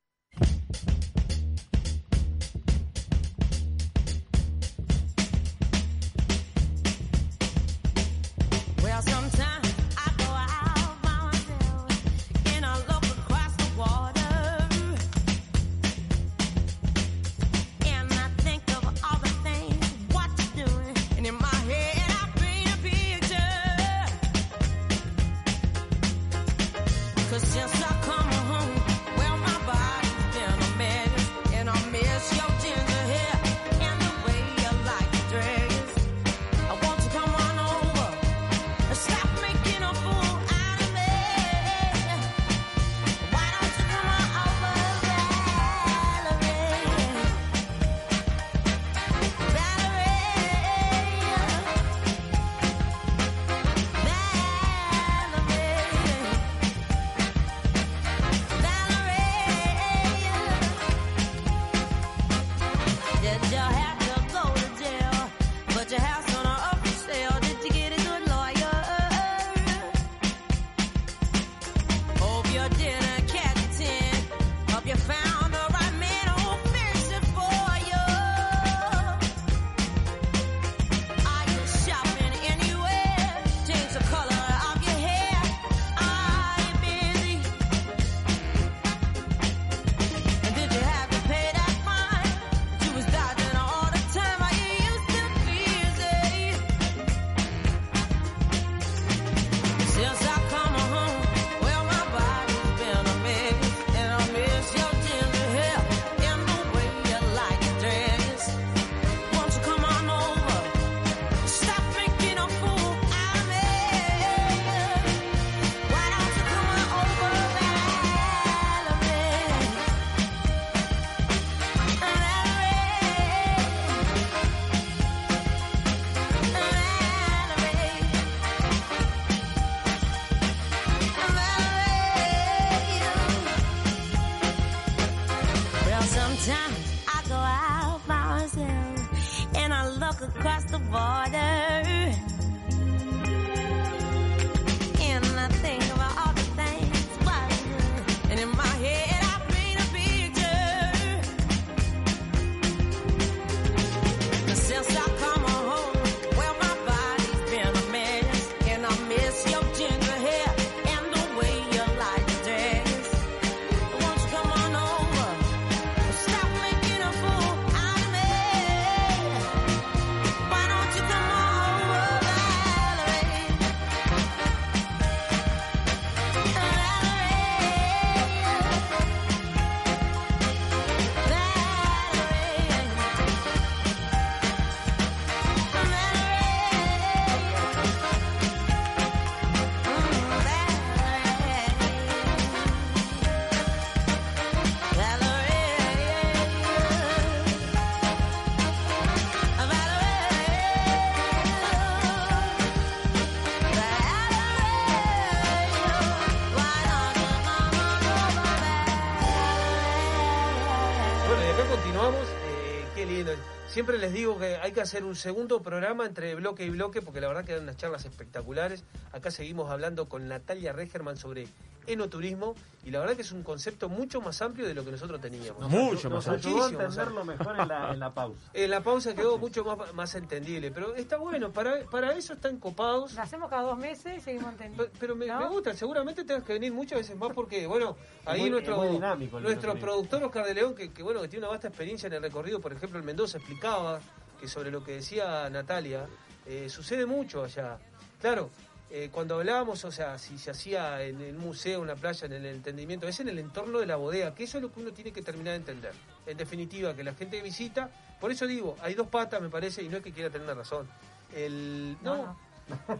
Siempre les digo que hay que hacer un segundo programa entre bloque y bloque porque la verdad que dan unas charlas espectaculares. Acá seguimos hablando con Natalia Regerman sobre enoturismo y la verdad que es un concepto mucho más amplio de lo que nosotros teníamos. Mucho más Nos más entenderlo amplio. mejor en la, en la pausa. En la pausa quedó mucho más, más entendible, pero está bueno, para, para eso están copados. Lo hacemos cada dos meses y seguimos entendiendo. Pero me, me gusta, seguramente tengas que venir muchas veces más porque, bueno, ahí muy- nuestro, dinámico nuestro productor Oscar de León, que, que, bueno, que tiene una vasta experiencia en el recorrido, por ejemplo, en Mendoza, explicaba que sobre lo que decía Natalia, eh, sucede mucho allá. Claro, eh, cuando hablábamos, o sea, si se hacía en el museo, una playa, en el entendimiento, es en el entorno de la bodega, que eso es lo que uno tiene que terminar de entender. En definitiva, que la gente que visita, por eso digo, hay dos patas, me parece, y no es que quiera tener una razón. El, no, no,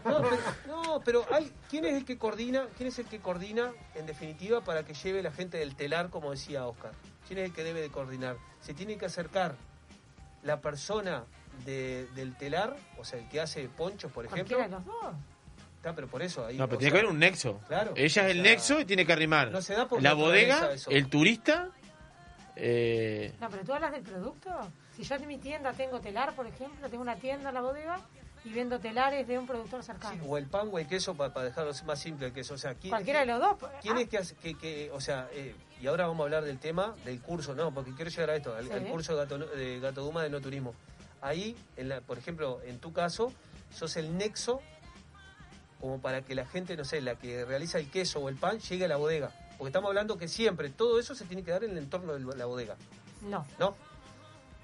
pero, no, pero hay, ¿quién es el que coordina? ¿Quién es el que coordina, en definitiva, para que lleve la gente del telar, como decía Oscar? ¿Quién es el que debe de coordinar? Se tiene que acercar la persona de- del telar, o sea, el que hace ponchos, por ejemplo. Cualquiera de los dos. Está, pero por eso ahí. No, pero tiene sea, que haber un nexo. Claro. Ella es el sea, nexo y tiene que arrimar no se da por la bodega, el turista. eh, No, pero tú hablas del producto. Si yo en mi tienda tengo telar, por ejemplo, tengo una tienda en la bodega y vendo telares de un productor cercano. O el pan o el queso, para, dejarlo más simple el queso. O sea, ¿quién, Cualquiera de los dos. ¿Quién ah, es que, hace- que, que- o sea, eh, y ahora vamos a hablar del tema del curso, no, porque quiero llegar a esto, al, Sí. al curso de Gato, de Gato Duma de no turismo. Ahí, en la, por ejemplo, en tu caso, sos el nexo como para que la gente, no sé, la que realiza el queso o el pan llegue a la bodega. Porque estamos hablando que siempre todo eso se tiene que dar en el entorno de la bodega. No. ¿No?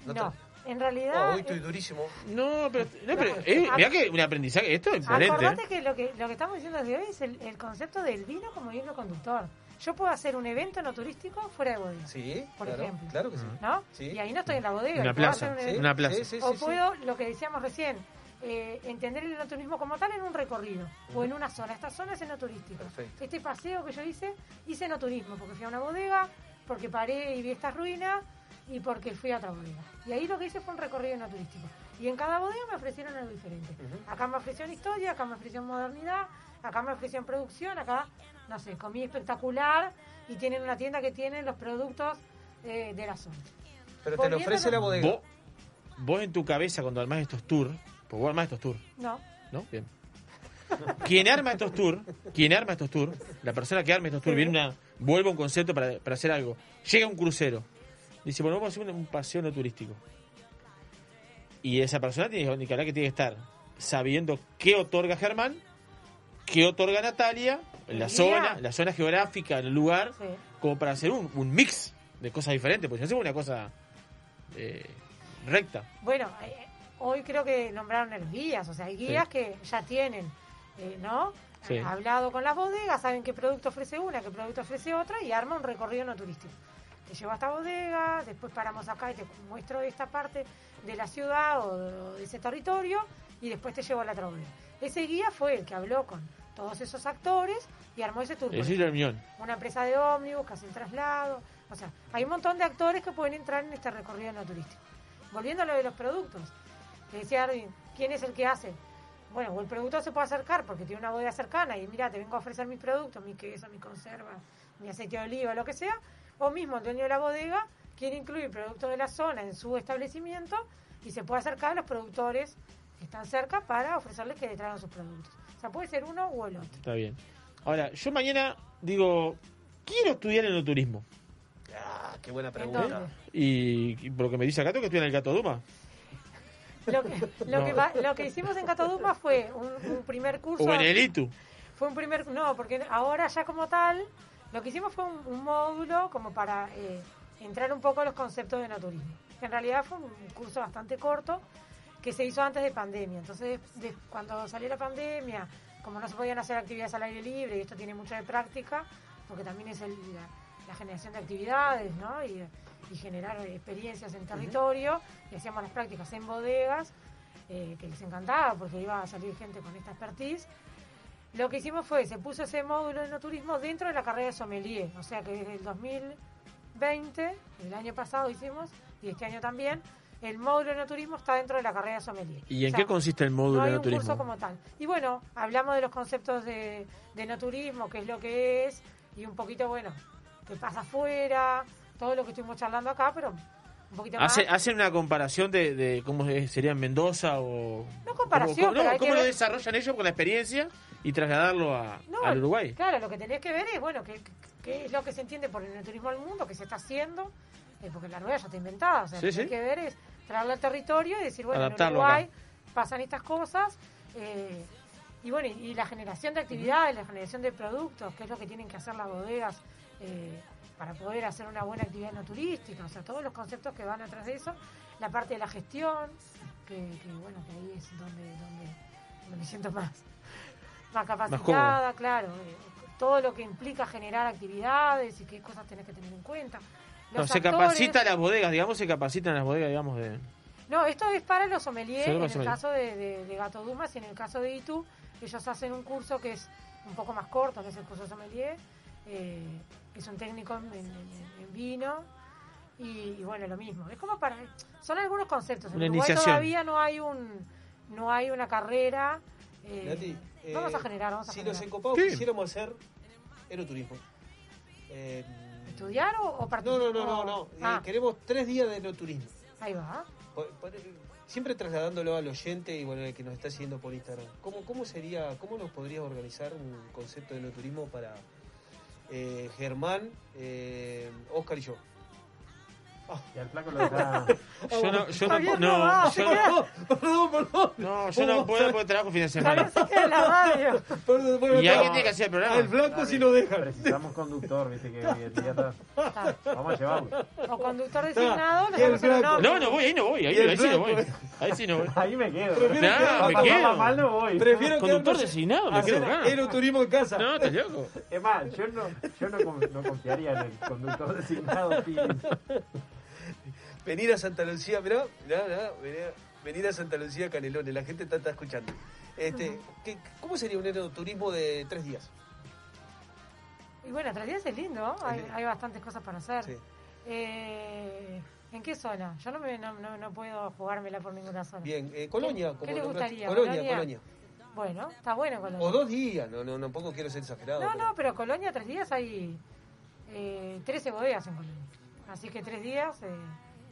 No. En realidad. Oh, hoy estoy eh, durísimo. No, pero, no, pero eh, mirá que un aprendizaje, esto es excelente. Acordate que lo que lo que estamos diciendo desde hoy es el, el concepto del vino como hilo conductor. Yo puedo hacer un evento no turístico fuera de bodega. Sí, por claro, ejemplo. claro que sí. ¿No? Sí. Y ahí no estoy en la bodega. Una plaza, hacer un sí, evento. una plaza. Sí, sí, o sí, puedo, lo que decíamos recién, eh, entender el enoturismo como tal en un recorrido o en una zona. Esta zona es enoturística. Perfecto. Este paseo que yo hice, hice enoturismo porque fui a una bodega, porque paré y vi estas ruinas y porque fui a otra bodega. Y ahí lo que hice fue un recorrido enoturístico. Y en cada bodega me ofrecieron algo diferente. Acá me ofrecieron historia, acá me ofrecieron modernidad, acá me ofrecieron producción, acá, no sé, comí espectacular y tienen una tienda que tiene los productos eh, de la zona. Pero te lo ofrece la bodega. Vos, vos en tu cabeza cuando armás estos tours, pues vos armás estos tours, No. ¿no? Bien. Quien arma estos tours, quien arma estos tours, la persona que arma estos tours, viene una, vuelve a un concepto para, para hacer algo. Llega un crucero, dice, bueno, vamos a hacer un, un paseo no turístico. Y esa persona tiene que que tiene que estar sabiendo qué otorga Germán, qué otorga Natalia, la zona, la zona geográfica, el lugar, Sí. como para hacer un, un mix de cosas diferentes, porque si no hacemos una cosa eh, recta. Bueno, eh, hoy creo que nombraron los guías, o sea, hay guías Sí. que ya tienen, eh, ¿no? Sí. Hablado con las bodegas, saben qué producto ofrece una, qué producto ofrece otra y arma un recorrido no turístico. Te llevo a esta bodega, después paramos acá y te muestro esta parte de la ciudad o de ese territorio y después te llevo a la otra bodega. Ese guía fue el que habló con todos esos actores y armó ese tour. es una empresa de ómnibus que hace el traslado. O sea, hay un montón de actores que pueden entrar en este recorrido no turístico. Volviendo a lo de los productos, que decía Arvin, ¿quién es el que hace? Bueno, o el productor se puede acercar porque tiene una bodega cercana y mira, te vengo a ofrecer mis productos, mi queso, mi conserva, mi aceite de oliva, lo que sea, o mismo el dueño de la bodega quiere incluir productos de la zona en su establecimiento y se puede acercar a los productores que están cerca para ofrecerles que le traigan sus productos. O sea, puede ser uno o el otro. Está bien. Ahora, yo mañana digo, quiero estudiar enoturismo. Ah, qué buena pregunta. Y, y por lo que me dice acá, tengo que estudiar en el Cato Duma. Lo que, lo, No. que, va- lo que hicimos en Catoduma fue un, un primer curso. O en el ITU. Fue un primer. No, porque ahora ya como tal, lo que hicimos fue un, un módulo como para eh, entrar un poco a los conceptos de naturismo. En realidad fue un curso bastante corto que se hizo antes de pandemia. Entonces, de- cuando salió la pandemia, como no se podían hacer actividades al aire libre, y esto tiene mucha de práctica, porque también es el- la, la generación de actividades, ¿no? Y, y generar experiencias en territorio, y hacíamos las prácticas en bodegas, eh, que les encantaba porque iba a salir gente con esta expertise. Lo que hicimos fue, se puso ese módulo de no turismo dentro de la carrera de sommelier, o sea que desde el 2020, el año pasado hicimos, y este año también, el módulo de no turismo está dentro de la carrera de sommelier. ¿Y en O sea, qué consiste el módulo no hay de un curso enoturismo? como tal. Y bueno, hablamos de los conceptos de, de no turismo, qué es lo que es, y un poquito, bueno, qué pasa afuera, todo lo que estuvimos charlando acá, pero un poquito más. Hace- ¿Hacen una comparación de, de cómo sería en Mendoza o...? No comparación, cómo, no, hay ¿cómo que lo ver- desarrollan ellos con la experiencia y trasladarlo a, No, al Uruguay? Claro, lo que tenés que ver es, bueno, qué, es lo que se entiende por el turismo al mundo, qué se está haciendo, eh, porque la rueda ya está inventada. O sea, Sí, lo que hay sí. que ver es traerlo al territorio y decir, bueno, Adaptarlo en Uruguay acá. pasan estas cosas. eh, y bueno, y, y la generación de actividades, la generación de productos, que es lo que tienen que hacer las bodegas eh, para poder hacer una buena actividad no turística. O sea, todos los conceptos que van atrás de eso. La parte de la gestión, que, que, bueno, que ahí es donde, donde, donde me siento más, más capacitada, claro. eh, todo lo que implica generar actividades y qué cosas tenés que tener en cuenta. No, se capacita las bodegas, digamos, se capacitan las bodegas, digamos, de... No, esto es para los sommeliers, en el caso de, de, de Gato Dumas y en el caso de Itu, ellos hacen un curso que es un poco más corto, que es el curso sommelier, eh, que es un técnico en, en- en vino, y, y bueno, lo mismo. Es como para... Son algunos conceptos. En Una Uruguay iniciación. todavía no hay un no hay una carrera... eh, Nati, eh, vamos a generar, vamos a Si generar. nos encopados quisiéramos hacer enoturismo. Eh, ¿Estudiar o, o no, participar? no, no, no, no. Eh, Ah, queremos tres días de enoturismo. ahí va. Por- por- siempre trasladándolo al oyente y bueno, el que nos está siguiendo por Instagram. ¿Cómo, cómo sería, cómo nos podrías organizar un concepto de enoturismo para eh, Germán, eh, Oscar y yo? Y al flaco lo deja. Yo no, yo no, no, no va, yo Perdón, perdón, perdón. no, yo no puedo porque trabajo fin de semana. Y no. alguien tiene que hacer el programa. Al flaco sí lo dejan. Precisamos conductor, viste que hoy día está- Vamos a llevarlo. O conductor designado, el el. No, no voy, ahí no voy, ahí, el ahí sí no voy. Ahí sí no voy. Ahí me quedo. Prefiero quedar- me quedo. mal no voy. Prefiero Conductor designado, me quedo acá. enoturismo en casa. No, estás loco. Es más, yo no, yo no, no confiaría en el conductor designado. Venir a Santa Lucía, mirá, mirá, mirá, venir, venir a Santa Lucía Canelones, la gente está, está escuchando. Este, ¿qué- ¿Cómo sería un enoturismo de tres días? Y bueno, tres días es lindo, hay, lindo. hay bastantes cosas para hacer. Sí. Eh, ¿En qué zona? Yo no, me, no, no, no puedo jugármela por ninguna zona. Bien, eh, Colonia, ¿Qué como le nombraste. gustaría? Colonia, ¿Colonia? Colonia. Bueno, está bueno Colonia. O dos días, no, no, tampoco quiero ser exagerado. No, pero- no, pero Colonia, tres días hay eh, 13 bodegas en Colonia. Así que tres días eh,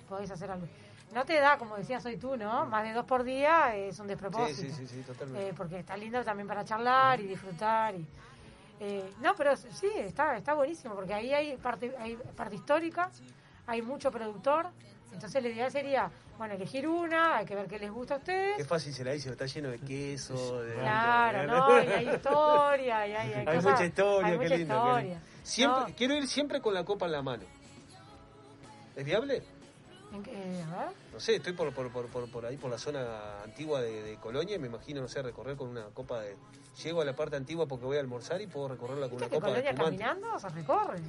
podéis hacer algo. No te da, como decías hoy tú, ¿no? Más de dos por día es un despropósito. sí, sí, sí, totalmente. Eh, porque está lindo también para charlar y disfrutar. Y, eh, no, pero sí, está, está buenísimo, porque ahí hay parte, hay parte histórica, hay mucho productor. Entonces, lo ideal sería, bueno, elegir una, hay que ver qué les gusta a ustedes. Qué fácil se la dice, está lleno de queso. De, Claro, ¿no? Y hay historia, y hay, hay, Hay cosas- mucha historia, hay qué lindo. historia. Siempre, No, Quiero ir siempre con la copa en la mano. ¿Es viable? Eh. No sé, estoy por, por, por, por, por ahí, por la zona antigua de, de Colonia y me imagino, no sé, recorrer con una copa de... Llego a la parte antigua porque voy a almorzar y puedo recorrerla con ¿Viste una que copa de Colonia espumante. caminando se recorre?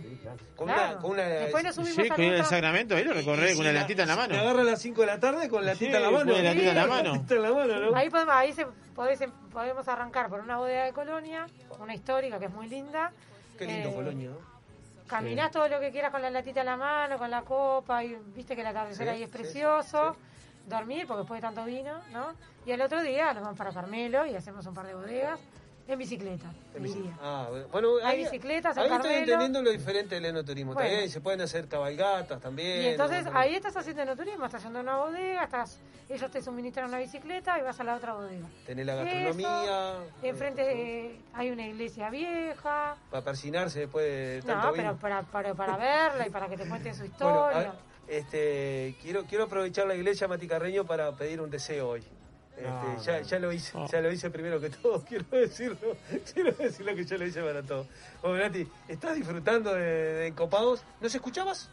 Con Claro. una... Con una Después nos subimos Sí, a con el. Sacramento, ahí lo recorré y con la latita en la mano. Me agarra a las 5 de la tarde con la Sí, latita en la mano. con la latita en la mano. latita en la mano, ¿no? Ahí podemos, ahí se, podés- podemos arrancar por una bodega de Colonia, una histórica que es muy linda. Qué lindo Eh, Colonia, ¿no? Caminás todo lo que quieras con la latita en la mano, con la copa, y viste que el atardecer ahí es precioso. Dormir, porque después de tanto vino, ¿no? Y el otro día nos vamos para Carmelo y hacemos un par de bodegas. En bicicleta, En te bici- diría. Ah, bueno, Hay ahí- bicicletas, Ahí estoy entendiendo lo diferente del enoturismo. Bueno. También se pueden hacer cabalgatas también. Y entonces ahí estás haciendo enoturismo, estás yendo a una bodega, estás, ellos te suministran una bicicleta y vas a la otra bodega. Tenés la gastronomía. Enfrente hay una iglesia vieja. Para persinarse después de tanto No, vino. pero para, para, para verla y para que te cuente su Bueno, historia. a- este, quiero, quiero aprovechar la iglesia Maticarreño para pedir un deseo hoy. Este, No, ya, no. ya lo hice, ya lo hice primero que todo, quiero decirlo, quiero decirlo que yo lo hice para todo. Bueno, Nati, ¿estás disfrutando de, de Encopados? ¿Nos escuchabas?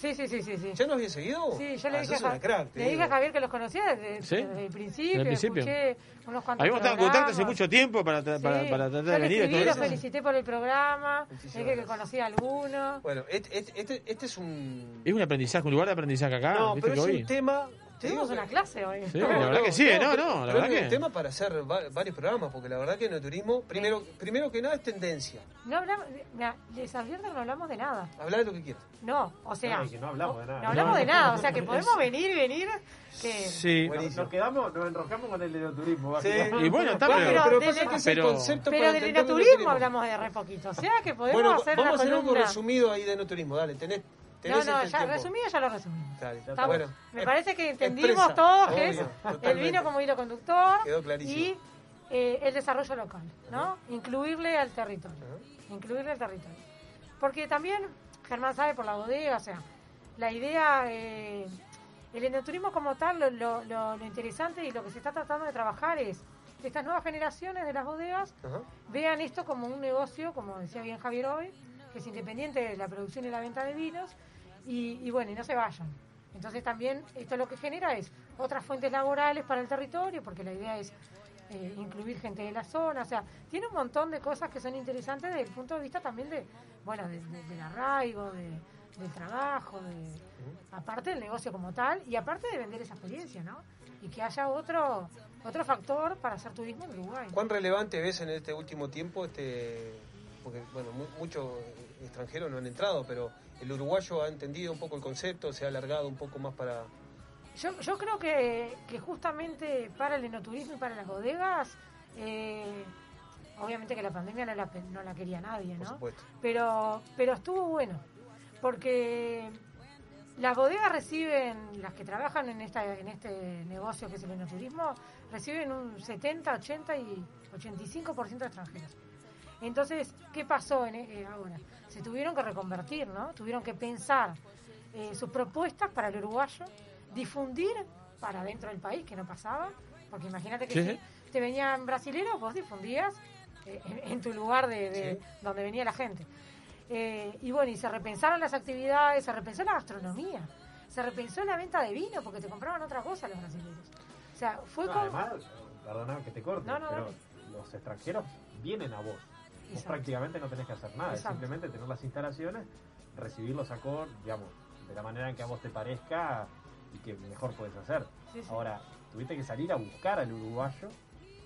Sí, sí, sí, sí, sí. ¿Ya nos habías seguido? Sí, yo le Ah, dije, a crack, le dije a Javier que los conocía desde, ¿Sí? desde el principio, Desde el principio. escuché unos cuantos Habíamos estado en contacto hace mucho tiempo para, tra- para, Sí, para tratar de venir. escribí, todo lo eso. felicité por el programa, Muchísimas dije que conocía a alguno. Bueno, este, este, este, es un... Es un aprendizaje, un lugar de aprendizaje acá. no, Ah, ¿viste pero es hoy? un tema... te Tuvimos digo una clase hoy. Sí, la verdad que sí, no, pero- no, la pero verdad es que. un tema para hacer va- varios programas, porque la verdad que en el turismo, primero, primero que nada es tendencia. No hablamos, mira, les advierto que no hablamos de nada. Hablar de lo que quieras. No, o sea, no hablamos de nada. no hablamos de nada, o sea que podemos venir y venir. Que... Sí. Nos, nos quedamos, nos enroscamos con el enoturismo. Sí. Y bueno, está, Bueno, pero. pero del- que pero- concepto Pero del enoturismo hablamos de re poquito, o sea que podemos Bueno, hacer vamos a hacer algo columna. resumido ahí de enoturismo, dale, tenés, No, no, ya resumido ya lo resumimos. Dale, bueno. Me parece que entendimos Expresa, todos que es el vino como hilo conductor Quedó y eh, el desarrollo local, ¿no? Incluirle al territorio. Incluirle al territorio. Porque también, Germán sabe por la bodega, o sea, la idea, eh, el enoturismo como tal, lo, lo- lo- lo interesante y lo que se está tratando de trabajar es que estas nuevas generaciones de las bodegas vean esto como un negocio, como decía bien Javier hoy, que es independiente de la producción y la venta de vinos, y, y bueno, y no se vayan. Entonces también esto lo que genera es otras fuentes laborales para el territorio, porque la idea es eh, incluir gente de la zona, o sea, tiene un montón de cosas que son interesantes desde el punto de vista también de, bueno, de- de- del arraigo, de- del trabajo, de, aparte del negocio como tal, y aparte de vender esa experiencia, ¿no? Y que haya otro otro factor para hacer turismo en Uruguay. ¿Cuán relevante ves en este último tiempo este porque bueno, mu- muchos extranjeros no han entrado, pero el uruguayo ha entendido un poco el concepto, se ha alargado un poco más para Yo, yo creo que, que justamente para el enoturismo y para las bodegas, eh, obviamente que la pandemia no la, no la quería nadie, por ¿no? supuesto. Pero, pero estuvo bueno, porque las bodegas reciben, las que trabajan en, esta, en este negocio que es el enoturismo, reciben un 70, 80 y 85% de extranjeros. Entonces, ¿qué pasó en, eh, ahora? Se tuvieron que reconvertir, ¿no? Tuvieron que pensar eh, sus propuestas para el uruguayo, difundir para dentro del país, que no pasaba, porque imagínate que Sí, te venían brasileños, vos difundías eh, en, en tu lugar de, de- donde venía la gente. Eh, y bueno, y se repensaron las actividades, se repensó la gastronomía, se repensó la venta de vino, porque te compraban otra cosa los brasileños. O sea, fue No, como... Además, perdona que te corte, No, no, pero dale. los extranjeros vienen a vos. Vos prácticamente no tenés que hacer nada, Exacto. es simplemente tener las instalaciones, recibirlos a cor, digamos, de la manera en que a vos te parezca y que mejor puedes hacer. Sí, sí. Ahora, tuviste que salir a buscar al uruguayo,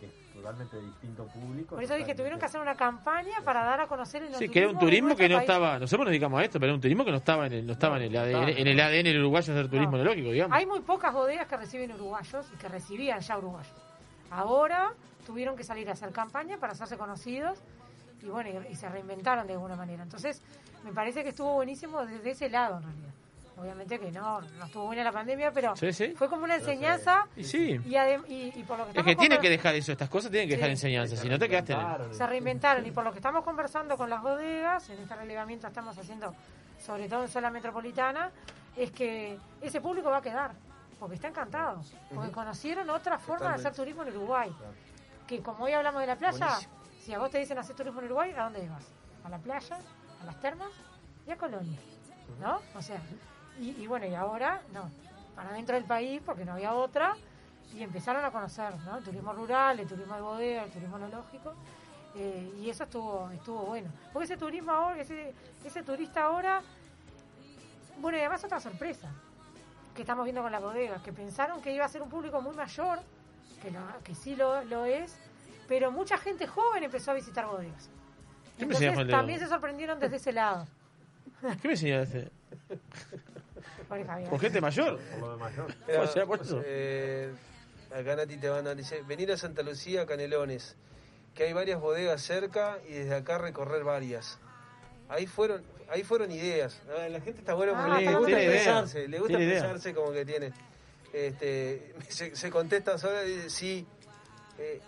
que es totalmente distinto público. Por eso dije, tuvieron que hacer una campaña para dar a conocer el Sí, que era un de turismo que no país. estaba. Nosotros nos dedicamos a esto, pero era un turismo que no estaba en el, no estaba en el ADN, en el ADN del uruguayo hacer turismo No. enológico, digamos. Hay muy pocas bodegas que reciben uruguayos y que recibían ya uruguayos. Ahora tuvieron que salir a hacer campaña para hacerse conocidos y bueno, y, y se reinventaron de alguna manera. Entonces, me parece que estuvo buenísimo desde ese lado en realidad. Obviamente que no, no estuvo buena la pandemia, pero Sí, sí. fue como una enseñanza Y sí. y, adem- y, y por lo que Es que tiene que dejar eso, estas cosas tienen que dejar enseñanza, si no te quedaste en el... se reinventaron y por lo que estamos conversando con las bodegas, en este relevamiento estamos haciendo sobre todo en zona metropolitana, es que ese público va a quedar, porque está encantado, porque conocieron otra forma de hacer turismo en Uruguay. Que como hoy hablamos de la playa, Buenísimo. Si a vos te dicen hacer turismo en Uruguay, ¿a dónde vas? A la playa, a las termas y a Colonia, ¿no? O sea, y, bueno, y ahora, no, para dentro del país, porque no había otra, y empezaron a conocer, ¿no? El turismo rural, el turismo de bodega, el turismo enológico, eh, y eso estuvo estuvo bueno. Porque ese turismo ahora, ese, ese turista ahora, bueno, y además otra sorpresa que estamos viendo con las bodegas, que pensaron que iba a ser un público muy mayor, que, lo- que sí lo es, pero mucha gente joven empezó a visitar bodegas. ¿Qué me Entonces Leo? también se sorprendieron desde ese lado. ¿Qué me enseñaste? ¿Por gente mayor? Por lo de mayor. Mira, O sea, por eso. eh, acá Nati te van a decir, venir a Santa Lucía, Canelones. que hay varias bodegas cerca y desde acá recorrer varias. Ahí fueron, ahí fueron ideas. Ah, La gente está buena porque Ah, le gusta expresarse, le gusta expresarse como que tiene. Este, se, se contesta sola y dice, sí. eh,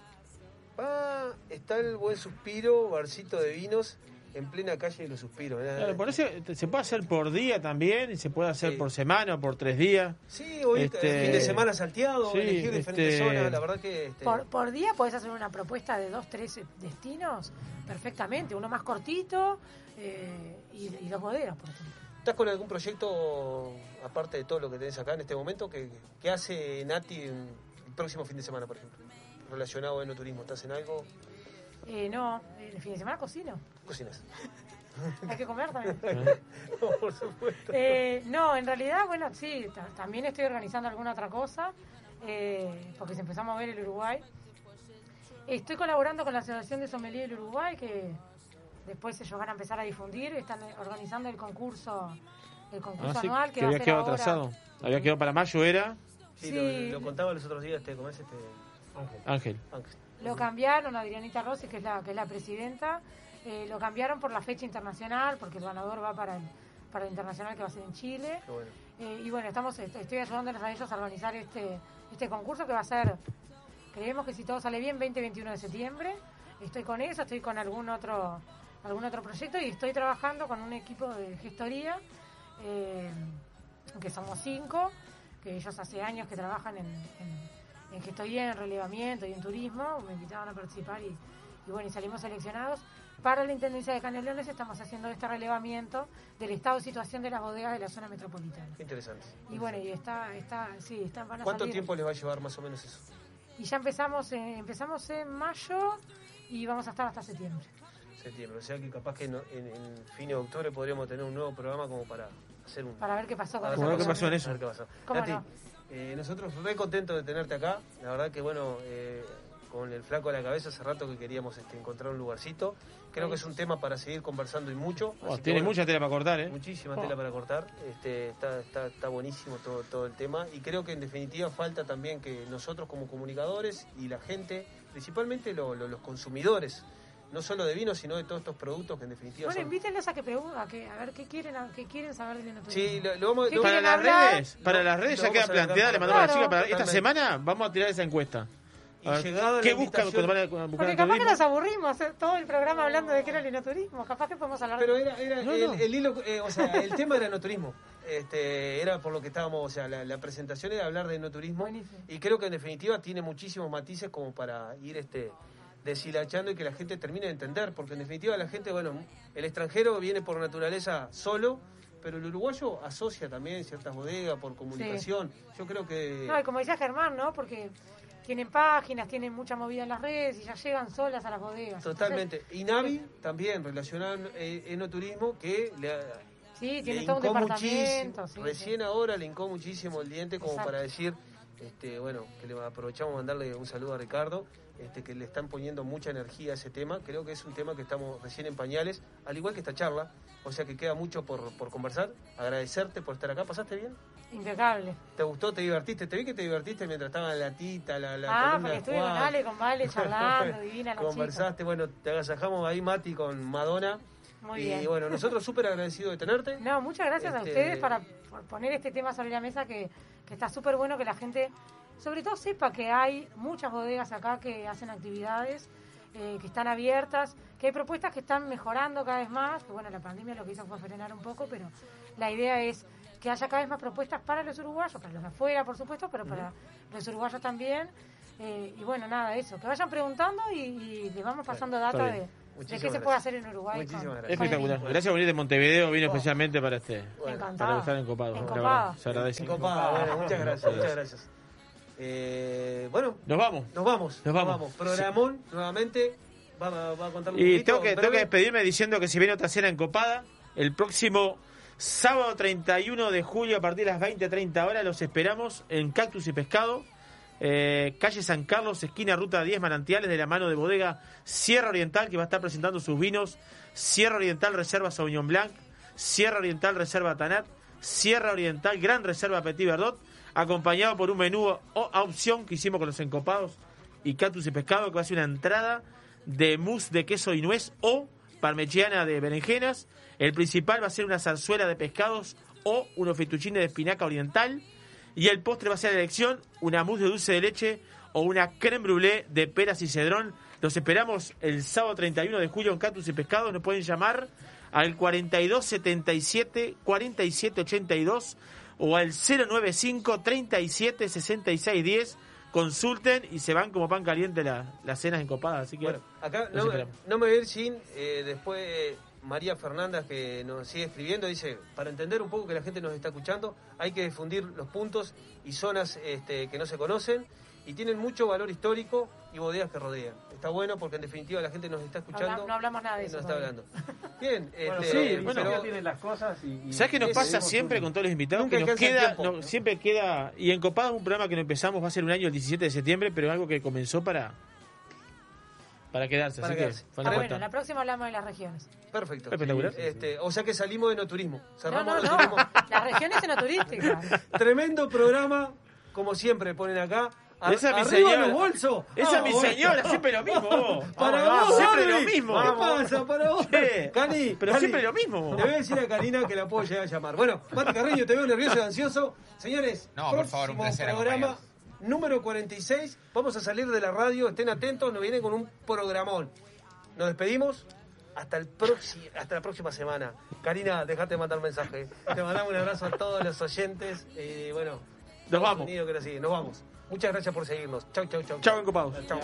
ah, está el buen suspiro, barcito de vinos, en plena calle de los suspiros. Eh, Claro, por eso se puede hacer por día también y se puede hacer por semana o por tres días. Sí, hoy Este, fin de semana salteado, sí, elegir diferentes este, zonas, la verdad que... este, Por, por día podés hacer una propuesta de dos, tres eh, destinos perfectamente. Uno más cortito eh, y, y dos bodegas, por ejemplo. ¿Estás con algún proyecto, aparte de todo lo que tenés acá en este momento, que, que hace Nati el próximo fin de semana, por ejemplo? Relacionado a enoturismo, ¿estás en algo? Eh, no, el fin de semana cocino. Cocinas. Hay que comer también. No, por supuesto. Eh, no, en realidad, bueno, sí, ta- también estoy organizando alguna otra cosa, eh, porque se empezó a mover el Uruguay. Estoy colaborando con la Asociación de Sommelier del Uruguay, que después ellos van a empezar a difundir, están organizando el concurso, el concurso Ah, sí, anual que, que va a había ser quedado ahora. atrasado. Había quedado para mayo, era Sí, Sí. Lo, lo contaba los otros días, este, ¿cómo es este? Ángel. Ángel. Ángel. Lo cambiaron, Adrianita Rossi, que es la, que es la presidenta, eh, lo cambiaron por la fecha internacional, porque el ganador va para el, para el internacional que va a ser en Chile. Qué bueno. Eh, y bueno, estamos, est- estoy ayudándoles a ellos a organizar este, este concurso que va a ser, creemos que si todo sale bien, 20-21 de septiembre. Estoy con eso, estoy con algún otro, algún otro proyecto y estoy trabajando con un equipo de gestoría, eh, que somos cinco, que ellos hace años que trabajan en, en, en gestoría, en relevamiento y en turismo. Me invitaron a participar y, y bueno, y salimos seleccionados. Para la Intendencia de Canelones estamos haciendo este relevamiento del estado de situación de las bodegas de la zona metropolitana. Qué interesante. Y bueno, y está, está, sí, están, van a ¿Cuánto salir. tiempo les va a llevar más o menos eso? Y ya empezamos, en- empezamos en mayo y vamos a estar hasta septiembre. Septiembre. O sea que capaz que no- en, en fin de octubre podríamos tener un nuevo programa como para hacer un... Para ver qué pasó con ver qué pasó en eso. A ver qué pasó. ¿Cómo Nati, no? Eh, nosotros re contentos de tenerte acá. La verdad que bueno, eh, con el flaco a la cabeza hace rato que queríamos este, encontrar un lugarcito. Creo que es un tema para seguir conversando y mucho. Oh, tiene bueno, mucha tela para cortar, ¿eh? Muchísima Oh. tela para cortar. Este, está, está, está buenísimo todo, todo el tema. Y creo que en definitiva falta también que nosotros como comunicadores y la gente, principalmente lo- lo- los consumidores, no solo de vino, sino de todos estos productos que en definitiva Bueno, son... invítenlos a que pregunten, a, que, a ver qué quieren, a, qué quieren saber del enoturismo. Sí, lo, lo vamos, ¿Qué lo- Para las hablar? redes, para las redes ya vamos queda a adelantar planteada, le mandamos a la chica para esta semana vamos a tirar esa encuesta. Y A ver, ¿Qué buscan invitación- cuando van a buscar Porque capaz que nos aburrimos eh, todo el programa hablando de qué era el enoturismo. Capaz que podemos hablar Pero de... era, era No, el, no. el hilo, eh, o sea, el tema era enoturismo. Este, era por lo que estábamos, o sea, la, la presentación era hablar de enoturismo. Buenísimo. Y creo que en definitiva tiene muchísimos matices como para ir este deshilachando y que la gente termine de entender, porque en definitiva la gente, bueno, el extranjero viene por naturaleza solo, pero el uruguayo asocia también ciertas bodegas por comunicación. Yo creo que No, y como decía Germán, ¿no? Porque tienen páginas, tienen mucha movida en las redes y ya llegan solas a las bodegas. totalmente. Y Navi también relacionado en eh, enoturismo que le, Sí, le tiene todo un departamento. sí, recién ahora le hincó muchísimo el diente como Exacto. para decir, este, bueno, que le aprovechamos mandarle un saludo a Ricardo, este, que le están poniendo mucha energía a ese tema. Creo que es un tema que estamos recién en pañales, al igual que esta charla, o sea que queda mucho por, por conversar. Agradecerte por estar acá. ¿Pasaste bien? Impecable. ¿Te gustó? ¿Te divertiste? Te vi que te divertiste mientras estaba la tita, la, la ah, porque estuve con. Ale, con Vale, charlando, divina la chica. Conversaste, bueno, te agasajamos ahí, Mati, con Madonna. Muy y bien. bueno, nosotros súper agradecidos de tenerte. No, muchas gracias a Este- ustedes para, por poner este tema sobre la mesa que, que está súper bueno que la gente, sobre todo, sepa que hay muchas bodegas acá que hacen actividades, eh, que están abiertas, que hay propuestas que están mejorando cada vez más, que bueno, la pandemia lo que hizo fue frenar un poco, pero la idea es que haya cada vez más propuestas para los uruguayos, para los de afuera, por supuesto, pero para los uruguayos también. Eh, y bueno, nada, eso, que vayan preguntando y, y les vamos pasando data de, qué se puede hacer en Uruguay. Muchísimas con- gracias. con Espectacular. Gracias por venir de Montevideo, vino Oh. especialmente para este para estar en Copado. Se agradece. Bueno, muchas gracias, muchas gracias. Eh, bueno, Nos vamos. nos vamos. Nos vamos. Programón, nuevamente, va, va- va a contar un Y poquito, tengo que, en tengo que despedirme diciendo que si viene otra cena en Copada, el próximo sábado 31 de julio a partir de las 20-30 horas los esperamos en Cactus y Pescado, eh, calle San Carlos, esquina Ruta 10 Manantiales, de la mano de bodega Sierra Oriental, que va a estar presentando sus vinos Sierra Oriental Reserva Sauvignon Blanc, Sierra Oriental Reserva Tanat, Sierra Oriental Gran Reserva Petit Verdot, acompañado por un menú o opción que hicimos con los encopados y Cactus y Pescado, que va a ser una entrada de mousse de queso y nuez o parmegiana de berenjenas. El principal va a ser una zarzuela de pescados o unos fettuccine de espinaca oriental. Y el postre va a ser la elección, una mousse de dulce de leche o una creme brûlée de peras y cedrón. Los esperamos el sábado 31 de julio en Catus y Pescados. Nos pueden llamar al 4277 4782 o al 095 37 66 10. Consulten y se van como pan caliente la- las cenas encopadas. Así que Bueno, acá no, me- esperamos. no me voy a ir sin eh, después María Fernández que nos sigue escribiendo, dice, para entender un poco que la gente nos está escuchando, hay que difundir los puntos y zonas este, que no se conocen y tienen mucho valor histórico y bodegas que rodean. Está bueno porque en definitiva la gente nos está escuchando. habla- no hablamos nada de eso. nos está hablando. Bien, Bueno, este, sí, pero- ya tienen las cosas y... y- ¿Sabes qué nos es- pasa es- siempre con todos los invitados? Nunca que nos queda, tiempo. no, siempre queda, y en Copados un programa que no empezamos, va a ser un año el 17 de septiembre, pero es algo que comenzó para para quedarse. Para así quedarse. que falta Ah, bueno, la próxima hablamos de las regiones. Perfecto. Espectacular. Este, o sea que salimos de no turismo. Cerramos no, no no. turismo. Las regiones enoturísticas. Tremendo programa, como siempre ponen acá. Ar- Esa es mi arriba señora. los bolsos. Esa es mi bueno. señora, siempre lo mismo. vos. Para Vamos, vos, siempre Barbie. lo mismo. ¿Qué pasa? Para vos. Che, Cani, pero Cani, siempre lo mismo. Le voy a decir a Karina que la puedo llegar a llamar. Bueno, Mati Carreño, te veo nervioso y ansioso. Señores, No, por favor, un próximo placer programa número 46. Vamos a salir de la radio, estén atentos, nos viene con un programón. Nos despedimos. Hasta, el próximo, hasta la próxima semana. Karina, dejate de mandar un mensaje. Te mandamos un abrazo a todos los oyentes. Y bueno, Estados vamos. Unidos que nos siguen. Nos vamos. Muchas gracias por seguirnos. Chau, chau, chau. Chau, encopados. Chau.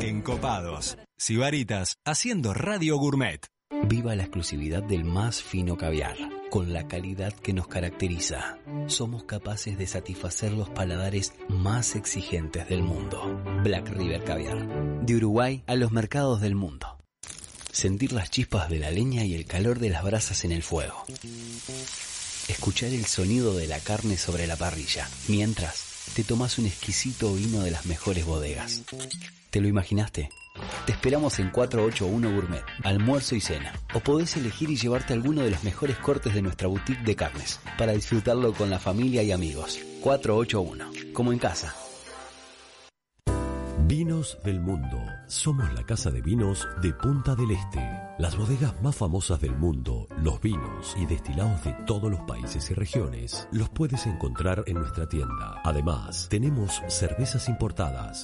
Encopados. Sibaritas haciendo Radio Gourmet. Viva la exclusividad del más fino caviar, con la calidad que nos caracteriza. Somos capaces de satisfacer los paladares más exigentes del mundo. Black River Caviar. De Uruguay a los mercados del mundo. Sentir las chispas de la leña y el calor de las brasas en el fuego. Escuchar el sonido de la carne sobre la parrilla, mientras te tomas un exquisito vino de las mejores bodegas. ¿Te lo imaginaste? Te esperamos en 481 Gourmet, almuerzo y cena. O podés elegir y llevarte alguno de los mejores cortes de nuestra boutique de carnes, para disfrutarlo con la familia y amigos. 481, como en casa. Vinos del mundo. Somos la casa de vinos de Punta del Este. Las bodegas más famosas del mundo, los vinos y destilados de todos los países y regiones, los puedes encontrar en nuestra tienda. Además, tenemos cervezas importadas,